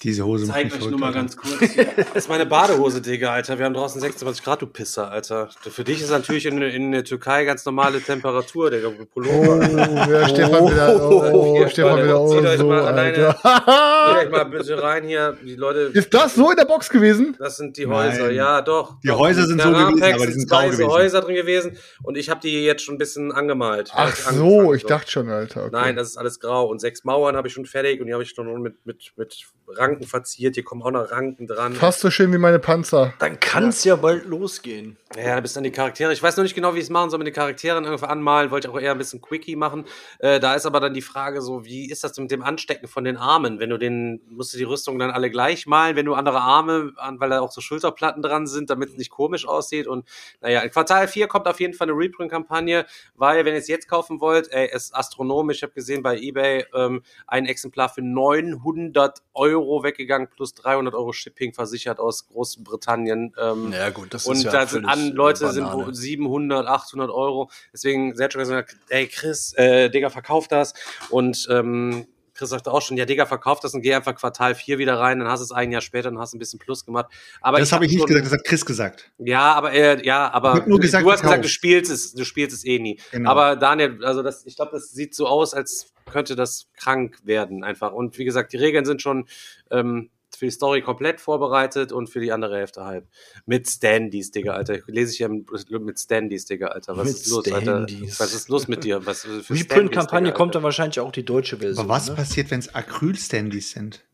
Diese Hose macht Zeig mich euch nur mal Alter. ganz kurz. Das ist meine Badehose, Digga, Alter. Wir haben draußen 26 Grad, du Pisser, Alter. Für dich ist natürlich in, in der Türkei ganz normale Temperatur, Digga. Oh, Pullover. wer Stefan wieder, oh, Hier, Stefan Leute, wieder, oh, zieht euch so, mal alleine- Alter. Geht euch mal bitte rein hier. Die Leute, Ist das so in der Box gewesen? das sind die Nein. Häuser. Ja, doch. Die. Häuser sind so gewesen, aber die sind grau so gewesen. Häuser drin gewesen und ich habe die jetzt schon ein bisschen angemalt. Ach ich so, ich dachte schon, Alter. Okay. Nein, das ist alles grau. Und sechs Mauern habe ich schon fertig und die habe ich schon mit, mit, mit Ranken verziert. Hier kommen auch noch Ranken dran. Fast so schön wie meine Panzer. Dann kann es ja. bald losgehen. Ja, da bist dann die Charaktere. Ich weiß noch nicht genau, wie ich es machen soll mit den Charakteren irgendwie anmalen. Wollte ich auch eher ein bisschen Quickie machen. Äh, da ist aber dann die Frage so, wie ist das mit dem Anstecken von den Armen? Wenn du den, musst du die Rüstung dann alle gleich malen, wenn du andere Arme, an, weil da auch so Schulterplatten dran sind, damit es nicht komisch aussieht. Und naja, in Quartal 4 kommt auf jeden Fall eine Reprint-Kampagne, weil wenn ihr es jetzt kaufen wollt, ey, es ist astronomisch. Ich habe gesehen bei Ebay ähm, ein Exemplar für 900 Euro weggegangen, plus 300 Euro Shipping versichert aus Großbritannien. Ähm, Ja, gut, das und da sind an Leute sind wo 700, 800 Euro. Deswegen, schon gesagt, ey Chris, äh, Digga, verkauf das. Und ähm, Chris sagte auch schon, ja, Digga, verkauf das und geh einfach Quartal 4 wieder rein, dann hast du es ein Jahr später und hast ein bisschen Plus gemacht. Aber Das habe ich nicht schon- gesagt, das hat Chris gesagt. Ja, aber äh, ja, aber Ich hab nur du- gesagt, du hast gesagt, du spielst es, du spielst es eh nie. Genau. Aber Daniel, also das, ich glaube, das sieht so aus, als könnte das krank werden einfach. Und wie gesagt, die Regeln sind schon ähm, für die Story komplett vorbereitet und für die andere Hälfte halb. Mit Standys, Digga, Alter. Lese ich ja mit Standys, Digga, Alter. Was Mit ist los, Standys. Alter? Was ist los mit dir? Was für Reprint-Kampagne kommt dann wahrscheinlich auch die deutsche Version. Aber was ne? passiert, wenn es Acryl-Standys sind?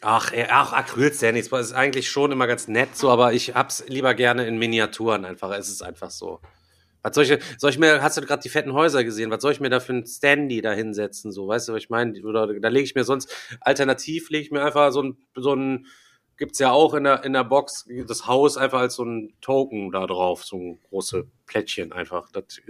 Ach, ach, Acryl-Standys, das ist eigentlich schon immer ganz nett so, aber ich hab's lieber gerne in Miniaturen einfach. Es ist einfach so. Was soll ich, soll ich mir, hast du gerade die fetten Häuser gesehen? Was soll ich mir da für ein Standy da hinsetzen? So, weißt du, was ich meine? Da lege ich mir sonst, alternativ lege ich mir einfach so ein, so ein, gibt's ja auch in der, in der Box, das Haus einfach als so ein Token da drauf, so ein große Plättchen einfach. Das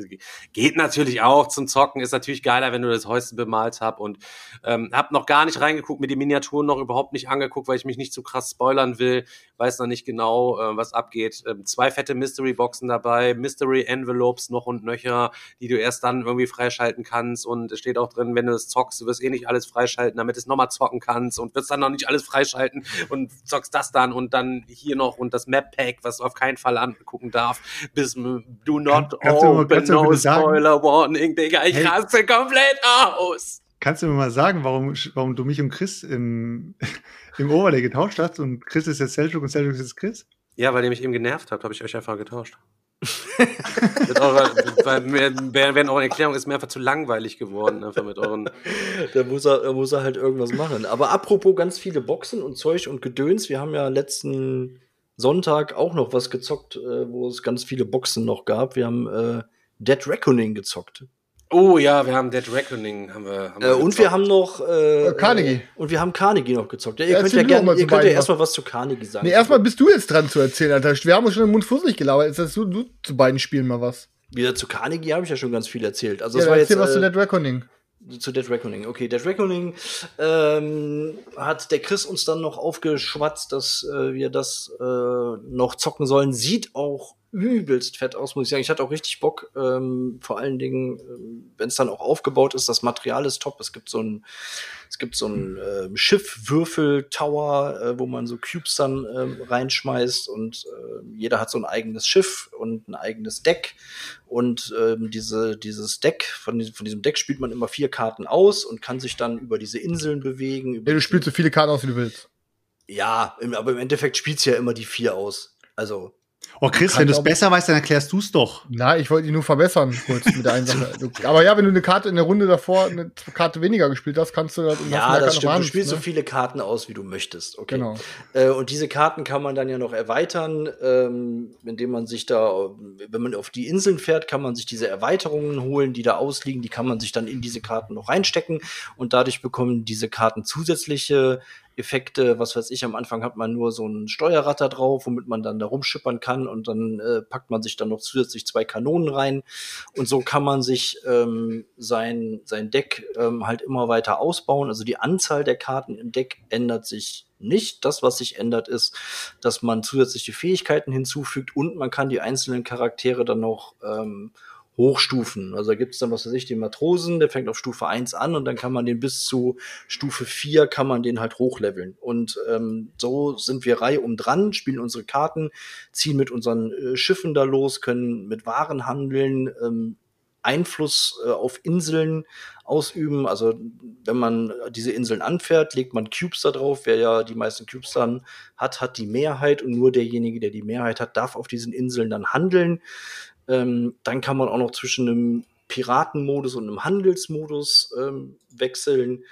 geht natürlich auch zum Zocken, ist natürlich geiler, wenn du das Häuschen bemalt hast und ähm, hab noch gar nicht reingeguckt, mir die Miniaturen noch überhaupt nicht angeguckt, weil ich mich nicht zu krass spoilern will, weiß noch nicht genau, äh, was abgeht. Ähm, zwei fette Mystery-Boxen dabei, Mystery-Envelopes noch und nöcher, die du erst dann irgendwie freischalten kannst und es steht auch drin, wenn du das zockst, du wirst eh nicht alles freischalten, damit du es nochmal zocken kannst und wirst dann noch nicht alles freischalten und zockst das dann und dann hier noch und das Map-Pack, was du auf keinen Fall angucken darf, bis do not Kann- kannst du mal- open, du mal no bitte sagen- spoiler warning, Digga, ich Hey. raste komplett aus. Kannst du mir mal sagen, warum, warum du mich und Chris im, im Overlay getauscht hast und Chris ist jetzt Seljuk und Seljuk ist jetzt Chris? Ja, weil ihr mich eben genervt habt, habe ich euch einfach getauscht. mit eurer, weil mir, während eure Erklärung ist mir einfach zu langweilig geworden, einfach mit euren. Da muss er, da muss er halt irgendwas machen. Aber apropos ganz viele Boxen und Zeug und Gedöns, wir haben ja letzten Sonntag auch noch was gezockt, äh, wo es ganz viele Boxen noch gab. Wir haben äh, Dead Reckoning gezockt. Oh ja, wir haben Dead Reckoning. Haben wir, haben Äh, und wir haben noch äh, Äh, Carnegie. Und wir haben Carnegie noch gezockt. Ja, ihr Ja, könnt ja erzähl gerne, mal ihr zu könnt ja erstmal was zu Carnegie sagen. Nee, erstmal bist du jetzt dran zu erzählen, Alter. Wir haben uns schon im Mund fusselig gelabert. Jetzt hast du, du zu beiden Spielen mal was. Wieder zu Carnegie habe ich ja schon ganz viel erzählt. Also Ja, das war jetzt erzähl was zu äh, Dead Reckoning. Zu Dead Reckoning. Okay, Dead Reckoning ähm, hat der Chris uns dann noch aufgeschwatzt, dass äh, wir das äh, noch zocken sollen. Sieht auch übelst fett aus, muss ich sagen. Ich hatte auch richtig Bock, ähm, vor allen Dingen, ähm, wenn es dann auch aufgebaut ist, das Material ist top. Es gibt so ein, es gibt so ein ähm, Schiff-Würfel-Tower, äh, wo man so Cubes dann ähm, reinschmeißt und äh, jeder hat so ein eigenes Schiff und ein eigenes Deck. Und ähm, diese, dieses Deck, von, diesem- von diesem Deck spielt man immer vier Karten aus und kann sich dann über diese Inseln bewegen. Ja, du spielst so viele Karten aus, wie du willst. ja, im, aber im Endeffekt spielt's ja immer die vier aus. Also, Oh, Chris, wenn du es besser weißt, dann erklärst du es doch. Na, ich wollte ihn nur verbessern, kurz mit der einen Sache. Du- Aber ja, wenn du eine Karte in der Runde davor eine Karte weniger gespielt hast, kannst du halt ja, das stimmt. Du handeln, spielst so ne? viele Karten aus, wie du möchtest. Okay. Genau. Äh, und diese Karten kann man dann ja noch erweitern, ähm, indem man sich da, wenn man auf die Inseln fährt, kann man sich diese Erweiterungen holen, die da ausliegen, die kann man sich dann in diese Karten noch reinstecken und dadurch bekommen diese Karten zusätzliche Effekte, was weiß ich, am Anfang hat man nur so ein Steuerrad da drauf, womit man dann da rumschippern kann und dann äh, packt man sich dann noch zusätzlich zwei Kanonen rein und so kann man sich ähm, sein, sein Deck ähm, halt immer weiter ausbauen. Also die Anzahl der Karten im Deck ändert sich nicht. Das, was sich ändert, ist, dass man zusätzliche Fähigkeiten hinzufügt und man kann die einzelnen Charaktere dann noch ähm, hochstufen. Also da gibt es dann, was weiß ich, den Matrosen, der fängt auf Stufe 1 an und dann kann man den bis zu Stufe 4 kann man den halt hochleveln. Und ähm, so sind wir reihum dran, spielen unsere Karten, ziehen mit unseren äh, Schiffen da los, können mit Waren handeln, ähm, Einfluss äh, auf Inseln ausüben. Also wenn man diese Inseln anfährt, legt man Cubes da drauf. Wer ja die meisten Cubes dann hat, hat die Mehrheit und nur derjenige, der die Mehrheit hat, darf auf diesen Inseln dann handeln. Ähm, dann kann man auch noch zwischen einem Piratenmodus und einem Handelsmodus ähm, wechseln.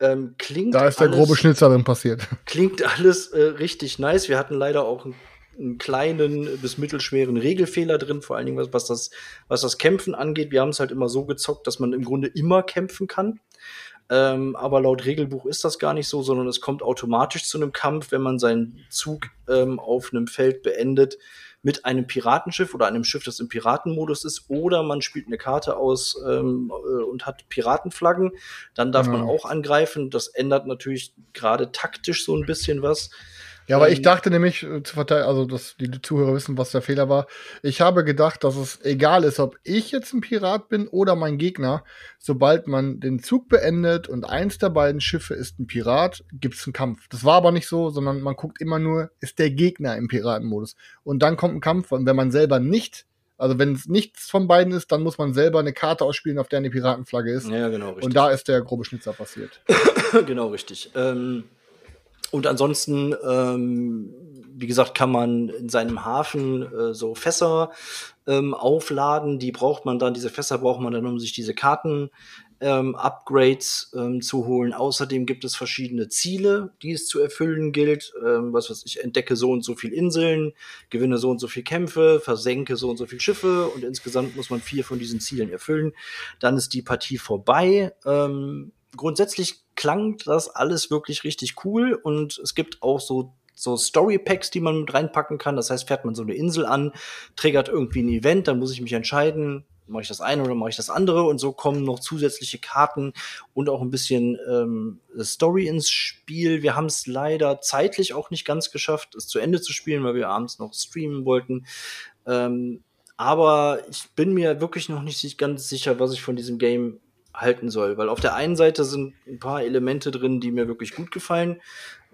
Ähm, klingt Da ist der alles- grobe Schnitzer drin passiert. Klingt alles äh, richtig nice. Wir hatten leider auch einen, einen kleinen bis mittelschweren Regelfehler drin, vor allen Dingen was, was, das, was das Kämpfen angeht. Wir haben es halt immer so gezockt, dass man im Grunde immer kämpfen kann. Ähm, aber laut Regelbuch ist das gar nicht so, sondern es kommt automatisch zu einem Kampf, wenn man seinen Zug ähm, auf einem Feld beendet mit einem Piratenschiff oder einem Schiff, das im Piratenmodus ist, oder man spielt eine Karte aus ähm, äh, und hat Piratenflaggen, dann darf man Ja. auch angreifen. Das ändert natürlich gerade taktisch so ein bisschen was. Ja, aber ich Ähm, dachte nämlich, äh, zu verteidigen, also dass die Zuhörer wissen, was der Fehler war. Ich habe gedacht, dass es egal ist, ob ich jetzt ein Pirat bin oder mein Gegner. Sobald man den Zug beendet und eins der beiden Schiffe ist ein Pirat, gibt es einen Kampf. Das war aber nicht so, sondern man guckt immer nur, ist der Gegner im Piratenmodus. Und dann kommt ein Kampf. Und wenn man selber nicht, also wenn es nichts von beiden ist, dann muss man selber eine Karte ausspielen, auf der eine Piratenflagge ist. Ja, genau, richtig. und da ist der grobe Schnitzer passiert. genau, richtig. Ähm, und ansonsten, ähm, wie gesagt, kann man in seinem Hafen äh, so Fässer ähm, aufladen. Die braucht man dann, diese Fässer braucht man dann, um sich diese Karten ähm, Upgrades ähm, zu holen. Außerdem gibt es verschiedene Ziele, die es zu erfüllen gilt. Ähm, was weiß ich, entdecke so und so viel Inseln, gewinne so und so viel Kämpfe, versenke so und so viel Schiffe und insgesamt muss man vier von diesen Zielen erfüllen. Dann ist die Partie vorbei. Ähm, grundsätzlich klang das alles wirklich richtig cool und es gibt auch so so Story Packs, die man mit reinpacken kann. Das heißt, fährt man so eine Insel an, triggert irgendwie ein Event, dann muss ich mich entscheiden, mache ich das eine oder mache ich das andere und so kommen noch zusätzliche Karten und auch ein bisschen ähm, Story ins Spiel. Wir haben es leider zeitlich auch nicht ganz geschafft, es zu Ende zu spielen, weil wir abends noch streamen wollten. Ähm, aber ich bin mir wirklich noch nicht ganz sicher, was ich von diesem Game halten soll, weil auf der einen Seite sind ein paar Elemente drin, die mir wirklich gut gefallen.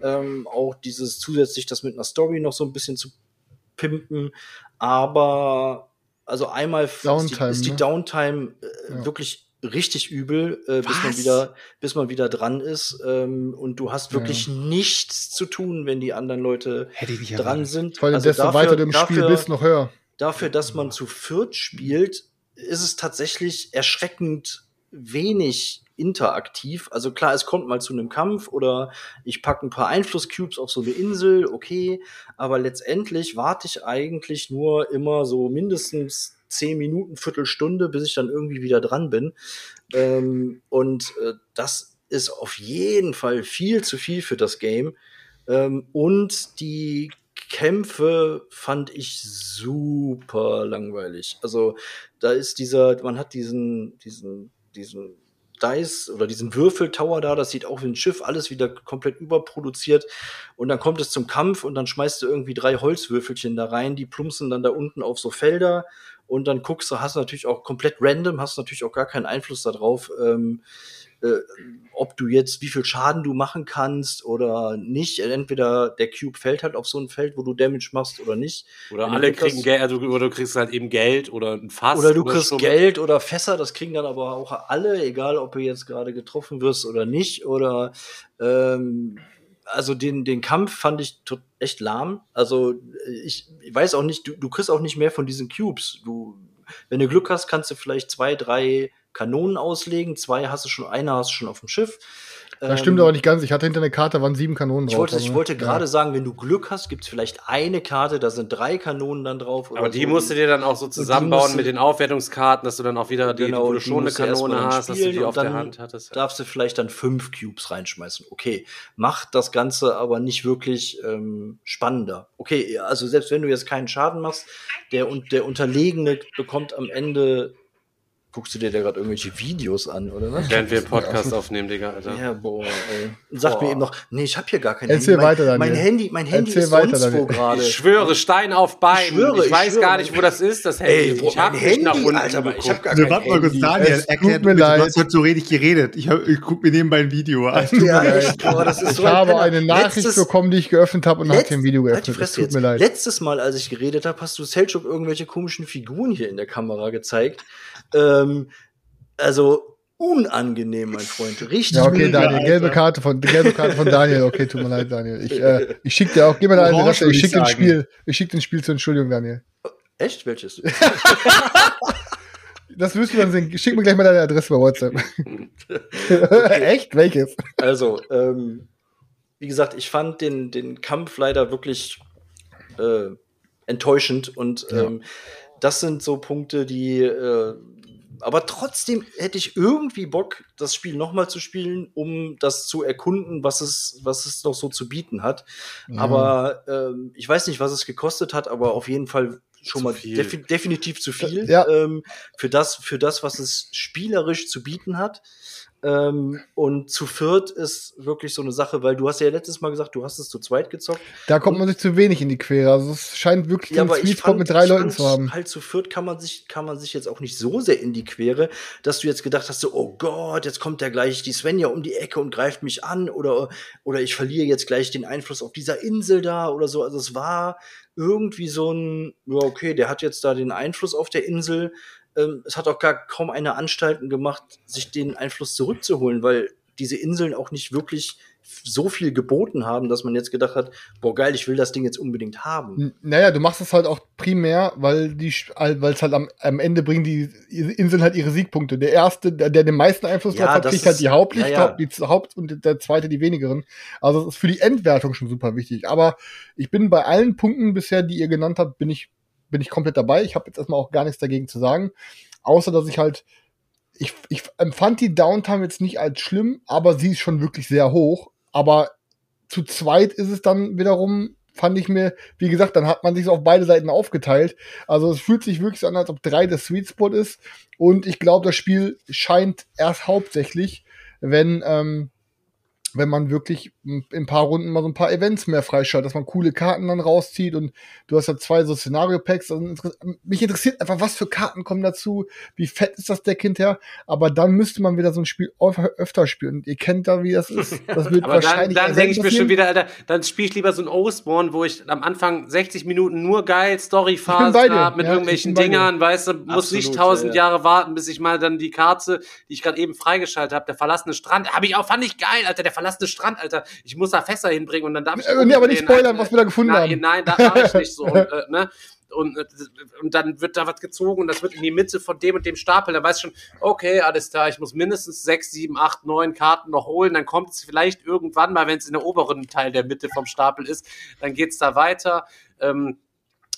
Ähm, auch dieses zusätzlich das mit einer Story noch so ein bisschen zu pimpen, aber also einmal Downtime, ist die, ist die ne? Downtime äh, Ja. wirklich richtig übel, äh, bis man wieder bis man wieder dran ist ähm, und du hast wirklich nichts zu tun, wenn die anderen Leute Hätte ich nicht dran erwartet. sind. Vor allem, Also desto dafür- weiter du im Spiel dafür- bist, noch höher. dafür, dass man zu viert spielt, ist es tatsächlich erschreckend wenig interaktiv. Also klar, es kommt mal zu einem Kampf oder ich packe ein paar Einflusscubes auf so eine Insel, okay, aber letztendlich warte ich eigentlich nur immer so mindestens zehn Minuten, Viertelstunde, bis ich dann irgendwie wieder dran bin. Ähm, und äh, das ist auf jeden Fall viel zu viel für das Game. Ähm, und die Kämpfe fand ich super langweilig. Also da ist dieser, man hat diesen, diesen, diesen Dice oder diesen Würfeltower da, das sieht auch wie ein Schiff, alles wieder komplett überproduziert. Und dann kommt es zum Kampf und dann schmeißt du irgendwie drei Holzwürfelchen da rein, die plumpsen dann da unten auf so Felder und dann guckst du, hast du natürlich auch komplett random, hast natürlich auch gar keinen Einfluss darauf. Ähm, äh, ob du jetzt, wie viel Schaden du machen kannst oder nicht. Entweder der Cube fällt halt auf so ein Feld, wo du Damage machst oder nicht. Oder Wenn alle du kriegen Geld, also, oder du kriegst halt eben Geld oder ein Fass. Oder du kriegst so. Geld oder Fässer, das kriegen dann aber auch alle, egal ob du jetzt gerade getroffen wirst oder nicht. Oder ähm, also den, den Kampf fand ich echt lahm. Also ich, ich weiß auch nicht, du, du kriegst auch nicht mehr von diesen Cubes. Du, wenn du Glück hast, kannst du vielleicht zwei, drei Kanonen auslegen. Zwei hast du schon, eine hast du schon auf dem Schiff. Das stimmt aber nicht ganz. Ich hatte hinter der Karte waren sieben Kanonen drauf. Ich wollte, ich also, wollte ja. gerade sagen, wenn du Glück hast, gibt es vielleicht eine Karte, da sind drei Kanonen dann drauf. Oder Aber die so. musst du dir dann auch so zusammenbauen musst mit den Aufwertungskarten, dass du dann auch wieder die, Genau, wo du schon eine Kanone hast, dass du die auf der Hand hattest. darfst du vielleicht dann fünf Cubes reinschmeißen. Okay, macht das Ganze aber nicht wirklich ähm, spannender. Okay, also selbst wenn du jetzt keinen Schaden machst, der, und der Unterlegene bekommt am Ende. Guckst du dir da gerade irgendwelche Videos an, oder was? Während wir einen Podcast aufnehmen, Digga, Alter. Ja, boah, ey. Und Sag Boah. mir eben noch, nee, ich habe hier gar kein Erzähl Handy. weiter, mein, mein. Handy, mein Handy Erzähl ist weiter, sonst wo gerade. Ich schwöre, Stein auf Bein. Ich schwöre, ich ich weiß gar nicht, wo das ist, das Handy. Ey, wo ich habe nicht nach Handy, unten Alter, aber ich geguckt. hab gar Also, kein warte mal kurz, Handy. Daniel, Es erklär tut du mir bitte, du leid. hast heute so richtig geredet. Ich, hab- ich guck mir nebenbei ein Video an. Ja, echt, boah, das ist Ich so ein habe eine Nachricht Letztes- bekommen, die ich geöffnet habe und habe dem Video Halt geöffnet. Es Fresse tut mir leid. Letztes Mal, als ich geredet habe, hast du Selchuk irgendwelche komischen Figuren hier in der Kamera gezeigt. Ähm, also unangenehm, mein Freund. Richtig. Ja, okay, Daniel, Alter. gelbe Karte von gelbe Karte von Daniel. Okay, tut mir leid, Daniel. Ich, äh, ich schick dir auch, gib mir deine Adresse, ich ich schick den. Spiel, ich schick den Spiel zur Entschuldigung, Daniel. Echt? Welches? Das wirst du dann sehen. Schick mir gleich mal deine Adresse bei WhatsApp. Echt? Welches? Also, ähm, wie gesagt, ich fand den, den Kampf leider wirklich äh, enttäuschend und Ja. ähm, das sind so Punkte, die äh, aber trotzdem hätte ich irgendwie Bock, das Spiel nochmal zu spielen, um das zu erkunden, was es, was es noch so zu bieten hat. Aber ähm, ich weiß nicht, was es gekostet hat, aber auf jeden Fall schon Zu mal defi definitiv zu viel Ja. ähm, für das, für das, was es spielerisch zu bieten hat. Ähm, und zu viert ist wirklich so eine Sache, weil du hast ja letztes Mal gesagt, du hast es zu zweit gezockt. Da kommt man sich zu wenig in die Quere. Also es scheint wirklich Ja, Sweet Spot fand, mit drei Leuten zu haben. Halt zu viert kann man sich, kann man sich jetzt auch nicht so sehr in die Quere, dass du jetzt gedacht hast, so, oh Gott, jetzt kommt ja gleich die Svenja um die Ecke und greift mich an oder, oder ich verliere jetzt gleich den Einfluss auf dieser Insel da oder so. Also es war irgendwie so ein, ja, okay, der hat jetzt da den Einfluss auf der Insel. Ähm, es hat auch gar kaum eine Anstalten gemacht, sich den Einfluss zurückzuholen, weil diese Inseln auch nicht wirklich so viel geboten haben, dass man jetzt gedacht hat, boah geil, ich will das Ding jetzt unbedingt haben. N- Naja, du machst es halt auch primär, weil die, weil es halt am, am Ende bringen die Inseln halt ihre Siegpunkte. Der erste, der, der den meisten Einfluss Ja, drauf hat, kriegt halt die Hauptlicht, ja, ja. die Haupt und der zweite die wenigeren. Also es ist für die Endwertung schon super wichtig. Aber ich bin bei allen Punkten bisher, die ihr genannt habt, bin ich, bin ich komplett dabei. Ich habe jetzt erstmal auch gar nichts dagegen zu sagen. Außer dass ich halt, ich, ich empfand die Downtime jetzt nicht als schlimm, aber sie ist schon wirklich sehr hoch. Aber zu zweit ist es dann wiederum, fand ich mir, wie gesagt, dann hat man sich so auf beide Seiten aufgeteilt. Also es fühlt sich wirklich so an, als ob drei der Sweet Spot ist. Und ich glaube, das Spiel scheint erst hauptsächlich, wenn, ähm, wenn man wirklich in ein paar Runden mal so ein paar Events mehr freischaltet, dass man coole Karten dann rauszieht und du hast ja zwei so Szenario-Packs. Also mich interessiert einfach, was für Karten kommen dazu, wie fett ist das Deck hinterher, aber dann müsste man wieder so ein Spiel öf- öfter spielen. Und ihr kennt da, wie das ist. Das wird Aber dann, wahrscheinlich dann eher denke ich mir schon wieder, Alter, dann spiele ich lieber so ein Oathborn, wo ich am Anfang 60 Minuten nur geil Ich bin Storyphase bei dir. habe mit Ja, irgendwelchen. Dingern, weißt du, muss Absolut, nicht tausend ja, ja. Jahre warten, bis ich mal dann die Karte, die ich gerade eben freigeschaltet habe, der verlassene Strand, habe ich auch, fand ich geil, Alter, der verlassene Strand, Alter, ich muss da Fässer hinbringen und dann darf ich Äh, nee, aber nicht umdrehen, spoilern, was wir da gefunden nein, haben. Nein, da mache ich nicht so. Und, äh, ne? Und, äh, und dann wird da was gezogen und das wird in die Mitte von dem und dem Stapel. Da weiß ich schon, okay, alles klar, ich muss mindestens sechs, sieben, acht, neun Karten noch holen. Dann kommt es vielleicht irgendwann mal, wenn es in der oberen Teil der Mitte vom Stapel ist, dann geht's da weiter. Ähm,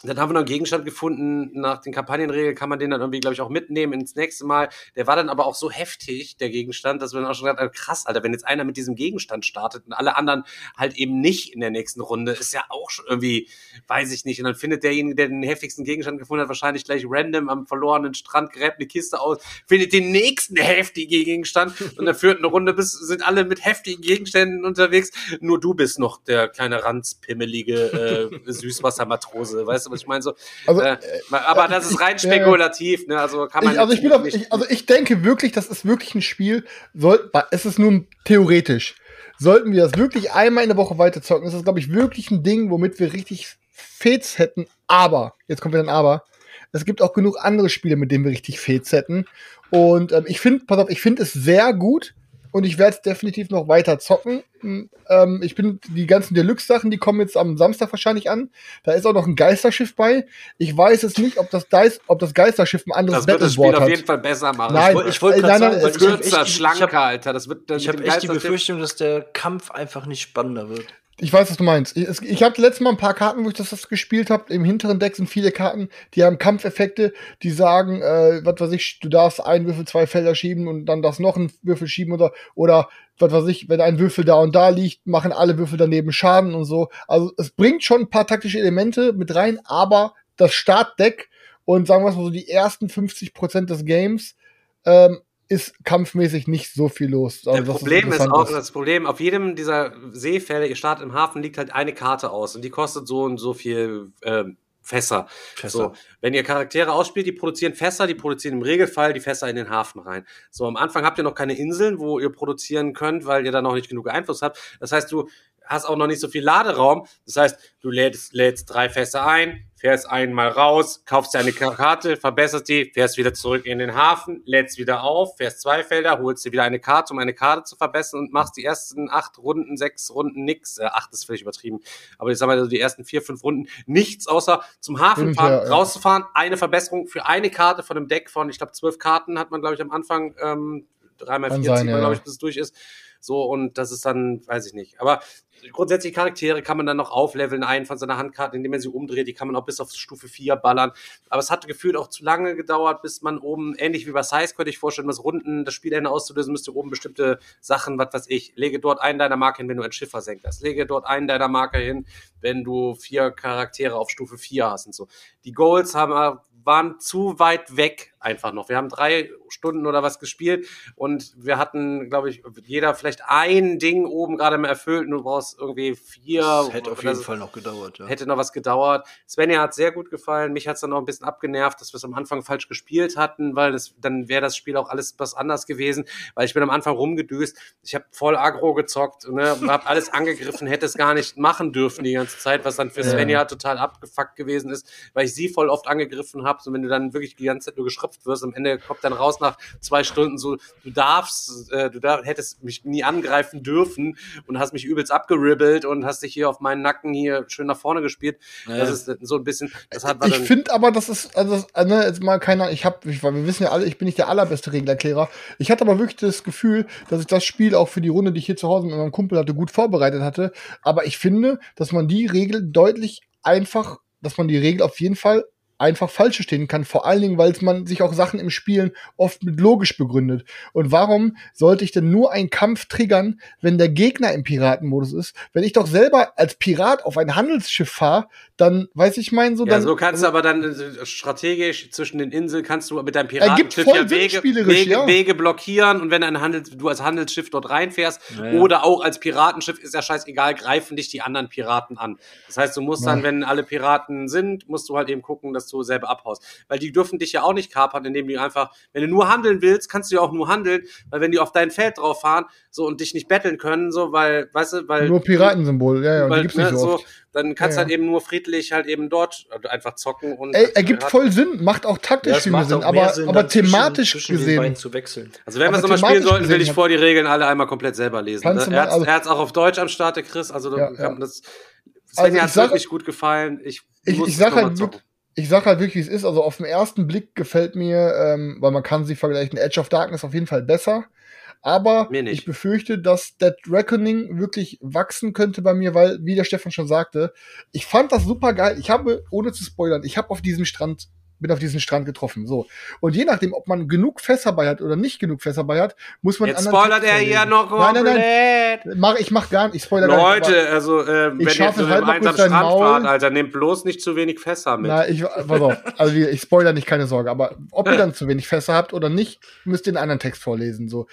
Dann haben wir noch einen Gegenstand gefunden. Nach den Kampagnenregeln kann man den dann irgendwie, glaube ich, auch mitnehmen ins nächste Mal. Der war dann aber auch so heftig, der Gegenstand, dass wir dann auch schon gedacht haben, krass, Alter, wenn jetzt einer mit diesem Gegenstand startet und alle anderen halt eben nicht in der nächsten Runde, ist ja auch schon irgendwie, weiß ich nicht. Und dann findet derjenige, der den heftigsten Gegenstand gefunden hat, wahrscheinlich gleich random am verlorenen Strand, gräbt eine Kiste aus, findet den nächsten heftigen Gegenstand und dann führt eine Runde bis, sind alle mit heftigen Gegenständen unterwegs. Nur du bist noch der kleine ranzpimmelige äh, Süßwassermatrose, weißt du? Was ich meine? So, Also, äh, aber das ist rein ich- spekulativ, ne? Also kann man Ich, also, ich bin auf, nicht- ich, also ich denke wirklich, das ist wirklich ein Spiel. Soll, es ist nur theoretisch. Sollten wir das wirklich einmal in der Woche weiter zocken, ist das, glaube ich, wirklich ein Ding, womit wir richtig Fets hätten. Aber, jetzt kommt wieder ein Aber. Es gibt auch genug andere Spiele, mit denen wir richtig Fets hätten. Und ähm, ich finde, pass auf, ich finde es sehr gut. Und ich werde es definitiv noch weiter zocken. Ähm, ich bin die ganzen Deluxe-Sachen, die kommen jetzt am Samstag wahrscheinlich an. Da ist auch noch ein Geisterschiff bei. Ich weiß es nicht, ob das, Geist, ob das Geisterschiff ein anderes das wird das Spiel Battleboard auf hat. jeden Fall besser machen. Nein, Ich Ich wollte Äh, gerade nein, sagen, es kürzer, echt, ich hab, schlanker, Alter. Das wird das ich mit hab dem echt die Geisterschiff- Befürchtung, dass der Kampf einfach nicht spannender wird. Ich weiß, was du meinst. Ich, ich habe letztes Mal ein paar Karten, wo ich das, das gespielt habe. Im hinteren Deck sind viele Karten, die haben Kampfeffekte, die sagen, äh, was weiß ich, du darfst einen Würfel zwei Felder schieben und dann darfst noch einen Würfel schieben oder, oder was weiß ich, wenn ein Würfel da und da liegt, machen alle Würfel daneben Schaden und so. Also es bringt schon ein paar taktische Elemente mit rein, aber das Startdeck und sagen wir mal so die ersten 50% des Games ähm, ist kampfmäßig nicht so viel los. Also, Das Problem ist auch, das Problem, auf jedem dieser Seefelder, ihr startet im Hafen, liegt halt eine Karte aus und die kostet so und so viel ähm, Fässer. Fässer. So, wenn ihr Charaktere ausspielt, die produzieren Fässer, die produzieren im Regelfall die Fässer in den Hafen rein. So, am Anfang habt ihr noch keine Inseln, wo ihr produzieren könnt, weil ihr da noch nicht genug Einfluss habt. Das heißt, du hast auch noch nicht so viel Laderaum. Das heißt, du lädst, lädst drei Fässer ein, fährst einmal raus, kaufst dir eine Karte, verbesserst die, fährst wieder zurück in den Hafen, lädst wieder auf, fährst zwei Felder, holst dir wieder eine Karte, um eine Karte zu verbessern und machst die ersten acht Runden, sechs Runden nix. Äh, acht ist völlig übertrieben. Aber ich sag mal, also die ersten vier, fünf Runden nichts außer zum Hafen fahren, ja, ja. rauszufahren, eine Verbesserung für eine Karte von einem Deck von, ich glaube, zwölf Karten hat man, glaube ich, am Anfang, ähm, dreimal vier glaube ich, bis es durch ist. So, und das ist dann, weiß ich nicht. Aber grundsätzlich Charaktere kann man dann noch aufleveln, einen von seiner Handkarte, indem er sie umdreht. Die kann man auch bis auf Stufe 4 ballern. Aber es hatte gefühlt auch zu lange gedauert, bis man oben, ähnlich wie bei Size, könnte ich vorstellen, das Runden, das Spielende auszulösen, müsste oben bestimmte Sachen, was weiß ich, lege dort einen deiner Marker hin, wenn du ein Schiff versenkt hast. Lege dort einen deiner Marker hin, wenn du vier Charaktere auf Stufe 4 hast und so. Die Goals haben, waren zu weit weg einfach noch. Wir haben drei Stunden oder was gespielt und wir hatten, glaube ich, jeder vielleicht ein Ding oben gerade mal erfüllt und du brauchst irgendwie vier. Das hätte auf jeden so. Fall noch gedauert. Ja. Hätte noch was gedauert. Svenja hat sehr gut gefallen. Mich hat es dann noch ein bisschen abgenervt, dass wir es am Anfang falsch gespielt hatten, weil das, dann wäre das Spiel auch alles was anders gewesen, weil ich bin am Anfang rumgedüst. Ich habe voll aggro gezockt, ne, habe alles angegriffen, hätte es gar nicht machen dürfen die ganze Zeit, was dann für Ja. Svenja total abgefuckt gewesen ist, weil ich sie voll oft angegriffen habe. Und wenn du dann wirklich die ganze Zeit nur geschröpft wirst, am Ende kommt dann raus nach zwei Stunden so, du darfst, äh, du dar hättest mich nie angreifen dürfen und hast mich übelst abgeribbelt und hast dich hier auf meinen Nacken hier schön nach vorne gespielt. Das ist so ein bisschen, das hat man Ich finde aber, das ist, also, das, ne, jetzt mal keiner, ich hab, ich, weil wir wissen ja alle, ich bin nicht der allerbeste Regelerklärer. Ich hatte aber wirklich das Gefühl, dass ich das Spiel auch für die Runde, die ich hier zu Hause mit meinem Kumpel hatte, gut vorbereitet hatte. Aber ich finde, dass man die Regel deutlich einfach, dass man die Regel auf jeden Fall einfach falsch stehen kann. Vor allen Dingen, weil man sich auch Sachen im Spielen oft mit logisch begründet. Und warum sollte ich denn nur einen Kampf triggern, wenn der Gegner im Piratenmodus ist? Wenn ich doch selber als Pirat auf ein Handelsschiff fahre, dann, weiß ich mein, so Ja, dann. so kannst du aber dann äh, strategisch zwischen den Inseln kannst du mit deinem Piratenschiff ja Wege, Wege, ja. Wege blockieren und wenn ein Handels, du als Handelsschiff dort reinfährst Ja, ja. oder auch als Piratenschiff, ist ja scheißegal, greifen dich die anderen Piraten an. Das heißt, du musst dann, wenn alle Piraten sind, musst du halt eben gucken, dass du selber abhaust. Weil die dürfen dich ja auch nicht kapern, indem die einfach, wenn du nur handeln willst, kannst du ja auch nur handeln, weil wenn die auf dein Feld drauf fahren, so und dich nicht betteln können, so, weil, weißt du, weil Nur Piratensymbol, ja, ja, und die weil, gibt's ne, nicht so so, oft. dann kannst du Ja, halt eben nur friedlich halt eben dort einfach zocken und Ey, ergibt voll Sinn, macht auch taktisch Ja, viel macht Sinn, auch mehr aber, Sinn, aber zwischen- thematisch zwischen beiden gesehen. zu wechseln. Also wenn wir es nochmal spielen sollten, will ich vor die Regeln alle einmal komplett selber lesen. Du er hat also- es auch auf Deutsch am Start, der Chris. Also Ja, kann das. Also Svenja ich hat wirklich gut gefallen. Ich, Ich, muss ich sag halt ich sag halt wirklich, wie es ist. Also auf den ersten Blick gefällt mir, ähm, weil man kann sie vergleichen, Edge of Darkness auf jeden Fall besser. Aber ich befürchte, dass Dead Reckoning wirklich wachsen könnte bei mir, weil, wie der Stefan schon sagte, ich fand das super geil. Ich habe, ohne zu spoilern, ich habe auf diesem Strand bin auf diesen Strand getroffen. So. Und je nachdem, ob man genug Fässer bei hat oder nicht genug Fässer bei hat, muss man Jetzt spoilert Text er ja noch Nein, nein, nein. komplett. Mach, ich mach gar nicht, ich spoilere gar nicht. Leute, also äh, wenn ihr zu kurz dein Strand Maul. fahrt, Alter, nehmt bloß nicht zu wenig Fässer mit. Na, ich, pass auf, also ich spoilere nicht, keine Sorge, aber ob ihr dann zu wenig Fässer habt oder nicht, müsst ihr einen anderen Text vorlesen, so.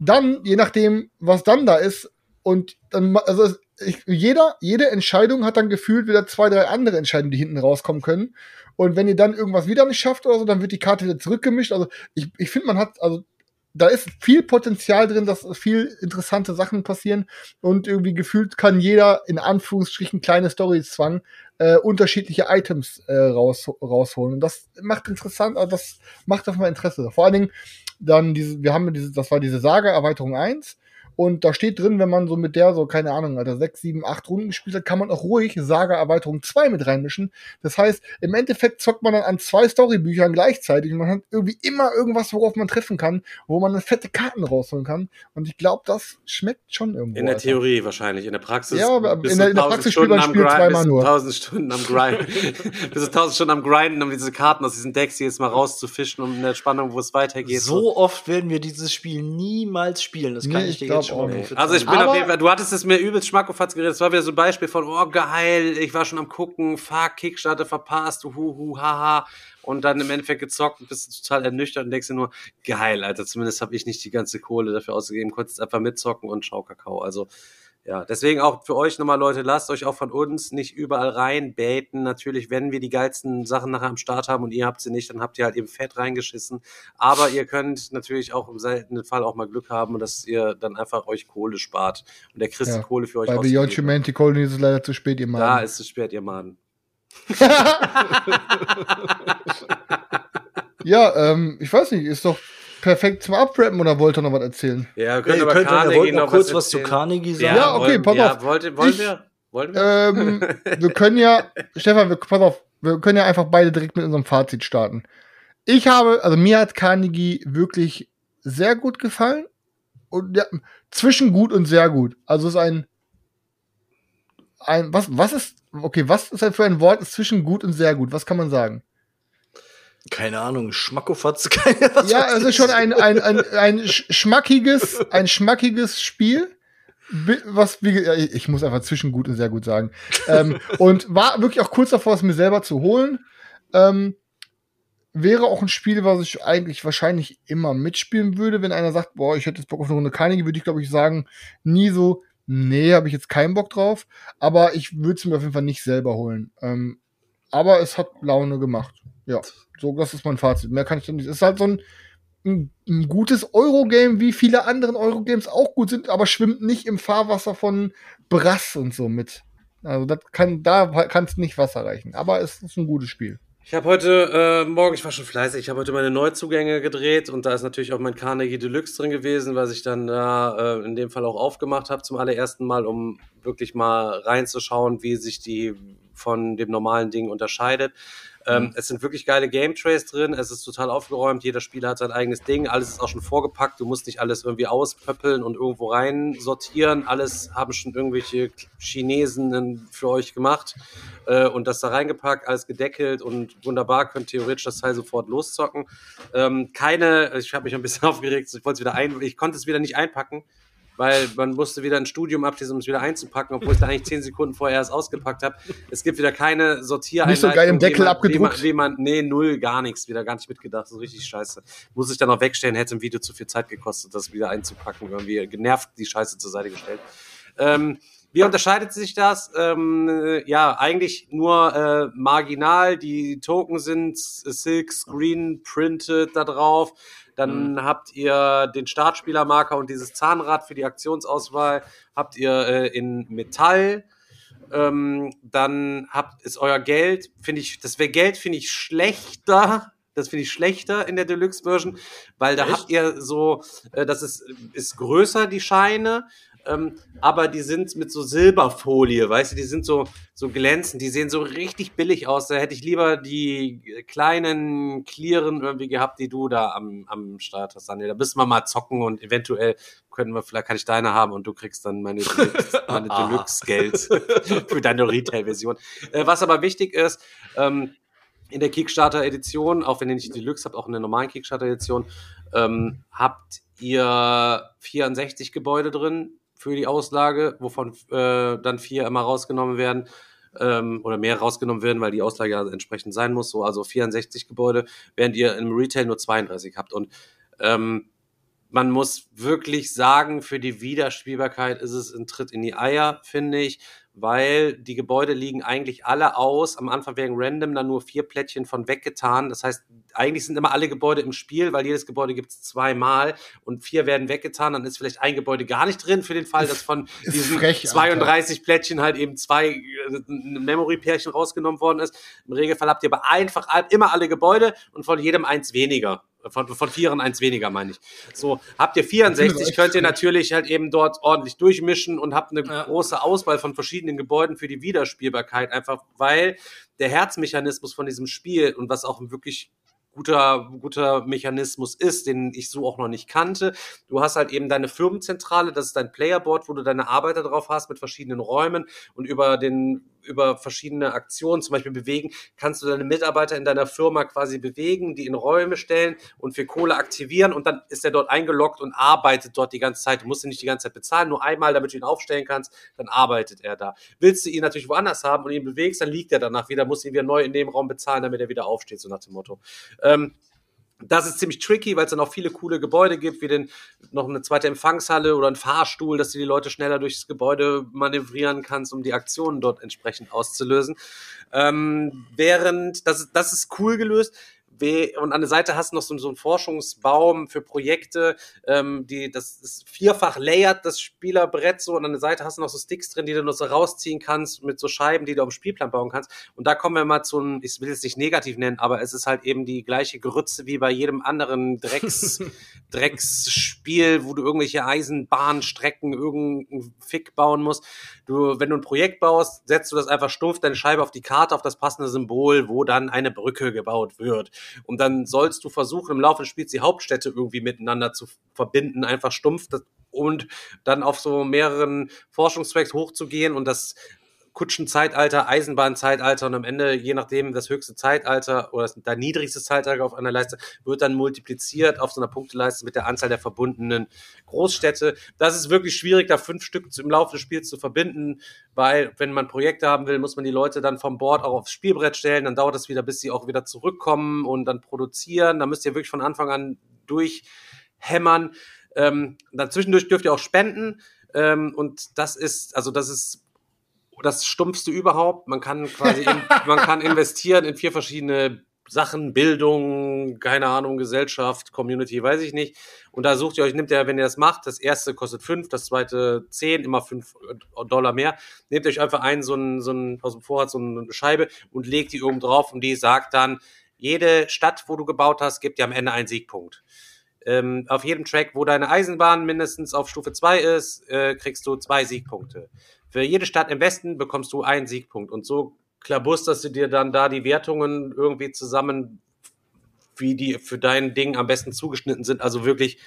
Dann, je nachdem, was dann da ist, und dann, also ich, jeder, jede Entscheidung hat dann gefühlt wieder zwei, drei andere Entscheidungen, die hinten rauskommen können. Und wenn ihr dann irgendwas wieder nicht schafft oder so, dann wird die Karte wieder zurückgemischt. Also ich, ich finde, man hat, also da ist viel Potenzial drin, dass viel interessante Sachen passieren und irgendwie gefühlt kann jeder in Anführungsstrichen kleine Storys zwang äh, unterschiedliche Items äh, raus, rausholen. Und das macht interessant, also das macht auf mal Interesse. Vor allen Dingen dann diese, wir haben diese, das war diese Saga-Erweiterung 1 und da steht drin, wenn man so mit der so, keine Ahnung, Alter, 6, 7, 8 Runden gespielt hat, kann man auch ruhig Saga-Erweiterung 2 mit reinmischen. Das heißt, im Endeffekt zockt man dann an zwei Storybüchern gleichzeitig und man hat irgendwie immer irgendwas, worauf man treffen kann, wo man dann fette Karten rausholen kann. Und ich glaube, das schmeckt schon irgendwo. In der Alter. Theorie wahrscheinlich. In der Praxis. Ja, aber in der- in der 1000 Praxis spielt man Spiel zweimal nur. 1000 Stunden am Grind. bist du 1000 Stunden am Grinden, um diese Karten aus diesen Decks jetzt mal rauszufischen, um in der Spannung, wo es weitergeht. So oft werden wir dieses Spiel niemals spielen. Das kann Nee, ich dir glaub jetzt mal nicht. prophezeien. Also ich bin Aber- auf jeden Fall, du hattest es mir übelst schmackofatz geredet. Es war wieder so ein Beispiel von, oh geil, ich war schon am gucken, fuck, Kickstarter verpasst, huhu, haha. Und dann im Endeffekt gezockt und bist total ernüchtert und denkst dir nur, geil, Alter, zumindest habe ich nicht die ganze Kohle dafür ausgegeben, konntest einfach mitzocken und schau Kakao. Also ja, deswegen auch für euch nochmal, Leute, lasst euch auch von uns nicht überall reinbaiten. Natürlich, wenn wir die geilsten Sachen nachher am Start haben und ihr habt sie nicht, dann habt ihr halt eben fett reingeschissen. Aber ihr könnt natürlich auch im seltenen Fall auch mal Glück haben und dass ihr dann einfach euch Kohle spart. Und der Christ Ja, Kohle für euch Bei Beyond. Humanity Colony ist es leider zu spät, ihr Mann. Da ist es spät, ihr Mann. ja, ähm, ich weiß nicht, ist doch perfekt zum Abrappen oder wollt ihr noch was erzählen? Ja, wir Ja, können ihr aber könnt dann, ihr Carnegie wollt noch kurz was zu erzählen. Carnegie sagen. Ja, okay, pass ja, auf. Wollt, wollen Ich- wir? Wollen wir? Ähm, wir können ja, Stefan, wir, pass auf, wir können ja einfach beide direkt mit unserem Fazit starten. Ich habe, also mir hat Carnegie wirklich sehr gut gefallen. Und ja, zwischen gut und sehr gut. Also es ist ein, ein, was, was ist, okay, was ist denn für ein Wort ist zwischen gut und sehr gut? Was kann man sagen? Keine Ahnung, Schmackofatz, keine was ja, es ist ich. schon ein, ein, ein, ein sch- schmackiges, ein schmackiges Spiel. Was, wie, ich ich muss einfach zwischen gut und sehr gut sagen. ähm, und war wirklich auch kurz davor, es mir selber zu holen. Ähm, wäre auch ein Spiel, was ich eigentlich wahrscheinlich immer mitspielen würde, wenn einer sagt, boah, ich hätte jetzt Bock auf eine Runde Carnegie, würde ich glaube ich sagen, nie so, nee, habe ich jetzt keinen Bock drauf. Aber ich würde es mir auf jeden Fall nicht selber holen. Ähm, aber es hat Laune gemacht. Ja, so, das ist mein Fazit. Mehr kann ich dann nicht. Es ist halt so ein, ein, ein gutes Eurogame, wie viele anderen Eurogames auch gut sind, aber schwimmt nicht im Fahrwasser von Brass und so mit. Also das kann, da kann es nicht Wasser reichen. Aber es ist ein gutes Spiel. Ich habe heute äh, Morgen, ich war schon fleißig, ich habe heute meine Neuzugänge gedreht und da ist natürlich auch mein Carnegie Deluxe drin gewesen, was ich dann da äh, in dem Fall auch aufgemacht habe zum allerersten Mal, um wirklich mal reinzuschauen, wie sich die von dem normalen Ding unterscheidet. Ähm, es sind wirklich geile Game Trays drin, es ist total aufgeräumt, jeder Spieler hat sein eigenes Ding, alles ist auch schon vorgepackt, du musst nicht alles irgendwie auspöppeln und irgendwo rein sortieren, alles haben schon irgendwelche Chinesen für euch gemacht äh, und das da reingepackt, alles gedeckelt und wunderbar, könnt theoretisch das Teil sofort loszocken. Ähm, keine, ich habe mich ein bisschen aufgeregt, ich wollte es wieder ein, ich konnte es wieder nicht einpacken, weil man musste wieder ein Studium abschließen, um es wieder einzupacken, obwohl ich da eigentlich zehn Sekunden vorher erst ausgepackt habe. Es gibt wieder keine Sortiereinleitung. Nicht so geil im Deckel man- abgedruckt. Man, nee, null, gar nichts, wieder gar nicht mitgedacht, so richtig scheiße. Muss ich dann auch wegstellen, hätte im Video zu viel Zeit gekostet, das wieder einzupacken, irgendwie genervt die Scheiße zur Seite gestellt. Ähm, wie unterscheidet sich das? Ähm, äh, ja, eigentlich nur äh, marginal. Die Token sind Silk Screen printed da drauf. Dann habt ihr den Startspielermarker und dieses Zahnrad für die Aktionsauswahl habt ihr äh, in Metall. Ähm, dann habt ist euer Geld, finde ich, das wäre Geld, finde ich schlechter. Das finde ich schlechter in der Deluxe Version, weil da Echt? habt ihr so, äh, das ist, ist größer, die Scheine. Ähm, aber die sind mit so Silberfolie, weißt du, die sind so, so glänzend, die sehen so richtig billig aus. Da hätte ich lieber die kleinen Clearen irgendwie gehabt, die du da am, am Start hast, Daniel. Da müssen wir mal zocken und eventuell können wir, vielleicht kann ich deine haben und du kriegst dann meine, meine Ah. Deluxe-Geld für deine Retail-Version. Äh, was aber wichtig ist, ähm, in der Kickstarter-Edition, auch wenn ihr nicht die Deluxe habt, auch in der normalen Kickstarter-Edition, ähm, habt ihr 64 Gebäude drin für die Auslage, wovon äh, dann vier immer rausgenommen werden ähm, oder mehr rausgenommen werden, weil die Auslage ja entsprechend sein muss, so also 64 Gebäude, während ihr im Retail nur 32 habt. Und ähm, man muss wirklich sagen, für die Wiederspielbarkeit ist es ein Tritt in die Eier, finde ich, weil die Gebäude liegen eigentlich alle aus. Am Anfang werden random dann nur vier Plättchen von weggetan. Das heißt, eigentlich sind immer alle Gebäude im Spiel, weil jedes Gebäude gibt es zweimal und vier werden weggetan. Dann ist vielleicht ein Gebäude gar nicht drin für den Fall, dass von diesen frech, Alter. 32 Plättchen halt eben zwei äh, Memory-Pärchen rausgenommen worden ist. Im Regelfall habt ihr aber einfach immer alle Gebäude und von jedem eins weniger. Von, von Vieren eins weniger, meine ich. So, habt ihr Das ist 64, echt könnt ihr natürlich halt eben dort ordentlich durchmischen und habt eine große Auswahl von verschiedenen Gebäuden für die Wiederspielbarkeit, einfach weil der Herzmechanismus von diesem Spiel und was auch ein wirklich guter, guter Mechanismus ist, den ich so auch noch nicht kannte. Du hast halt eben deine Firmenzentrale, das ist dein Playerboard, wo du deine Arbeiter drauf hast mit verschiedenen Räumen und über den über verschiedene Aktionen, zum Beispiel bewegen, kannst du deine Mitarbeiter in deiner Firma quasi bewegen, die in Räume stellen und für Kohle aktivieren und dann ist er dort eingeloggt und arbeitet dort die ganze Zeit. Du musst ihn nicht die ganze Zeit bezahlen, nur einmal, damit du ihn aufstellen kannst, dann arbeitet er da. Willst du ihn natürlich woanders haben und ihn bewegst, dann liegt er danach wieder, musst ihn wieder neu in dem Raum bezahlen, damit er wieder aufsteht, so nach dem Motto. Ähm, das ist ziemlich tricky, weil es dann auch viele coole Gebäude gibt, wie den, noch eine zweite Empfangshalle oder ein Fahrstuhl, dass du die Leute schneller durchs Gebäude manövrieren kannst, um die Aktionen dort entsprechend auszulösen. Ähm, während, das, das ist cool gelöst. Und an der Seite hast du noch so, so einen Forschungsbaum für Projekte, ähm, die, das ist vierfach layered, das Spielerbrett so, und an der Seite hast du noch so Sticks drin, die du noch so rausziehen kannst, mit so Scheiben, die du dem Spielplan bauen kannst. Und da kommen wir mal zu einem, ich will es nicht negativ nennen, aber es ist halt eben die gleiche Grütze wie bei jedem anderen Drecks, Drecksspiel, wo du irgendwelche Eisenbahnstrecken, irgendeinen Fick bauen musst. Du, wenn du ein Projekt baust, setzt du das einfach stumpf deine Scheibe auf die Karte, auf das passende Symbol, wo dann eine Brücke gebaut wird. Und dann sollst du versuchen, im Laufe des Spiels die Hauptstädte irgendwie miteinander zu verbinden, einfach stumpf und dann auf so mehreren Forschungstracks hochzugehen und das Kutschenzeitalter, Eisenbahnzeitalter und am Ende, je nachdem, das höchste Zeitalter oder das, der niedrigste Zeitalter auf einer Leiste, wird dann multipliziert auf so einer Punkteleiste mit der Anzahl der verbundenen Großstädte. Das ist wirklich schwierig, da fünf Stück im Laufe des Spiels zu verbinden, weil wenn man Projekte haben will, muss man die Leute dann vom Board auch aufs Spielbrett stellen, dann dauert es wieder, bis sie auch wieder zurückkommen und dann produzieren. Da müsst ihr wirklich von Anfang an durchhämmern. Ähm, zwischendurch dürft ihr auch spenden. Ähm, und das ist, also das ist das stumpfste überhaupt. Man kann quasi, in, man kann investieren in vier verschiedene Sachen, Bildung, keine Ahnung, Gesellschaft, Community, weiß ich nicht. Und da sucht ihr euch, nimmt ihr, wenn ihr das macht, das erste kostet fünf, das zweite zehn, immer fünf Dollar mehr. Nehmt euch einfach einen, so einen, so einen, aus dem Vorrat, so eine Scheibe und legt die oben drauf und die sagt dann, jede Stadt, wo du gebaut hast, gibt dir am Ende einen Siegpunkt. Ähm, auf jedem Track, wo deine Eisenbahn mindestens auf Stufe 2 ist, äh, kriegst du zwei Siegpunkte. Für jede Stadt im Westen bekommst du einen Siegpunkt. Und so klabusterst du dir dann da die Wertungen irgendwie zusammen, wie die für dein Ding am besten zugeschnitten sind. Also wirklich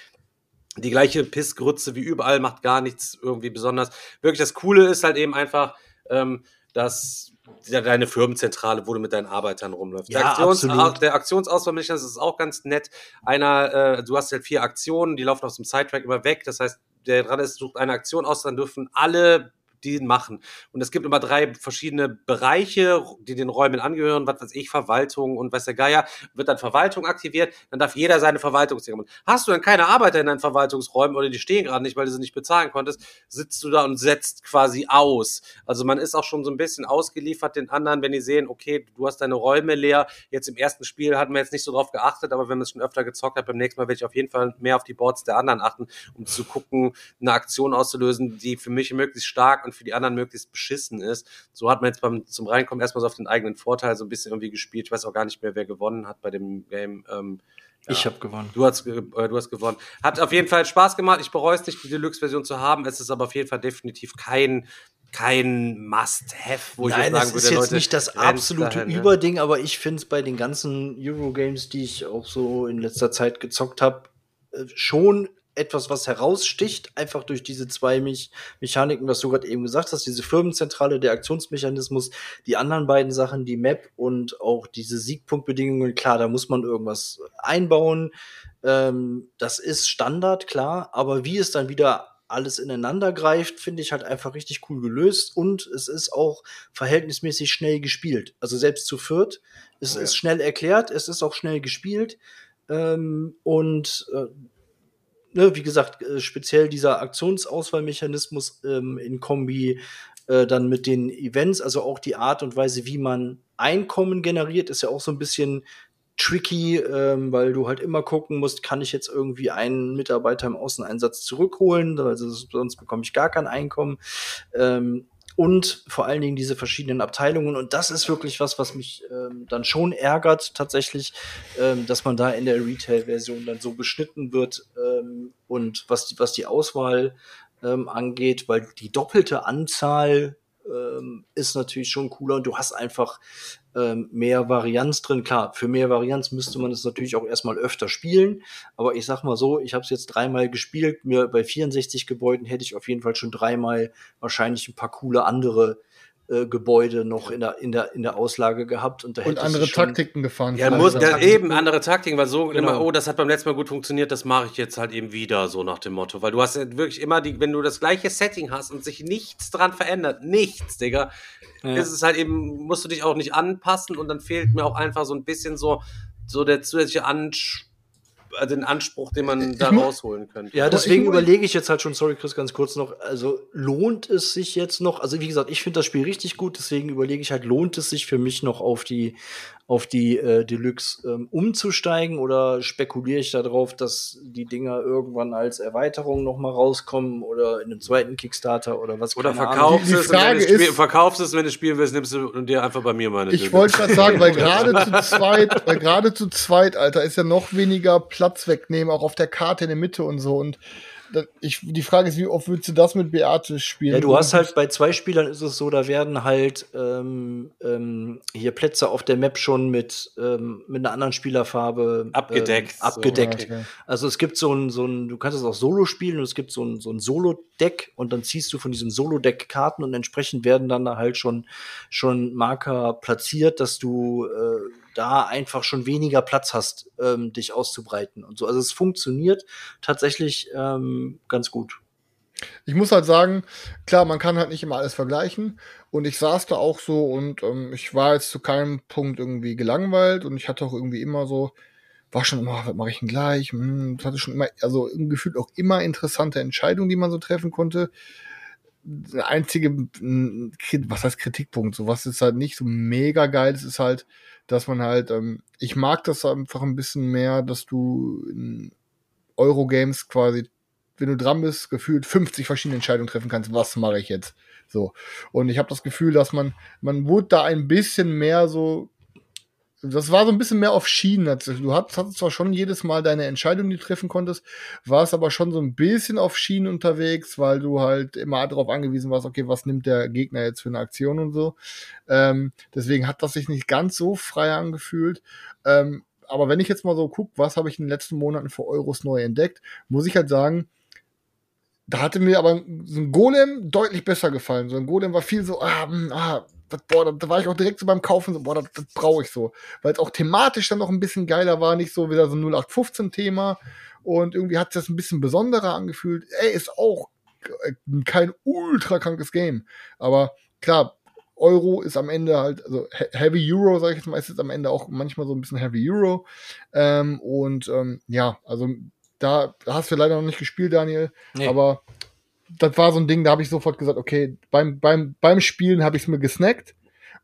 die gleiche Pissgrütze wie überall, macht gar nichts irgendwie besonders. Wirklich das Coole ist halt eben einfach, ähm, dass deine Firmenzentrale, wo du mit deinen Arbeitern rumläufst. Ja, der, Aktions absolut. der Aktionsauswahlmechanismus ist auch ganz nett. Einer, äh, du hast halt vier Aktionen, die laufen aus dem Sidetrack immer weg. Das heißt, der dran ist, sucht eine Aktion aus, dann dürfen alle die machen. Und es gibt immer drei verschiedene Bereiche, die den Räumen angehören, was weiß ich, Verwaltung und weiß der Geier, wird dann Verwaltung aktiviert, dann darf jeder seine Verwaltungsdinge machen. Hast du dann keine Arbeiter in deinen Verwaltungsräumen oder die stehen gerade nicht, weil du sie nicht bezahlen konntest, sitzt du da und setzt quasi aus. Also man ist auch schon so ein bisschen ausgeliefert den anderen, wenn die sehen, okay, du hast deine Räume leer. Jetzt im ersten Spiel hatten wir jetzt nicht so drauf geachtet, aber wenn man es schon öfter gezockt hat, beim nächsten Mal werde ich auf jeden Fall mehr auf die Boards der anderen achten, um zu gucken, eine Aktion auszulösen, die für mich möglichst stark an für die anderen möglichst beschissen ist. So hat man jetzt beim zum Reinkommen erstmal so auf den eigenen Vorteil so ein bisschen irgendwie gespielt. Ich weiß auch gar nicht mehr, wer gewonnen hat bei dem Game. Ähm, ja. Ich habe gewonnen. Du hast, äh, du hast gewonnen. Hat auf jeden Fall Spaß gemacht. Ich bereue es nicht, die Deluxe-Version zu haben. Es ist aber auf jeden Fall definitiv kein kein Must-Have, wo Nein, ich jetzt sagen würde, ist jetzt Leute, nicht das absolute dahin, ne? Überding, aber ich finde es bei den ganzen Eurogames, die ich auch so in letzter Zeit gezockt habe, schon etwas, was heraussticht, einfach durch diese zwei Mech Mechaniken, was du gerade eben gesagt hast, diese Firmenzentrale, der Aktionsmechanismus, die anderen beiden Sachen, die Map und auch diese Siegpunktbedingungen, klar, da muss man irgendwas einbauen. Ähm, das ist Standard, klar, aber wie es dann wieder alles ineinander greift, finde ich halt einfach richtig cool gelöst und es ist auch verhältnismäßig schnell gespielt. Also selbst zu viert, es Ja. ist schnell erklärt, es ist auch schnell gespielt ähm, und äh, ne, wie gesagt, äh, speziell dieser Aktionsauswahlmechanismus ähm, in Kombi äh, dann mit den Events, also auch die Art und Weise, wie man Einkommen generiert, ist ja auch so ein bisschen tricky, ähm, weil du halt immer gucken musst, kann ich jetzt irgendwie einen Mitarbeiter im Außeneinsatz zurückholen, also sonst bekomme ich gar kein Einkommen. Ähm, und vor allen Dingen diese verschiedenen Abteilungen. Und das ist wirklich was, was mich ähm, dann schon ärgert, tatsächlich, ähm, dass man da in der Retail-Version dann so beschnitten wird ähm, und was die, was die Auswahl ähm, angeht, weil die doppelte Anzahl ähm, ist natürlich schon cooler und du hast einfach ähm, mehr Varianz drin. Klar, für mehr Varianz müsste man es natürlich auch erstmal öfter spielen, aber ich sag mal so, ich habe es jetzt dreimal gespielt, mir bei 64 Gebäuden hätte ich auf jeden Fall schon dreimal wahrscheinlich ein paar coole andere äh, Gebäude noch in der, in, der, in der Auslage gehabt und da Und andere schon, Taktiken gefahren. Ja, muss, ja, eben andere Taktiken, weil so Genau. immer, oh, das hat beim letzten Mal gut funktioniert, das mache ich jetzt halt eben wieder, so nach dem Motto. Weil du hast ja wirklich immer die, wenn du das gleiche Setting hast und sich nichts dran verändert, nichts, Digga, Ja. ist es halt eben, musst du dich auch nicht anpassen und dann fehlt mir auch einfach so ein bisschen so, so der zusätzliche Anspruch, den Anspruch, den man da mu- rausholen könnte. Ja, deswegen ich- überlege ich jetzt halt schon, sorry Chris, ganz kurz noch, also lohnt es sich jetzt noch, also wie gesagt, ich finde das Spiel richtig gut, deswegen überlege ich halt, lohnt es sich für mich noch auf die, auf die äh, Deluxe ähm, umzusteigen oder spekuliere ich darauf, dass die Dinger irgendwann als Erweiterung noch mal rauskommen oder in einem zweiten Kickstarter oder was Oder verkaufst es, wenn ist- verkaufst es, wenn du spielen willst, nimmst du dir einfach bei mir meine. Ich wollte gerade sagen, weil gerade zu zweit, weil gerade zu zweit, Alter, ist ja noch weniger Platz wegnehmen, auch auf der Karte in der Mitte und so. Und ich, die Frage ist, wie oft würdest du das mit Beate spielen? Ja, du hast halt bei zwei Spielern ist es so, da werden halt ähm, ähm, hier Plätze auf der Map schon mit, ähm, mit einer anderen Spielerfarbe Abgedeckt, Ähm, so. abgedeckt. Okay. Also es gibt so ein, so ein, du kannst es auch Solo spielen und es gibt so ein, so ein Solo-Deck und dann ziehst du von diesem Solo-Deck Karten und entsprechend werden dann da halt schon, schon Marker platziert, dass du äh, da einfach schon weniger Platz hast, ähm, dich auszubreiten und so. Also es funktioniert tatsächlich ähm, ganz gut. Ich muss halt sagen, klar, man kann halt nicht immer alles vergleichen. Und ich saß da auch so und ähm, ich war jetzt zu keinem Punkt irgendwie gelangweilt und ich hatte auch irgendwie immer so, war schon immer, was mache ich denn gleich? Hm, hatte schon immer, also im Gefühl auch immer interessante Entscheidungen, die man so treffen konnte. Einzige, was heißt Kritikpunkt? So was ist halt nicht so mega geil. Es ist halt, dass man halt, ähm, ich mag das einfach ein bisschen mehr, dass du in Eurogames quasi wenn du dran bist, gefühlt 50 verschiedene Entscheidungen treffen kannst, was mache ich jetzt? So. Und ich habe das Gefühl, dass man, man wurde da ein bisschen mehr so, das war so ein bisschen mehr auf Schienen. Du hattest, hattest zwar schon jedes Mal deine Entscheidung, die du treffen konntest, warst aber schon so ein bisschen auf Schienen unterwegs, weil du halt immer darauf angewiesen warst, okay, was nimmt der Gegner jetzt für eine Aktion und so. Ähm, deswegen hat das sich nicht ganz so frei angefühlt. Ähm, aber wenn ich jetzt mal so gucke, was habe ich in den letzten Monaten für Euros neu entdeckt, muss ich halt sagen, da hatte mir aber so ein Golem deutlich besser gefallen. So ein Golem war viel so, ah, hm, ah das, boah, da, da war ich auch direkt so beim Kaufen so, boah, das, das brauche ich so. Weil es auch thematisch dann noch ein bisschen geiler war, nicht so wieder so ein 0815-Thema. Und irgendwie hat es das ein bisschen besonderer angefühlt. Ey, ist auch äh, kein ultra krankes Game. Aber klar, Euro ist am Ende halt, also He- Heavy Euro, sage ich jetzt mal, ist jetzt am Ende auch manchmal so ein bisschen Heavy Euro. Ähm, und ähm, ja, also da hast du leider noch nicht gespielt, Daniel. Nee. Aber das war so ein Ding, da habe ich sofort gesagt, okay, beim, beim, beim Spielen habe ich es mir gesnackt.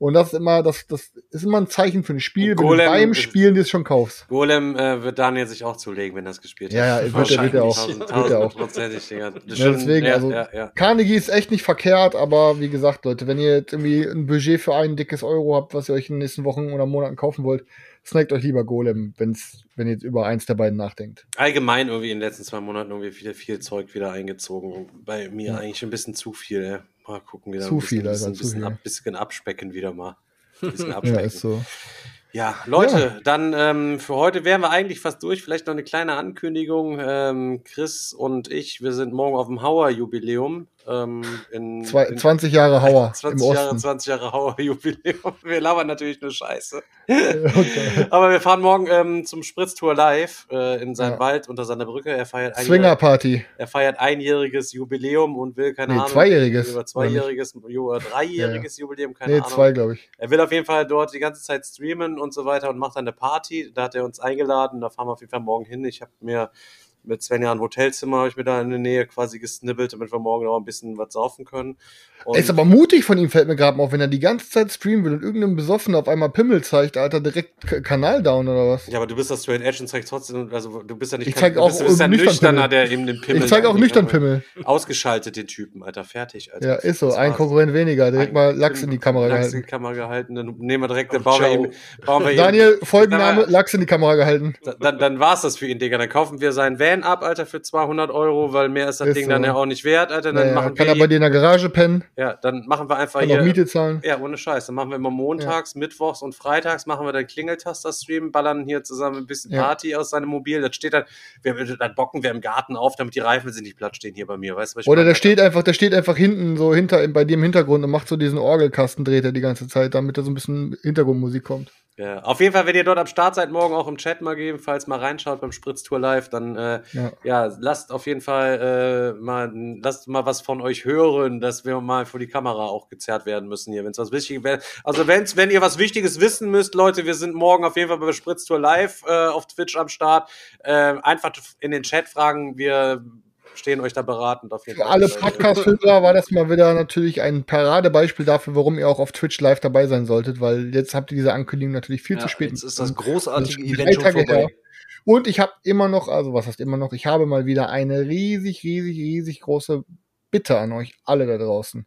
Und das ist immer, das, das ist immer ein Zeichen für ein Spiel, Und wenn Golem du beim ist- Spielen das schon kaufst. Golem äh, wird Daniel sich auch zulegen, wenn er es gespielt hat. Ja, ja, wird er- wird er auch. Tausend- Wird er auch. Digga. Das Ja, schon- deswegen, ja, also ja, ja. Carnegie ist echt nicht verkehrt, aber wie gesagt, Leute, wenn ihr jetzt irgendwie ein Budget für ein dickes Euro habt, was ihr euch in den nächsten Wochen oder Monaten kaufen wollt, snackt euch lieber Golem, wenn's, wenn ihr jetzt über eins der beiden nachdenkt. Allgemein irgendwie in den letzten zwei Monaten irgendwie wieder viel Zeug wieder eingezogen. Bei mir Ja. eigentlich ein bisschen zu viel. Ey. Mal gucken wieder. Zu ein bisschen, viel, Alter, bisschen, zu bisschen, viel. ab, bisschen abspecken wieder mal. Ein bisschen Ja, ist so. Ja, Leute, dann ähm, für heute wären wir eigentlich fast durch. Vielleicht noch eine kleine Ankündigung. Ähm, Chris und ich, wir sind morgen auf dem Hauer-Jubiläum. Ähm, in, Zwei, in 20 Jahre Hauer im 20 Jahre, Osten. 20 Jahre Hauer-Jubiläum. Wir labern natürlich nur Scheiße. Okay. Aber wir fahren morgen ähm, zum Spritztour live äh, in seinen Ja. Wald unter seiner Brücke. Er feiert, ein, Swinger Party. er feiert einjähriges Jubiläum und will, keine Nee, Ahnung, zweijähriges, Über zweijähriges, oder dreijähriges Jubiläum, keine Nee, Ahnung. zwei, glaube ich. Er will auf jeden Fall dort die ganze Zeit streamen und so weiter und macht dann eine Party. Da hat er uns eingeladen. Da fahren wir auf jeden Fall morgen hin. Ich habe mir mit Svenja ein Hotelzimmer, habe ich mir da in der Nähe quasi gesnibbelt, damit wir morgen auch ein bisschen was saufen können. Und Ist aber mutig von ihm, fällt mir gerade mal auf, wenn er die ganze Zeit streamen will und irgendeinem Besoffener auf einmal Pimmel zeigt, Alter, direkt K Kanal down oder was? ja, aber du bist das Straight Edge und zeigst trotzdem, also du bist ja nicht Ich kein- zeig du auch bist, du bist ja nüchtern nüchterner, Pimmel. der eben den Pimmel. ich zeige auch nüchtern Pimmel. Ausgeschaltet den Typen, Alter, fertig, Alter. Ja, ist so. Ein war's. Konkurrent weniger. Direkt Ein- mal Lachs in die Kamera Lachs in gehalten. die Kamera gehalten, dann nehmen wir direkt, dann Oh, bauen wir, ihm, bauen wir Daniel, Folgenname, Sag mal, Lachs in die Kamera gehalten. Dann, dann war's das für ihn, Digga. Dann kaufen wir seinen Van ab, Alter, für 200 Euro, weil mehr ist das Ist Ding so. dann ja auch nicht wert, Alter. Dann Naja, machen kann wir er bei dir in der Garage pennen, Ja, dann machen wir einfach kann hier. auch Miete zahlen. Ja, ohne Scheiß. Dann machen wir immer montags, mittwochs und freitags machen wir dann Klingeltaster-Stream, ballern hier zusammen ein bisschen Ja. Party aus seinem Mobil. Das steht dann, wir, dann bocken wir im Garten auf, damit die Reifen sich nicht platt stehen hier bei mir. Weißt du, was ich Oder der steht einfach, der steht einfach hinten, so hinter, bei dir im Hintergrund und macht so diesen Orgelkasten, dreht er die ganze Zeit, damit da so ein bisschen Hintergrundmusik kommt. Ja, auf jeden Fall, wenn ihr dort am Start seid, morgen auch im Chat mal geben, falls mal reinschaut beim Spritztour Live, dann äh, Ja. ja, lasst auf jeden Fall äh, mal, lasst mal was von euch hören, dass wir mal vor die Kamera auch gezerrt werden müssen hier, wenn es was Wichtiges wäre. Also wenn's, wenn ihr was Wichtiges wissen müsst, Leute, wir sind morgen auf jeden Fall bei Spritztour Live äh, auf Twitch am Start. Äh, einfach in den Chat fragen, wir stehen euch da beratend auf jeden Für Fall. alle Podcast-Hörer war das mal wieder natürlich ein Paradebeispiel dafür, warum ihr auch auf Twitch live dabei sein solltet, weil jetzt habt ihr diese Ankündigung natürlich viel zu spät. Jetzt ist das großartige Event schon vorbei. her. Und ich habe immer noch, also was heißt immer noch, ich habe mal wieder eine riesig, riesig, riesig große Bitte an euch alle da draußen.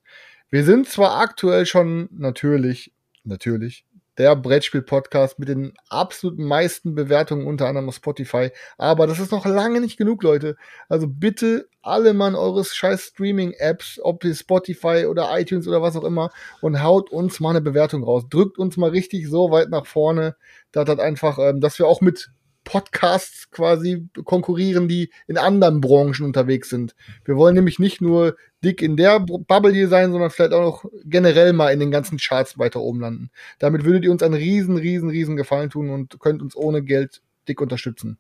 Wir sind zwar aktuell schon natürlich, natürlich, der Brettspiel-Podcast mit den absolut meisten Bewertungen, unter anderem auf Spotify, aber das ist noch lange nicht genug, Leute. Also bitte alle Mann eures scheiß Streaming-Apps, ob ihr Spotify oder iTunes oder was auch immer, und haut uns mal eine Bewertung raus. Drückt uns mal richtig so weit nach vorne, dass das einfach, ähm, dass wir auch mit Podcasts quasi konkurrieren, die in anderen Branchen unterwegs sind. Wir wollen nämlich nicht nur dick in der Bu- Bubble hier sein, sondern vielleicht auch noch generell mal in den ganzen Charts weiter oben landen. Damit würdet ihr uns einen riesen, riesen, riesen Gefallen tun und könnt uns ohne Geld dick unterstützen.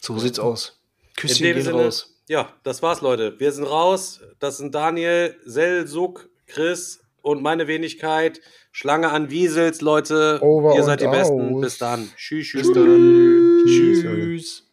So sieht's aus. Küsschen gehen Sinne, raus. ja, das war's, Leute. Wir sind raus. Das sind Daniel, Selsuk, Chris und meine Wenigkeit. Schlange an Wiesels, Leute. Over Ihr seid die und Besten. aus. Bis dann. Tschüss, tschüss. Bis dann. Tschüss. Tschüss.